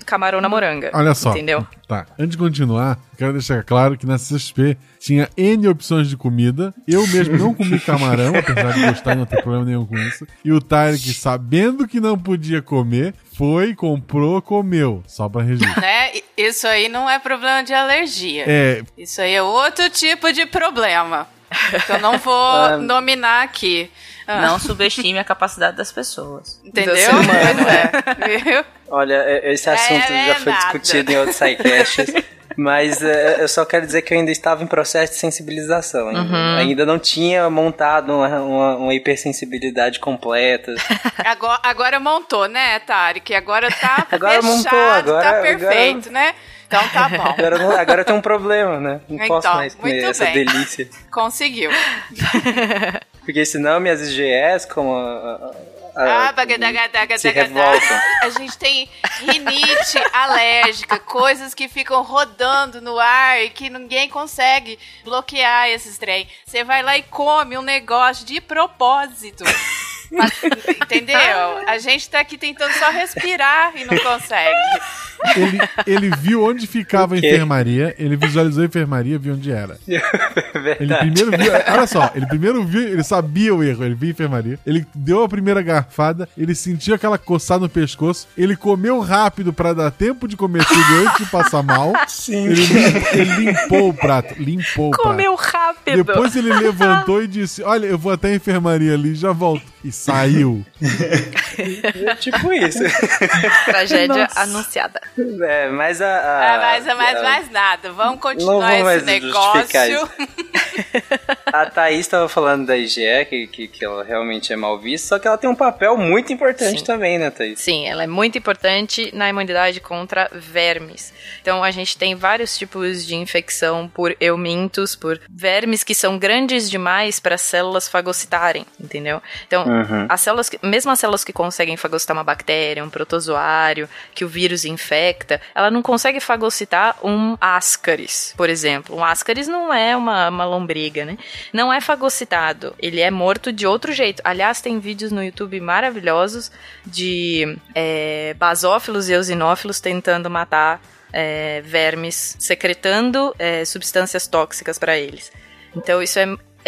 camarão na moranga. Olha só. Entendeu? Tá. Antes de continuar, quero deixar claro que na CSP tinha N opções de comida. Eu mesmo não comi camarão, apesar de gostar e não ter problema nenhum com isso. E o Tarek, sabendo que não podia comer, foi, comprou, comeu. Só pra registro. Né? Isso aí não é problema de alergia. É, Isso aí é outro tipo de problema. Que eu não vou nominar aqui. Ah, Não subestime a capacidade das pessoas. Entendeu? Pois é. Viu? Olha, é- esse assunto é já foi nada. discutido em outros sidecasts, mas é, eu só quero dizer que eu ainda estava em processo de sensibilização. Ainda, Uhum. ainda não tinha montado uma, uma, uma hipersensibilidade completa. Agora, agora montou, né, Tarek? Agora tá Agora fechado, montou, agora- tá agora- perfeito, né? Então tá bom. Agora, não- agora tem um problema, né? Não Então, posso mais comer essa bem. delícia. Conseguiu. Porque senão minhas IgS, como a, a- Ah, bagadagadagadagadá. se revoltam. A gente tem rinite alérgica, coisas que ficam rodando no ar e que ninguém consegue bloquear esses trem. Você vai lá e come um negócio de propósito. Mas, Entendeu? A gente tá aqui tentando só respirar e não consegue. Ele, ele viu onde ficava a enfermaria, ele visualizou a enfermaria, viu onde era. Ele Verdade. primeiro viu. Olha só, ele primeiro viu, ele sabia o erro, ele viu a enfermaria. Ele deu a primeira garfada, ele sentiu aquela coçada no pescoço, ele comeu rápido pra dar tempo de comer tudo antes de passar mal. Sim. Ele, ele limpou o prato, limpou o prato. Comeu rápido. Depois ele levantou e disse: Olha, eu vou até a enfermaria ali e já volto. E saiu. tipo isso. Tragédia anunciada. É, mas a. a Ah, mas, mas a- mais nada. Vamos continuar esse negócio. A Thaís estava falando da IgE, que, que, que ela realmente é mal vista, só que ela tem um papel muito importante Sim. também, né, Thaís? Sim, ela é muito importante na imunidade contra vermes. Então a gente tem vários tipos de infecção por eumintos, por vermes que são grandes demais para as células fagocitarem, entendeu? Então, Uhum. as células, que, mesmo as células que conseguem fagocitar uma bactéria, um protozoário, que o vírus infecta, ela não consegue fagocitar um ascaris, por exemplo. Um ascaris não é uma, uma lombriga, né? Não é fagocitado, ele é morto de outro jeito. Aliás, tem vídeos no YouTube maravilhosos de é, basófilos e eosinófilos tentando matar é, vermes, secretando é, substâncias tóxicas para eles. Então, isso é,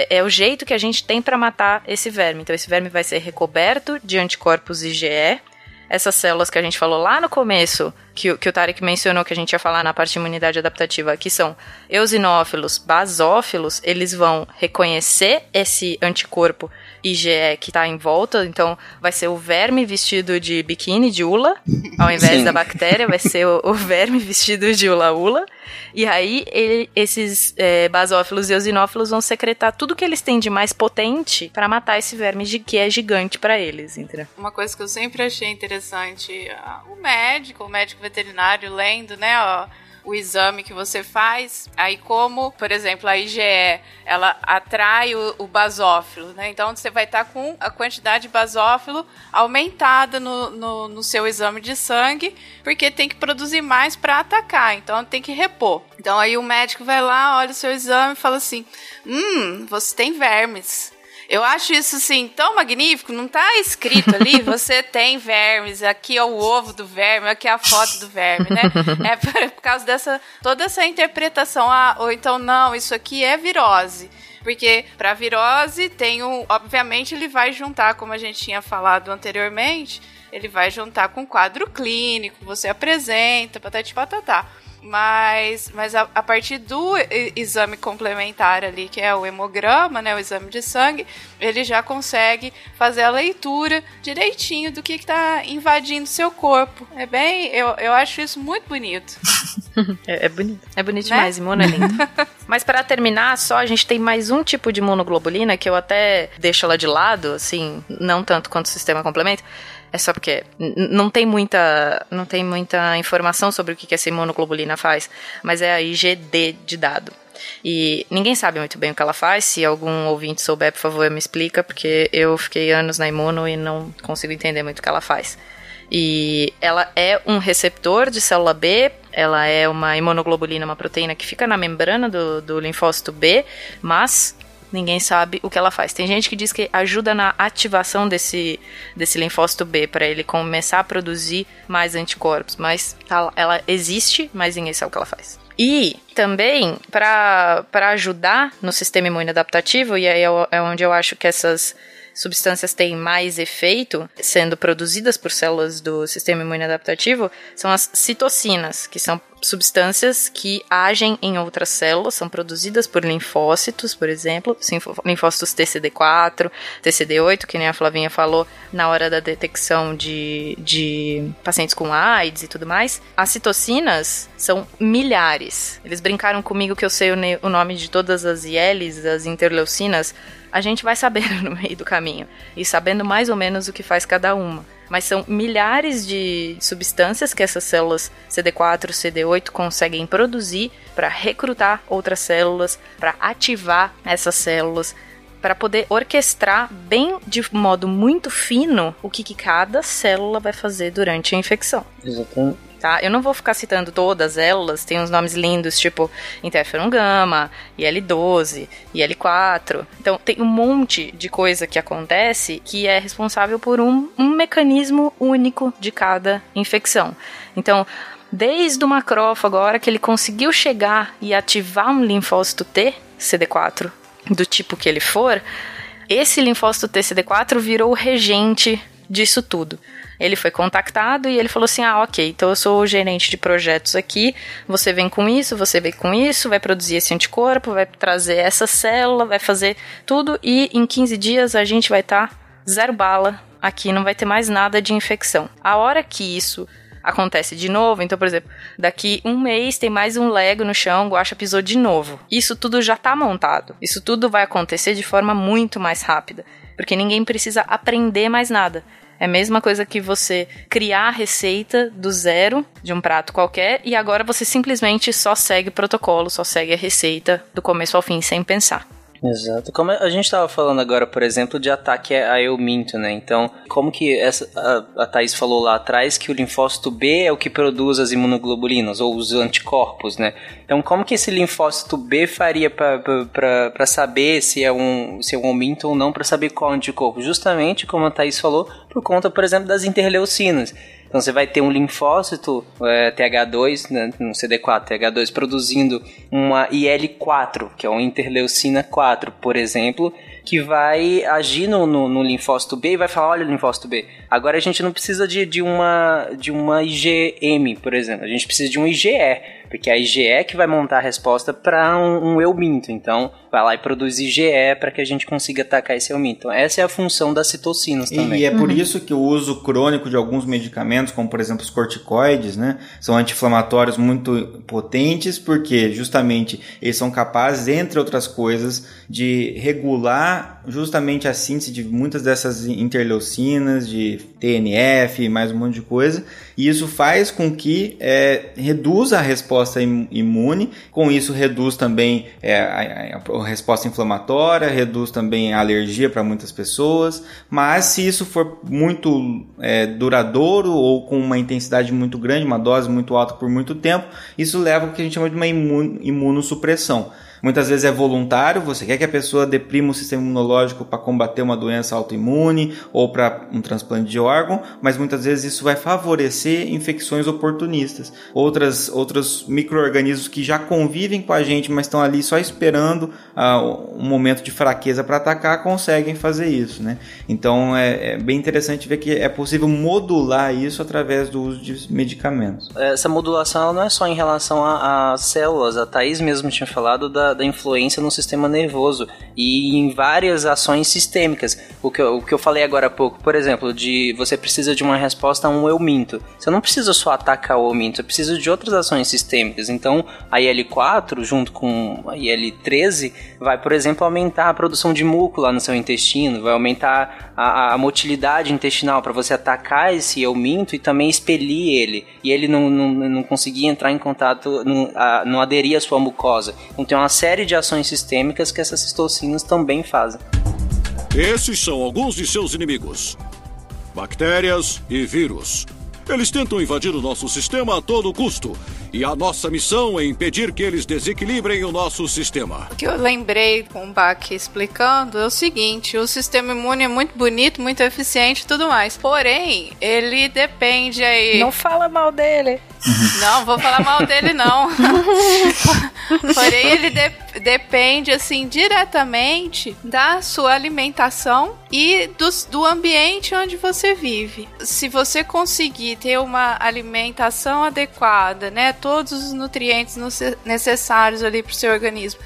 é o jeito que a gente tem para matar esse verme. Então, esse verme vai ser recoberto de anticorpos IgE. Essas células que a gente falou lá no começo, que, que o Tarek mencionou que a gente ia falar na parte de imunidade adaptativa, que são eosinófilos, basófilos, eles vão reconhecer esse anticorpo IgE que está em volta, então vai ser o verme vestido de biquíni de ula, ao invés Sim. da bactéria, vai ser o, o verme vestido de ula-ula. E aí ele- esses é, basófilos e eosinófilos vão secretar tudo que eles têm de mais potente para matar esse verme de que é gigante para eles, entendeu? Uma coisa que eu sempre achei interessante, ah, o médico, o médico veterinário lendo, né, ó, o exame que você faz, aí como, por exemplo, a IgE, ela atrai o, o basófilo, né, então você vai estar com a quantidade de basófilo aumentada no, no, no seu exame de sangue, porque tem que produzir mais para atacar, então tem que repor. Então aí o médico vai lá, olha o seu exame e fala assim, hum, você tem vermes. Eu acho isso assim tão magnífico, não tá escrito ali, você tem vermes, aqui é o ovo do verme, aqui é a foto do verme, né? É por, por causa dessa toda essa interpretação, ah, ou então não, isso aqui é virose. Porque para virose tem um, obviamente ele vai juntar, como a gente tinha falado anteriormente, ele vai juntar com quadro clínico, você apresenta, patati patatá. Mas, mas a, a partir do exame complementar ali, que é o hemograma, né, o exame de sangue, ele já consegue fazer a leitura direitinho do que está invadindo seu corpo. É bem, eu, eu acho isso muito bonito. É, é bonito. É bonito Né? demais, imuno é lindo. Mas para terminar, só a gente tem mais um tipo de imunoglobulina que eu até deixo ela de lado, assim, não tanto quanto o sistema complemento. É só porque não tem muita não tem muita informação sobre o que que essa imunoglobulina faz, mas é a IgD de dado. E ninguém sabe muito bem o que ela faz. Se algum ouvinte souber, por favor, me explica, porque eu fiquei anos na imuno e não consigo entender muito o que ela faz. E ela é um receptor de célula B, ela é uma imunoglobulina, uma proteína que fica na membrana do, do linfócito B, mas ninguém sabe o que ela faz. Tem gente que diz que ajuda na ativação desse, desse linfócito B para ele começar a produzir mais anticorpos, mas ela existe, mas ninguém sabe o que ela faz. E também para ajudar no sistema imune adaptativo, e aí é, é onde eu acho que essas substâncias têm mais efeito, sendo produzidas por células do sistema imune adaptativo, são as citocinas, que são substâncias que agem em outras células, são produzidas por linfócitos, por exemplo, linfócitos TCD4, TCD8, que nem a Flavinha falou, na hora da detecção de, de pacientes com AIDS e tudo mais. As citocinas são milhares. Eles brincaram comigo que eu sei o, nome de todas as ILs, as interleucinas, a gente vai saber no meio do caminho e sabendo mais ou menos o que faz cada uma. Mas são milhares de substâncias que essas células CD4, CD8 conseguem produzir para recrutar outras células, para ativar essas células, para poder orquestrar bem de modo muito fino o que, que cada célula vai fazer durante a infecção. Exatamente tá? Eu não vou ficar citando todas elas, tem uns nomes lindos, tipo interferon gama, IL-12, IL-4. Então, tem um monte de coisa que acontece que é responsável por um, um mecanismo único de cada infecção. Então, desde o macrófago, agora que ele conseguiu chegar e ativar um linfócito T, CD4, do tipo que ele for, esse linfócito T CD4 virou o regente disso tudo. Ele foi contactado e ele falou assim: Ah, ok, então eu sou o gerente de projetos aqui. Você vem com isso, você vem com isso, vai produzir esse anticorpo, vai trazer essa célula, vai fazer tudo e em 15 dias a gente vai estar tá zero bala aqui, não vai ter mais nada de infecção. A hora que isso acontece de novo. Então, por exemplo, daqui um mês tem mais um Lego no chão, o Guaxa pisou de novo. Isso tudo já está montado. Isso tudo vai acontecer de forma muito mais rápida. Porque ninguém precisa aprender mais nada. É a mesma coisa que você criar a receita do zero de um prato qualquer e agora você simplesmente só segue o protocolo, só segue a receita do começo ao fim sem pensar. Exato. Como a gente estava falando agora, por exemplo, de ataque a euminto, né? Então, como que essa, a, a Thaís falou lá atrás que o linfócito B é o que produz as imunoglobulinas, ou os anticorpos, né? Então, como que esse linfócito B faria para saber se é um se é um euminto ou não, para saber qual anticorpo? Justamente, como a Thaís falou, por conta, por exemplo, das interleucinas. Então você vai ter um linfócito é, TH2, né, um CD4 TH2 produzindo uma IL4, que é uma interleucina 4, por exemplo, que vai agir no, no, no, linfócito B e vai falar, olha o linfócito B. Agora a gente não precisa de, de, uma, de uma IgM, por exemplo, a gente precisa de um IgE porque a IgE é que vai montar a resposta para um, um euminto. Então, vai lá e produz IgE para que a gente consiga atacar esse euminto. Essa é a função das citocinas também. E é por uhum. isso que o uso crônico de alguns medicamentos, como por exemplo os corticoides, né, são anti-inflamatórios muito potentes, porque justamente eles são capazes, entre outras coisas, de regular justamente a síntese de muitas dessas interleucinas, de TNF mais um monte de coisa. E isso faz com que é, reduza a resposta imune, com isso reduz também é, a, a, resposta inflamatória, reduz também a alergia para muitas pessoas. Mas se isso for muito é, duradouro ou com uma intensidade muito grande, uma dose muito alta por muito tempo, isso leva ao que a gente chama de uma imunossupressão. Muitas vezes é voluntário, você quer que a pessoa deprima o sistema imunológico para combater uma doença autoimune ou para um transplante de órgão, mas muitas vezes isso vai favorecer infecções oportunistas. Outras, outros micro-organismos que já convivem com a gente, mas estão ali só esperando uh, um momento de fraqueza para atacar, conseguem fazer isso. Né? Então é, é bem interessante ver que é possível modular isso através do uso de medicamentos. Essa modulação não é só em relação às células, a Thaís mesmo tinha falado da influência no sistema nervoso e em várias ações sistêmicas. O que, eu, o que eu falei agora há pouco, por exemplo, de você precisa de uma resposta a um eu minto. Você não precisa só atacar o eu minto, você precisa de outras ações sistêmicas. Então, a IL-4, junto com a IL-13, vai, por exemplo, aumentar a produção de muco lá no seu intestino, vai aumentar a, a motilidade intestinal para você atacar esse eu minto e também expelir ele. E ele não, não, não conseguir entrar em contato, não, a, não aderir à sua mucosa. Então tem uma série de ações sistêmicas que essas citocinas também fazem. Esses são alguns de seus inimigos: bactérias e vírus. Eles tentam invadir o nosso sistema a todo custo. E a nossa missão é impedir que eles desequilibrem o nosso sistema. O que eu lembrei com o Bach explicando é o seguinte: o sistema imune é muito bonito, muito eficiente e tudo mais. Porém, ele depende aí. Não fala mal dele. Não, vou falar mal dele não. Porém, ele de depende assim diretamente da sua alimentação e do, do ambiente onde você vive. Se você conseguir ter uma alimentação adequada, né, todos os nutrientes necessários ali para o seu organismo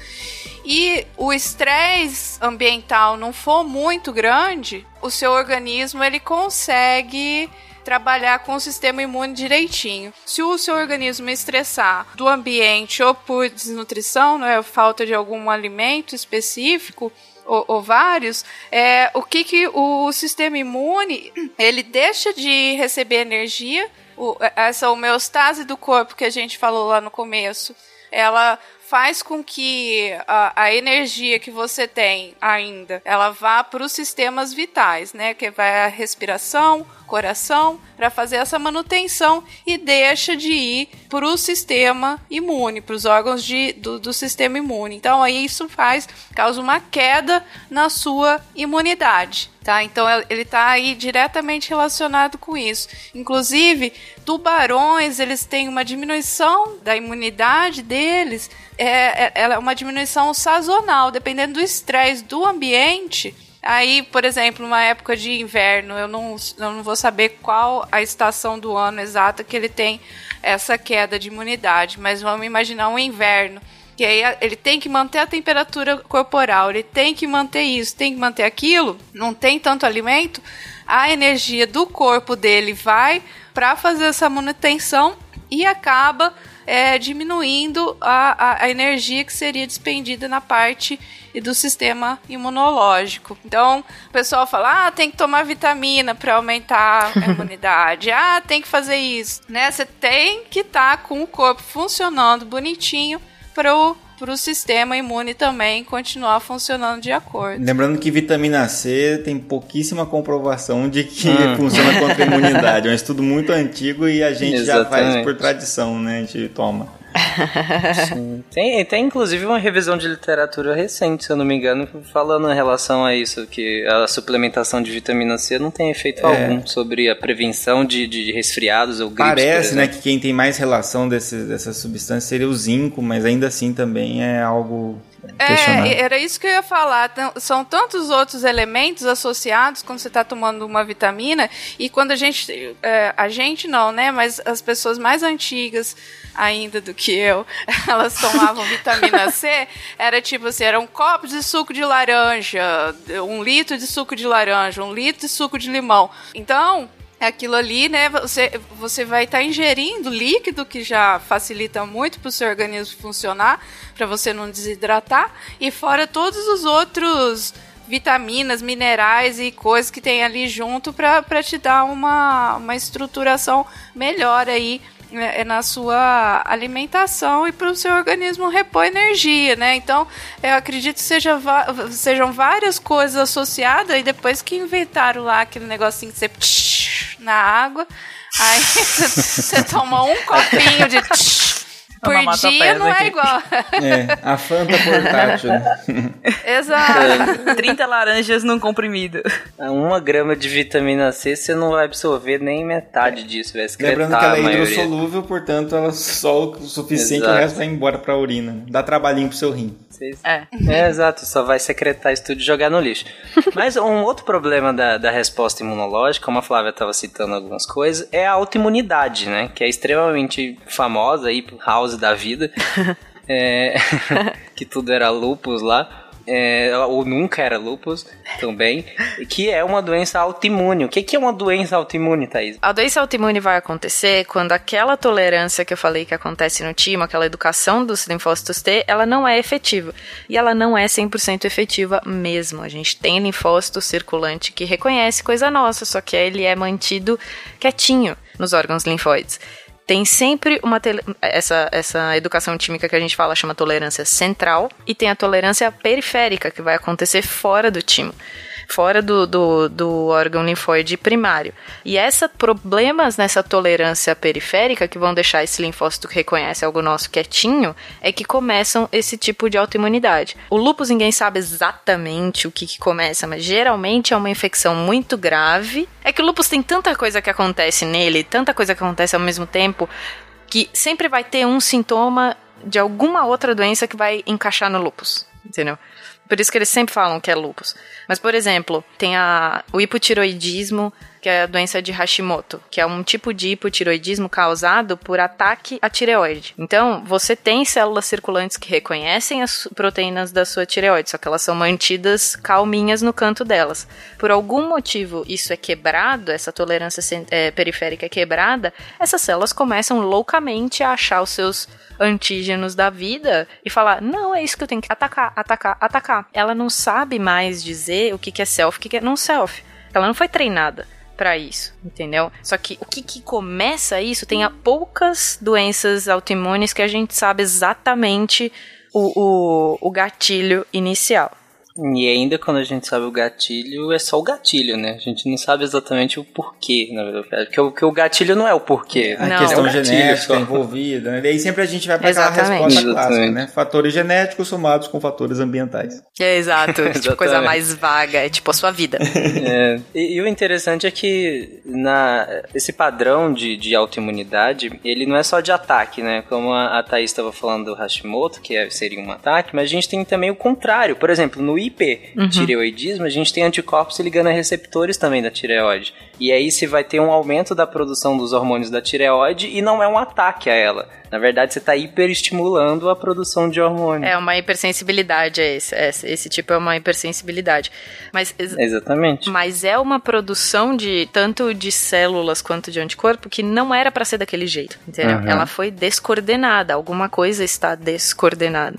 e o estresse ambiental não for muito grande, o seu organismo ele consegue trabalhar com o sistema imune direitinho. Se o seu organismo estressar do ambiente ou por desnutrição, né, falta de algum alimento específico, ou, ou, vários, é, o que, que o sistema imune ele deixa de receber energia, o, essa homeostase do corpo que a gente falou lá no começo, ela faz com que a, a energia que você tem ainda, ela vá para os sistemas vitais, né? Que vai a respiração, coração, para fazer essa manutenção e deixa de ir para o sistema imune, para os órgãos de, do, do sistema imune. Então aí isso faz, causa uma queda na sua imunidade. Tá? Então ele está aí diretamente relacionado com isso. Inclusive, tubarões eles têm uma diminuição da imunidade deles é, é, é uma diminuição sazonal, dependendo do estresse do ambiente. Aí, por exemplo, uma época de inverno, eu não, eu não vou saber qual a estação do ano exata que ele tem essa queda de imunidade, mas vamos imaginar um inverno. Que aí ele tem que manter a temperatura corporal, ele tem que manter isso, tem que manter aquilo, não tem tanto alimento, a energia do corpo dele vai para fazer essa manutenção e acaba é, diminuindo a, a, a, energia que seria despendida na parte do sistema imunológico. Então, o pessoal fala: ah, tem que tomar vitamina para aumentar a imunidade. ah, tem que fazer isso. Né? Você tem que estar tá com o corpo funcionando bonitinho para o para o sistema imune também continuar funcionando de acordo. Lembrando que vitamina C tem pouquíssima comprovação de que hum. funciona contra a imunidade. É um estudo muito antigo e a gente Exatamente. já faz por tradição, né? A gente toma. Sim. Tem, tem inclusive uma revisão de literatura recente, se eu não me engano, falando em relação a isso, que a suplementação de vitamina C não tem efeito é. algum sobre a prevenção de, de resfriados ou gripes. Parece, né, que quem tem mais relação desse, dessa substância seria o zinco, mas ainda assim também é algo é, era isso que eu ia falar. São tantos outros elementos associados quando você está tomando uma vitamina e quando a gente, é, a gente não, né? Mas as pessoas mais antigas ainda do que eu, elas tomavam vitamina C, era tipo assim, era um copo de suco de laranja, um litro de suco de laranja, um litro de suco de limão. Então, aquilo ali, né? Você, você vai estar tá ingerindo líquido que já facilita muito para o seu organismo funcionar, para você não desidratar, e fora todos os outros vitaminas, minerais e coisas que tem ali junto para te dar uma, uma estruturação melhor aí é na sua alimentação e para o seu organismo repor energia, né? Então, eu acredito que seja, sejam várias coisas associadas e depois que inventaram lá aquele negocinho que você na água, aí você toma um copinho de por dia não é igual. É, a Fanta portátil. Exato. 30 laranjas num comprimido. É, uma grama de vitamina C você não vai absorver nem metade disso, vai Lembrando que ela é hidrossolúvel, portanto ela só o suficiente Exato. o resto vai embora pra urina. Dá trabalhinho pro seu rim. É. é, exato, só vai secretar isso tudo e jogar no lixo. Mas um outro problema da, da resposta imunológica, como a Flávia estava citando algumas coisas, é a autoimunidade, né? Que é extremamente famosa aí, House da vida. é, que tudo era lupus lá é, ou nunca era lupus também, que é uma doença autoimune. O que, é uma doença autoimune, Thaís? A doença autoimune vai acontecer quando aquela tolerância que eu falei que acontece no timo, aquela educação dos linfócitos T, ela não é efetiva. E ela não é 100% efetiva mesmo. A gente tem linfócito circulante que reconhece coisa nossa, só que ele é mantido quietinho nos órgãos linfóides tem sempre uma essa, essa educação química que a gente fala chama tolerância central e tem a tolerância periférica que vai acontecer fora do timo fora do, do, do órgão linfóide primário. E esses problemas nessa tolerância periférica, que vão deixar esse linfócito que reconhece algo nosso quietinho, é que começam esse tipo de autoimunidade. O lúpus ninguém sabe exatamente o que, que começa, mas geralmente é uma infecção muito grave. É que o lúpus tem tanta coisa que acontece nele, tanta coisa que acontece ao mesmo tempo, que sempre vai ter um sintoma de alguma outra doença que vai encaixar no lúpus, entendeu? Por isso que eles sempre falam que é lupus. Mas, por exemplo, tem a, o hipotiroidismo, que é a doença de Hashimoto, que é um tipo de hipotiroidismo causado por ataque à tireoide. Então, você tem células circulantes que reconhecem as proteínas da sua tireoide, só que elas são mantidas calminhas no canto delas. Por algum motivo, isso é quebrado, essa tolerância é, periférica é quebrada, essas células começam loucamente a achar os seus antígenos da vida e falar: não, é isso que eu tenho que atacar, atacar, atacar. Ela não sabe mais dizer o que, é self, o que, que é não self. Ela não foi treinada para isso, entendeu? Só que o que, que começa isso tem poucas doenças autoimunes que a gente sabe exatamente o, o, o gatilho inicial. E ainda quando a gente sabe o gatilho, é só o gatilho, né? A gente não sabe exatamente o porquê, na verdade. Porque o, porque o gatilho não é o porquê. A não. questão é genética envolvida, né? E aí sempre a gente vai para aquela resposta Exatamente. clássica, né? Fatores genéticos somados com fatores ambientais. É, exato. tipo, coisa mais vaga, é tipo a sua vida. é. E, e, o interessante é que na, esse padrão de, de autoimunidade, ele não é só de ataque, né? Como a, a Thaís estava falando do Hashimoto, que é, seria um ataque, mas a gente tem também o contrário. Por exemplo, no hipertireoidismo, uhum. a gente tem anticorpos ligando a receptores também da tireoide. E aí se vai ter um aumento da produção dos hormônios da tireoide e não é um ataque a ela. Na verdade, você está hiperestimulando a produção de hormônio. É uma hipersensibilidade, é esse, é esse, esse tipo é uma hipersensibilidade. Mas, Exatamente. Mas é uma produção de tanto de células quanto de anticorpo que não era para ser daquele jeito, entendeu? Uhum. Ela foi descoordenada, alguma coisa está descoordenada.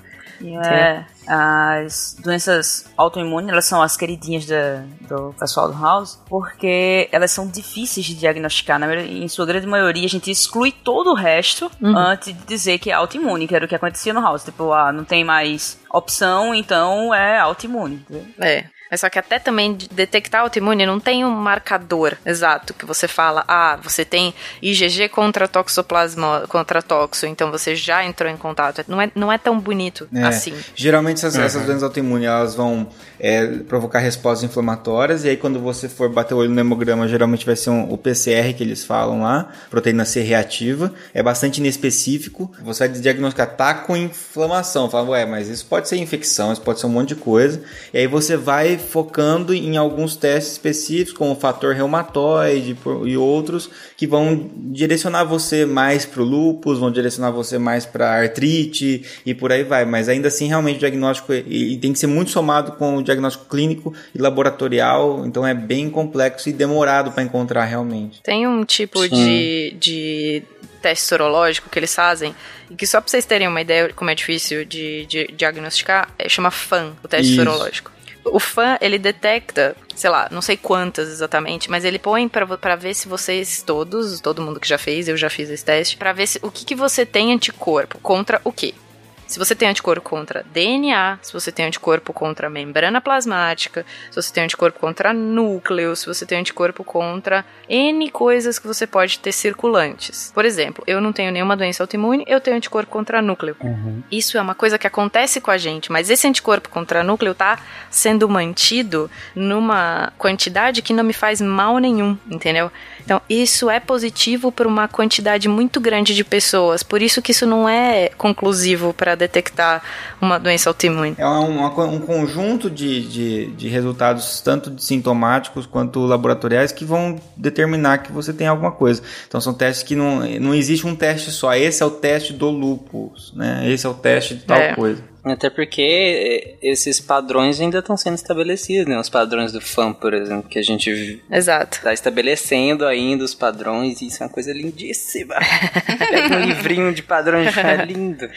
É, as doenças autoimunes, elas são as queridinhas do pessoal do House, porque elas são difíceis de diagnosticar. Na, em sua grande maioria, a gente exclui todo o resto uhum. antes de dizer que é autoimune, que era o que acontecia no House. Tipo, ah, não tem mais opção, então é autoimune. É. Mas só que até também detectar autoimune não tem um marcador exato que você fala, ah, você tem IgG contra toxoplasma, contra toxo, então você já entrou em contato. Não é, não é tão bonito é. assim. Geralmente essas, uhum. essas doenças autoimunes, elas vão é, provocar respostas inflamatórias, e aí quando você for bater o olho no hemograma, geralmente vai ser um, o PCR que eles falam lá, proteína C reativa, é bastante inespecífico, você vai diagnosticar, tá com inflamação, fala, ué, mas isso pode ser infecção, isso pode ser um monte de coisa, e aí você vai focando em alguns testes específicos, como o fator reumatoide e outros, que vão direcionar você mais para o lúpus, vão direcionar você mais para artrite e por aí vai. Mas ainda assim, realmente, o diagnóstico e, tem que ser muito somado com o diagnóstico clínico e laboratorial, então é bem complexo e demorado para encontrar realmente. Tem um tipo de, de teste sorológico que eles fazem, e que só para vocês terem uma ideia como é difícil de, de diagnosticar, é, chama FAN, o teste Isso. sorológico o fã, ele detecta, sei lá, não sei quantas exatamente, mas ele põe para ver se vocês todos, todo mundo que já fez, eu já fiz esse teste, para ver se, o que, que você tem anticorpo contra o quê? Se você tem anticorpo contra DNA, se você tem anticorpo contra membrana plasmática, se você tem anticorpo contra núcleo, se você tem anticorpo contra N coisas que você pode ter circulantes. Por exemplo, eu não tenho nenhuma doença autoimune, eu tenho anticorpo contra núcleo. Uhum. Isso é uma coisa que acontece com a gente, mas esse anticorpo contra núcleo está sendo mantido numa quantidade que não me faz mal nenhum, entendeu? Então, isso é positivo para uma quantidade muito grande de pessoas. Por isso que isso não é conclusivo para detectar uma doença autoimune. É um, um conjunto de, de, de, resultados, tanto de sintomáticos quanto laboratoriais, que vão determinar que você tem alguma coisa. Então, são testes que não, não existe um teste só. Esse é o teste do lupus, né? Esse é o teste de tal é. coisa. Até porque esses padrões ainda estão sendo estabelecidos, né? Os padrões do fã, por exemplo, que a gente Exato. está estabelecendo ainda os padrões, e isso é uma coisa lindíssima. Pega um livrinho de padrões, é lindo.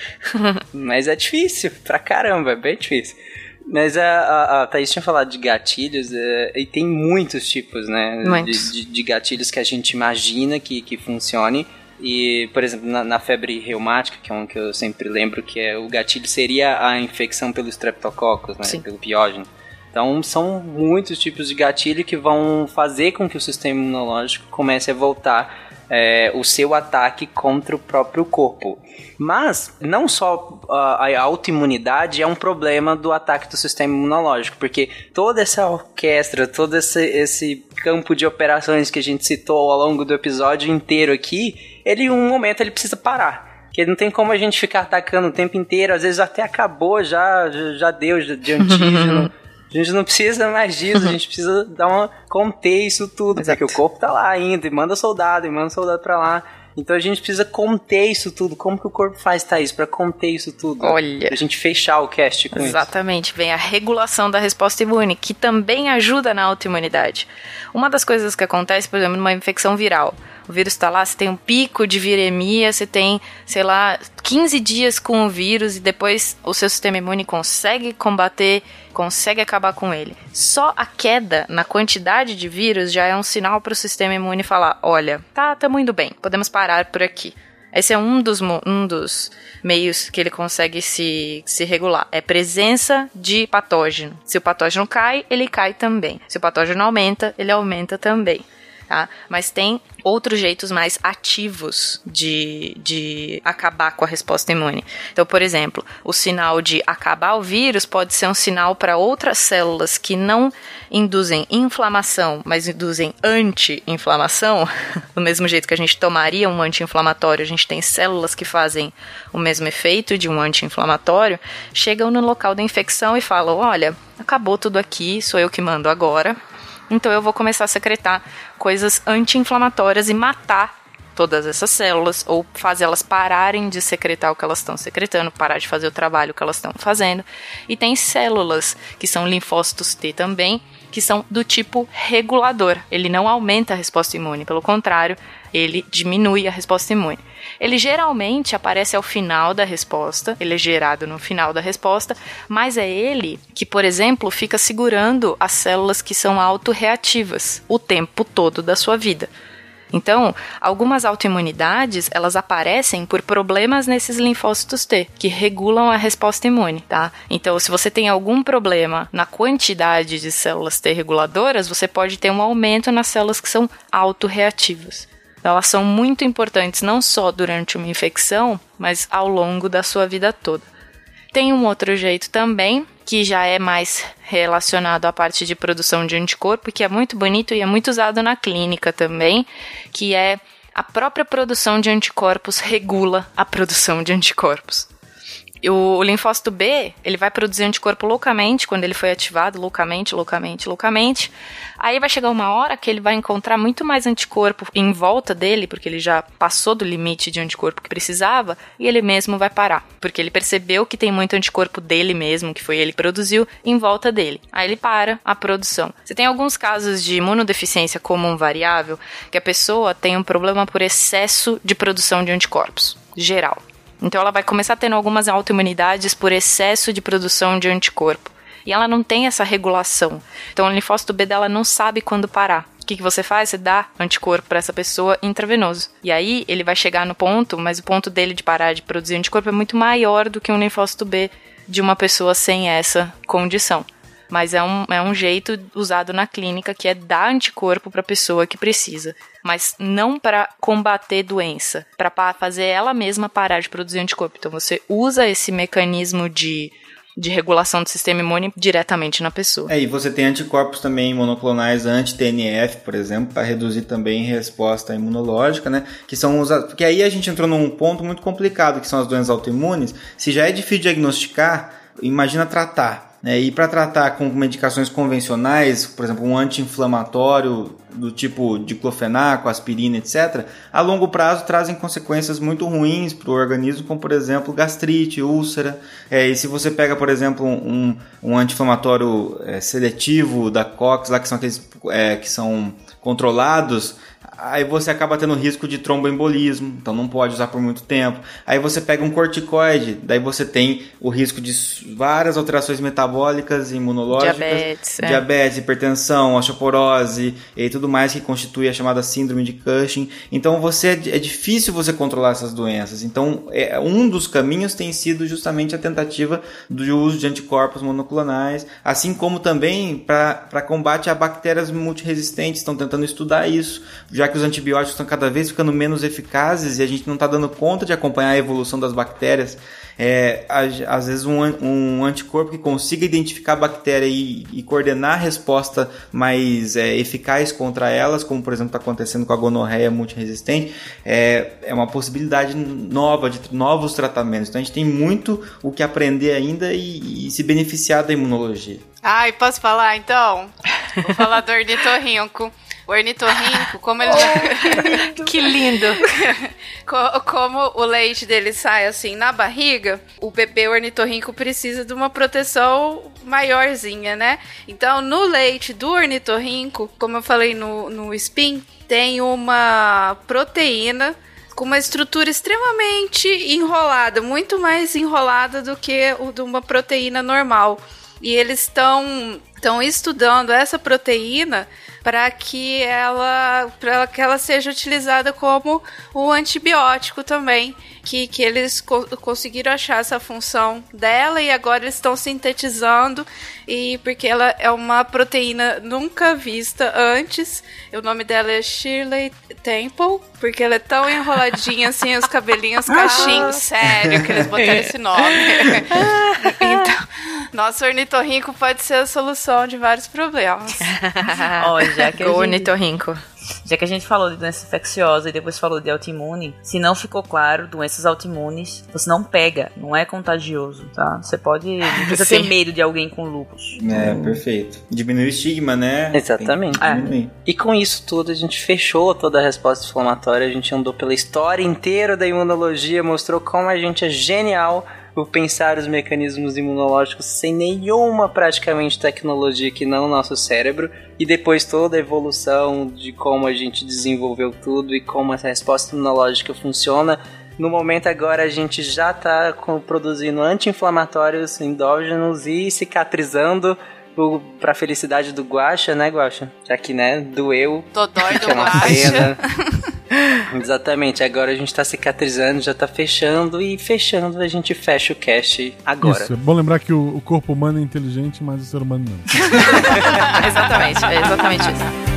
Mas é difícil, pra caramba, é bem difícil. Mas a, a, a Thaís tinha falado de gatilhos, é, e tem muitos tipos, né? Muitos. De, de, de, gatilhos que a gente imagina que, que funcione E, por exemplo, na, na, febre reumática, que é um que eu sempre lembro, que é o gatilho seria a infecção pelo streptococcus, né? Sim. Pelo piógeno. Então, são muitos tipos de gatilho que vão fazer com que o sistema imunológico comece a voltar é, o seu ataque contra o próprio corpo. Mas não só a, autoimunidade é um problema do ataque do sistema imunológico, porque toda essa orquestra, todo esse, esse campo de operações que a gente citou ao longo do episódio inteiro aqui, ele em um momento ele precisa parar. Porque não tem como a gente ficar atacando o tempo inteiro, às vezes até acabou, já, já deu de antígeno. A gente não precisa mais disso, a gente precisa dar uma conter isso tudo, Exato. porque o corpo tá lá ainda, e manda soldado, e manda soldado pra lá. Então a gente precisa conter isso tudo. Como que o corpo faz, Thaís, para conter isso tudo? Olha. Pra gente fechar o cast com Exatamente. Isso. Vem a regulação da resposta imune, que também ajuda na autoimunidade. Uma das coisas que acontece, por exemplo, numa infecção viral o vírus está lá, você tem um pico de viremia, você tem, sei lá, 15 dias com o vírus e depois o seu sistema imune consegue combater, consegue acabar com ele. Só a queda na quantidade de vírus já é um sinal para o sistema imune falar: olha, tá, estamos indo bem, podemos parar por aqui. Esse é um dos, um dos meios que ele consegue se, se regular. É presença de patógeno. Se o patógeno cai, ele cai também. Se o patógeno aumenta, ele aumenta também tá? Mas tem outros jeitos mais ativos de, de acabar com a resposta imune. Então, por exemplo, o sinal de acabar o vírus pode ser um sinal para outras células que não induzem inflamação, mas induzem anti-inflamação. Do mesmo jeito que a gente tomaria um anti-inflamatório, a gente tem células que fazem o mesmo efeito de um anti-inflamatório, chegam no local da infecção e falam: olha, acabou tudo aqui, sou eu que mando agora então eu vou começar a secretar coisas anti-inflamatórias e matar todas essas células ou fazer elas pararem de secretar o que elas estão secretando, parar de fazer o trabalho que elas estão fazendo. E tem células que são linfócitos T também, que são do tipo regulador. Ele não aumenta a resposta imune, pelo contrário, ele diminui a resposta imune. Ele geralmente aparece ao final da resposta, ele é gerado no final da resposta, mas é ele que, por exemplo, fica segurando as células que são autorreativas o tempo todo da sua vida. Então, algumas autoimunidades, elas aparecem por problemas nesses linfócitos T, que regulam a resposta imune, tá? Então, se você tem algum problema na quantidade de células T reguladoras, você pode ter um aumento nas células que são autorreativas. Elas são muito importantes não só durante uma infecção, mas ao longo da sua vida toda. Tem um outro jeito também, que já é mais relacionado à parte de produção de anticorpo, que é muito bonito e é muito usado na clínica também, que é a própria produção de anticorpos regula a produção de anticorpos. O, linfócito B, ele vai produzir anticorpo loucamente, quando ele foi ativado, loucamente, loucamente, loucamente. Aí vai chegar uma hora que ele vai encontrar muito mais anticorpo em volta dele, porque ele já passou do limite de anticorpo que precisava, e ele mesmo vai parar. Porque ele percebeu que tem muito anticorpo dele mesmo, que foi ele que produziu, em volta dele. Aí ele para a produção. Você tem alguns casos de imunodeficiência comum variável, que a pessoa tem um problema por excesso de produção de anticorpos, geral. Então ela vai começar tendo algumas autoimunidades por excesso de produção de anticorpo. E ela não tem essa regulação. Então o linfócito B dela não sabe quando parar. O que, que você faz? Você dá anticorpo para essa pessoa intravenoso. E aí ele vai chegar no ponto, mas o ponto dele de parar de produzir anticorpo é muito maior do que um linfócito B de uma pessoa sem essa condição mas é um, é um jeito usado na clínica que é dar anticorpo para a pessoa que precisa, mas não para combater doença, para fazer ela mesma parar de produzir anticorpo. Então você usa esse mecanismo de de regulação do sistema imune diretamente na pessoa. É, e você tem anticorpos também monoclonais anti-TNF, por exemplo, para reduzir também resposta imunológica, né? Que são usados. Porque aí a gente entrou num ponto muito complicado, que são as doenças autoimunes. Se já é difícil diagnosticar, imagina tratar. Né? E para tratar com medicações convencionais, por exemplo, um anti-inflamatório do tipo diclofenaco, aspirina, etc., a longo prazo trazem consequências muito ruins para o organismo, como por exemplo gastrite, úlcera. É, e se você pega, por exemplo, um, um anti-inflamatório é, seletivo da COX, lá que são aqueles é, que são controlados, aí você acaba tendo risco de tromboembolismo, então não pode usar por muito tempo. Aí você pega um corticoide, daí você tem o risco de várias alterações metabólicas, imunológicas, Diabetes, é. diabetes, hipertensão, osteoporose e tudo mais que constitui a chamada síndrome de Cushing. Então você é difícil você controlar essas doenças. Então é, um dos caminhos tem sido justamente a tentativa do uso de anticorpos monoclonais, assim como também para combate a bactérias multiresistentes. Estão tentando estudar isso, já que os antibióticos estão cada vez ficando menos eficazes e a gente não está dando conta de acompanhar a evolução das bactérias. É, às vezes um, um, anticorpo que consiga identificar a bactéria e, e coordenar a resposta mais é, eficaz contra elas, como por exemplo está acontecendo com a gonorreia multiresistente, é, é uma possibilidade nova de novos tratamentos. Então a gente tem muito o que aprender ainda e, e se beneficiar da imunologia. Ai, posso falar então? Vou falar do ornitorrinco. O ornitorrinco, como ele. Oh, que lindo! como o leite dele sai assim na barriga, o bebê ornitorrinco precisa de uma proteção maiorzinha, né? Então, no leite do ornitorrinco, como eu falei no, no spin, tem uma proteína com uma estrutura extremamente enrolada, muito mais enrolada do que o de uma proteína normal. E eles estão estão estudando essa proteína para que ela para que ela seja utilizada como um antibiótico também que, que eles co conseguiram achar essa função dela e agora eles estão sintetizando e porque ela é uma proteína nunca vista antes. O nome dela é Shirley Temple porque ela é tão enroladinha assim os cabelinhos cachinhos sério que eles botaram esse nome. Então nosso ornitorrinco pode ser a solução de vários problemas Ó, já que a O gente- ornitorrinco. Já que a gente falou de doença infecciosa e depois falou de autoimune, se não ficou claro, doenças autoimunes, você não pega, não é contagioso, tá? Você pode. Não precisa ter Sim. medo de alguém com lupus. É, perfeito. Diminui o estigma, né? Exatamente. Diminuir. E com isso tudo, a gente fechou toda a resposta inflamatória, a gente andou pela história inteira da imunologia, mostrou como a gente é genial por pensar os mecanismos imunológicos sem nenhuma praticamente tecnologia que não o nosso cérebro, e depois toda a evolução de como a gente desenvolveu tudo e como essa resposta imunológica funciona. No momento agora a gente já está produzindo anti-inflamatórios endógenos e cicatrizando para felicidade do Guaxa, né, Guaxa? Já que, né, doeu. Dodói do Que é uma Guaxa. pena. Exatamente, agora a gente tá cicatrizando, já tá fechando e fechando a gente fecha o cast agora. Isso, é bom lembrar que o, o corpo humano é inteligente, mas o ser humano não. exatamente, é exatamente isso.